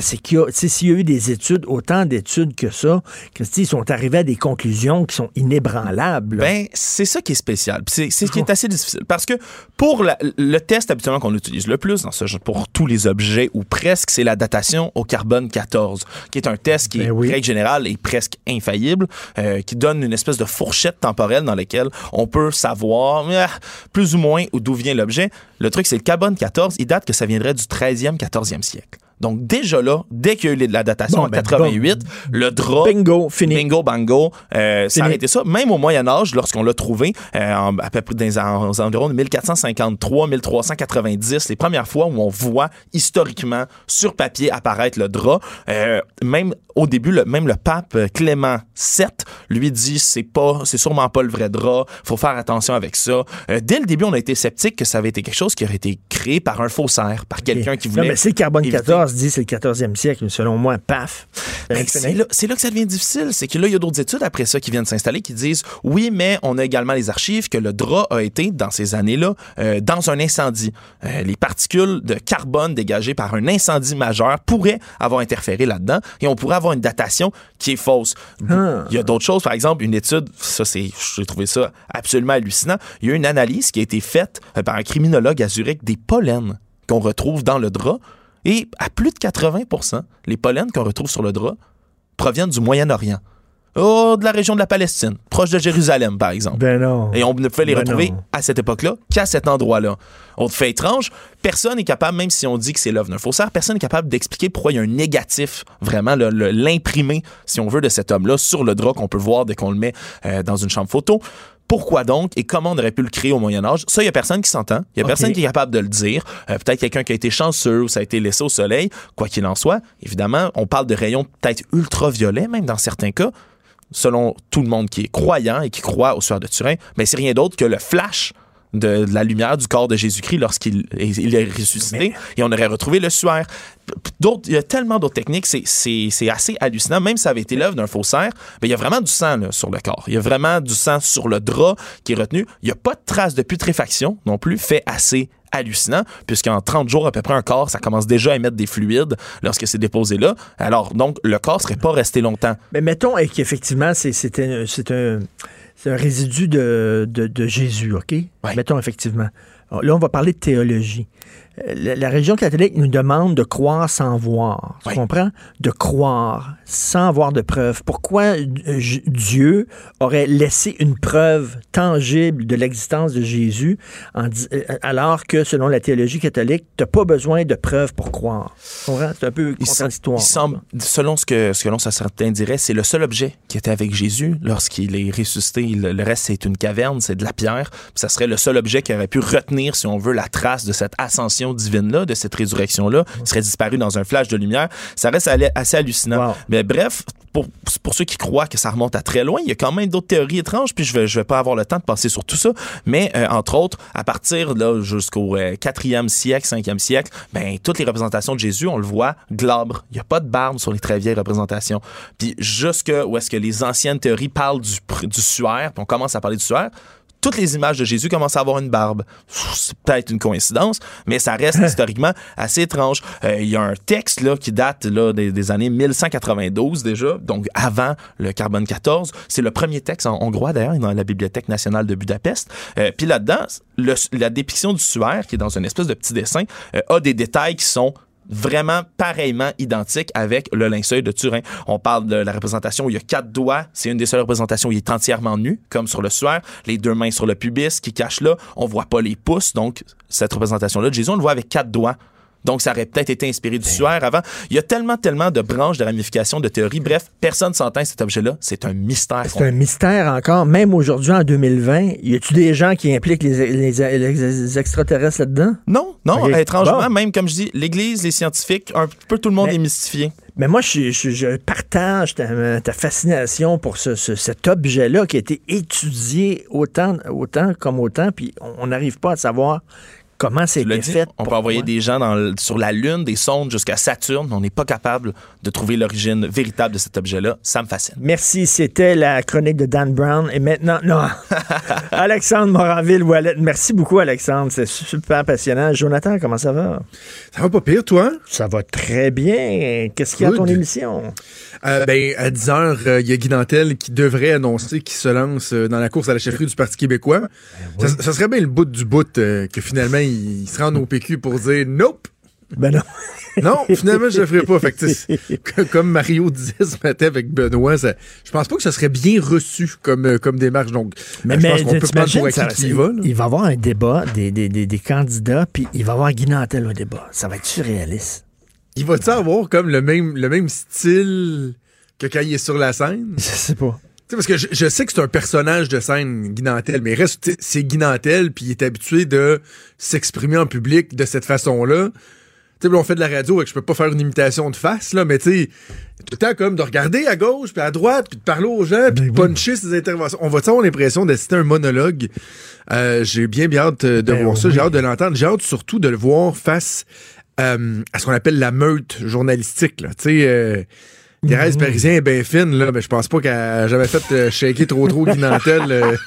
D: c'est qu'il y a, s'il y a eu des études, autant d'études que ça, sais, ils sont arrivés à des conclusions qui sont inébranlables.
R: Ben, c'est ça qui est spécial. C'est c'est ce qui est assez difficile. Parce que pour la- le test habituellement qu'on utilise le plus dans ce genre, pour tous les objets ou presque, c'est la datation au carbone 14, qui est un test qui est, règle générale, est presque infaillible, euh, qui donne une espèce de fourchette temporelle dans laquelle on peut savoir ah, plus ou moins où- d'où vient l'objet. Le truc, c'est le carbone 14, il date que ça viendrait du 13e, 14e siècle. Donc déjà là, dès qu'il y a eu de la datation
D: Bon,
R: en
D: ben,
R: 88, le drap...
D: Bingo, fini.
R: Bingo, bango. Euh, ça a arrêté ça. Même au Moyen Âge, lorsqu'on l'a trouvé, euh, en- à peu près dans les aux environs de 1453, 1390, les premières fois où on voit historiquement sur papier apparaître le drap, euh, même au début, le, même le pape Clément VII lui dit c'est pas, c'est sûrement pas le vrai drap, faut faire attention avec ça. Euh, dès le début, on a été sceptique que ça avait été quelque chose qui aurait été créé par un faussaire, par quelqu'un qui
D: Non,
R: voulait.
D: mais c'est carbone
R: éviter-
D: 14. Se dit c'est le 14e siècle, selon moi, paf.
R: Ben, c'est là, c'est là que ça devient difficile. C'est que là, il y a d'autres études après ça qui viennent s'installer qui disent oui, mais on a également les archives que le drap a été, dans ces années-là, euh, dans un incendie. Euh, les particules de carbone dégagées par un incendie majeur pourraient avoir interféré là-dedans et on pourrait avoir une datation qui est fausse.
D: Ah.
R: Il y a d'autres choses, par exemple, une étude, ça c'est, j'ai trouvé ça absolument hallucinant. Il y a une analyse qui a été faite euh, par un criminologue à Zurich des pollens qu'on retrouve dans le drap et à plus de 80% les pollens qu'on retrouve sur le drap proviennent du Moyen-Orient. Oh, de la région de la Palestine, proche de Jérusalem, par exemple.
D: Ben non.
R: Et on ne peut les
D: Ben
R: retrouver
D: non.
R: à cette époque-là qu'à cet endroit-là. Autre fait étrange, personne n'est capable, même si on dit que c'est l'œuvre d'un faussaire, personne n'est capable d'expliquer pourquoi il y a un négatif, vraiment, l'imprimer, si on veut, de cet homme-là sur le drap qu'on peut voir dès qu'on le met euh, dans une chambre photo. Pourquoi donc et comment on aurait pu le créer au Moyen Âge? Ça, il n'y a personne qui s'entend. Il n'y a personne qui est capable de le dire. Euh, peut-être quelqu'un qui a été chanceux ou ça a été laissé au soleil. Quoi qu'il en soit, évidemment, on parle de rayons peut-être ultraviolets, même dans certains cas selon tout le monde qui est croyant et qui croit au sueur de Turin, mais c'est rien d'autre que le flash de, de la lumière du corps de Jésus-Christ lorsqu'il est, il est ressuscité et on aurait retrouvé le suaire. D'autres, il y a tellement d'autres techniques, c'est, assez hallucinant. Même si ça avait été l'œuvre d'un faussaire, mais il y a vraiment du sang là, sur le corps. Il y a vraiment du sang sur le drap qui est retenu. Il n'y a pas de trace de putréfaction non plus, fait assez hallucinant, puisqu'en 30 jours à peu près un corps, ça commence déjà à émettre des fluides lorsque c'est déposé là. Alors donc le corps serait pas resté longtemps.
D: Mais mettons et qu'effectivement, c'est c'est un, c'est un, résidu de, de, de Jésus, OK? Mettons effectivement. Alors, Là, on va parler de théologie. La, la religion catholique nous demande de croire sans voir. Tu comprends? De croire sans avoir de preuves. Pourquoi euh, Dieu aurait laissé une preuve tangible de l'existence de Jésus en euh, alors que, selon la théologie catholique, tu n'as pas besoin de preuves pour croire? C'est un peu
R: Il,
D: contradictoire.
R: il semble, selon ce que, ce que l'on certains dirait, c'est le seul objet qui était avec Jésus lorsqu'il est ressuscité. Le, le reste, c'est une caverne, c'est de la pierre. Ça serait le seul objet qui aurait pu retenir, si on veut, la trace de cette ascension divine-là, de cette résurrection-là. Serait disparu dans un flash de lumière. Ça reste assez hallucinant. Mais bref, pour, pour ceux qui croient que ça remonte à très loin, il y a quand même d'autres théories étranges, puis je vais, je vais pas avoir le temps de passer sur tout ça. Mais, euh, entre autres, à partir là jusqu'au euh, 4e siècle, 5e siècle, ben, toutes les représentations de Jésus, on le voit glabre. Il n'y a pas de barbe sur les très vieilles représentations. Puis jusque où est-ce que les anciennes théories parlent du, du suaire, puis on commence à parler du suaire, toutes les images de Jésus commencent à avoir une barbe. C'est peut-être une coïncidence, mais ça reste historiquement assez étrange. Euh, Il y a un texte là, qui date là, des, des années 1192 déjà, donc avant le carbone 14. C'est le premier texte en hongrois d'ailleurs, dans la Bibliothèque nationale de Budapest. Euh, Puis là-dedans, la dépiction du suaire, qui est dans une espèce de petit dessin, euh, a des détails qui sont vraiment pareillement identiques avec le linceul de Turin. On parle de la représentation où il y a quatre doigts. C'est une des seules représentations où il est entièrement nu, comme sur le suaire. Les deux mains sur le pubis qui cachent là. On voit pas les pouces. Donc, cette représentation-là de Jésus, on le voit avec quatre doigts. Donc, ça aurait peut-être été inspiré du suaire avant. Il y a tellement, tellement de branches de ramifications, de théories. Bref, personne s'entend cet objet-là. C'est un mystère.
D: C'est un mystère encore. Même aujourd'hui, en 2020, y a-tu des gens qui impliquent les, les- les extraterrestres là-dedans?
R: Non, non, étrangement,
D: Bon.
R: même comme je dis, l'Église, les scientifiques, un peu tout le monde est mystifié.
D: Mais moi, je, je- je partage ta, ta fascination pour ce- ce- cet objet-là qui a été étudié autant, autant comme autant, puis on n'arrive pas à savoir comment c'est fait.
R: on peut envoyer des gens dans sur la Lune, des sondes jusqu'à Saturne. On n'est pas capable de trouver l'origine véritable de cet objet-là. Ça me fascine.
D: Merci, c'était la chronique de Dan Brown. Et maintenant, non. Alexandre Moranville-Wallet. Merci beaucoup, Alexandre. C'est super passionnant. Jonathan, comment ça va?
S: Ça va pas pire, toi?
D: Ça va très bien. Qu'est-ce qu'il y a à ton
S: Good.
D: émission?
S: Euh, ben, à 10 h, il y a Guy Nantel qui devrait annoncer qu'il se lance euh, dans la course à la chefferie du Parti québécois.
D: Ben
S: ça, ça serait bien le bout du bout euh, que finalement il, se rende au PQ pour dire nope.
D: Ben non.
S: non, finalement, je le ferai pas. Fait que, comme Mario disait ce matin avec Benoît, ça- je pense pas que ça serait bien reçu comme, euh, comme démarche. Donc,
D: Mais,
S: euh, je
D: mais
S: pense qu'on peut prendre pour
D: ça-
S: y va.
D: il va y avoir un débat des, des, des, des candidats, puis il va y avoir Guy Nantel au débat. Ça va être surréaliste.
S: Il va-tu avoir comme le même, le même style que quand il est sur la scène?
D: Je sais pas.
S: Sais, parce que je, je sais que c'est un personnage de scène, Guy Nantel, mais reste, c'est Guy Nantel, puis il est habitué de s'exprimer en public de cette façon-là. Tu sais, on fait de la radio et que je peux pas faire une imitation de face, là, mais tu sais, tout le temps comme de regarder à gauche, puis à droite, puis de parler aux gens, puis de puncher ses interventions. On va avoir l'impression d'assister à un monologue? Euh, j'ai bien, bien hâte euh, de
D: Ben
S: voir ça. J'ai hâte de l'entendre. J'ai hâte surtout de le voir face euh, à ce qu'on appelle la meute journalistique. Là. Tu sais, euh, Thérèse
D: Mhm.
S: Parisien est bien fine, là, mais je pense pas qu'elle a jamais fait euh, shaker trop trop Guinantel. euh.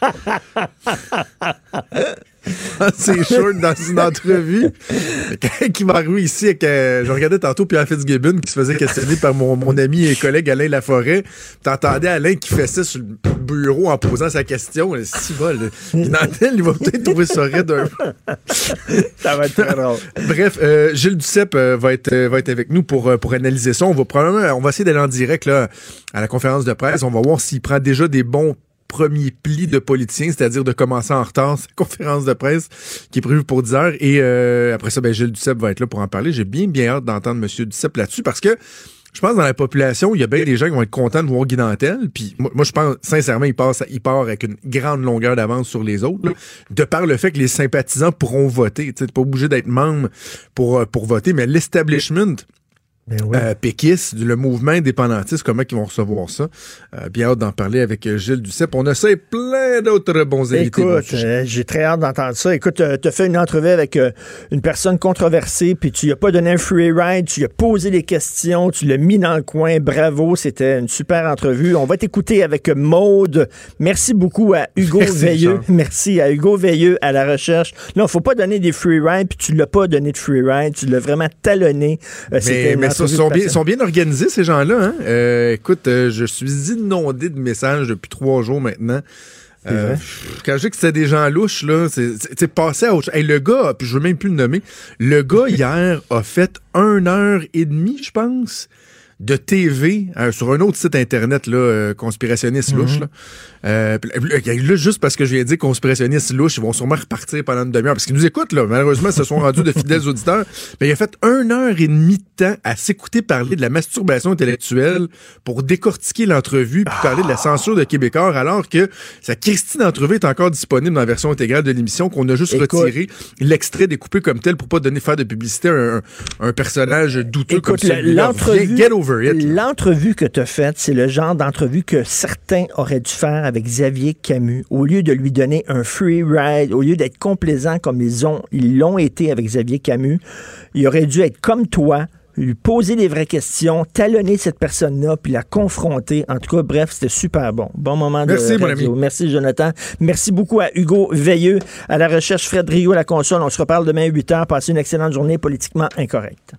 S: C'est short dans une entrevue. Quand il m'a arrivé ici, euh, je regardais tantôt Pierre Fitzgibbon qui se faisait questionner par mon, mon ami et collègue Alain Laforêt. T'entendais Alain qui fessait sur le bureau en posant sa question. Si bol, Guinantel, il va peut-être trouver ça raide un peu.
D: Ça va être très drôle.
S: Bref, euh, Gilles Duceppe euh, va, être, euh, va être avec nous pour, pour analyser ça. On va probablement, on va essayer d'aller en direct là, à la conférence de presse. On va voir s'il prend déjà des bons premiers plis de politiciens, c'est-à-dire de commencer en retard sa conférence de presse qui est prévue pour 10 heures. Et euh, après ça, ben, Gilles Duceppe va être là pour en parler. J'ai bien, bien hâte d'entendre M. Duceppe là-dessus parce que je pense que dans la population, il y a bien des gens qui vont être contents de voir Guy Nantel. Puis moi, je pense, sincèrement, il part avec une grande longueur d'avance sur les autres. là, de par le fait que les sympathisants pourront voter. Tu n'es pas obligé d'être membre pour, euh, pour voter, mais l'establishment euh, péquiste, le mouvement indépendantiste, comment ils vont recevoir ça? Euh, bien hâte d'en parler avec euh, Gilles Duceppe. On a ça et plein d'autres bons invités.
D: Écoute, euh, j'ai très hâte d'entendre ça. Écoute, tu as fait une entrevue avec euh, une personne controversée, puis tu lui as pas donné un free ride, tu lui as posé des questions, tu l'as mis dans le coin. Bravo, c'était une super entrevue. On va t'écouter avec Maude. Merci beaucoup à Hugo
S: Merci,
D: Veilleux. Merci à Hugo Veilleux à la recherche. Non, faut pas donner des free rides, puis tu l'as pas donné de free ride, tu l'as vraiment talonné. Euh, c'était Entrevue
S: sont, bien, sont bien organisés, ces gens-là. Hein? Euh, écoute, euh, je suis inondé de messages depuis trois jours maintenant.
D: C'est
S: Euh, quand je dis que c'était des gens louches, là, c'est c'est- c'est passé à autre chose. Hey, le gars, puis je veux même plus le nommer, le gars hier a fait une heure et demie, je pense, de TV euh, sur un autre site internet là, euh, conspirationniste
D: Mhm.
S: louche. Là. Euh, puis là, juste parce que je viens de dire conspirationniste louche, ils vont sûrement repartir pendant une demi-heure. Parce qu'ils nous écoutent, là. Malheureusement, ils se sont rendus de fidèles auditeurs. Mais il a fait une heure et demie de temps à s'écouter parler de la masturbation intellectuelle pour décortiquer l'entrevue puis parler de la censure de Québécois, alors que sa Christine entrevue est encore disponible dans la version intégrale de l'émission, qu'on a juste
D: Écoute.
S: retiré l'extrait découpé comme tel pour pas donner faire de publicité à un, un personnage douteux comme
D: Écoute,
S: celui-là.
D: l'entrevue,
S: over it.
D: l'entrevue que tu as faite, c'est le genre d'entrevue que certains auraient dû faire avec Xavier Camus. Au lieu de lui donner un free ride, au lieu d'être complaisant comme ils ont, ils l'ont été avec Xavier Camus, il aurait dû être comme toi, lui poser des vraies questions, talonner cette personne-là, puis la confronter. En tout cas, bref, c'était super bon. Bon moment
S: Merci,
D: de
S: mon
D: radio.
S: ami.
D: Merci, Jonathan. Merci beaucoup à Hugo Veilleux, à la recherche Fred Rio à la console. On se reparle demain à 8 h. Passez une excellente journée politiquement incorrecte.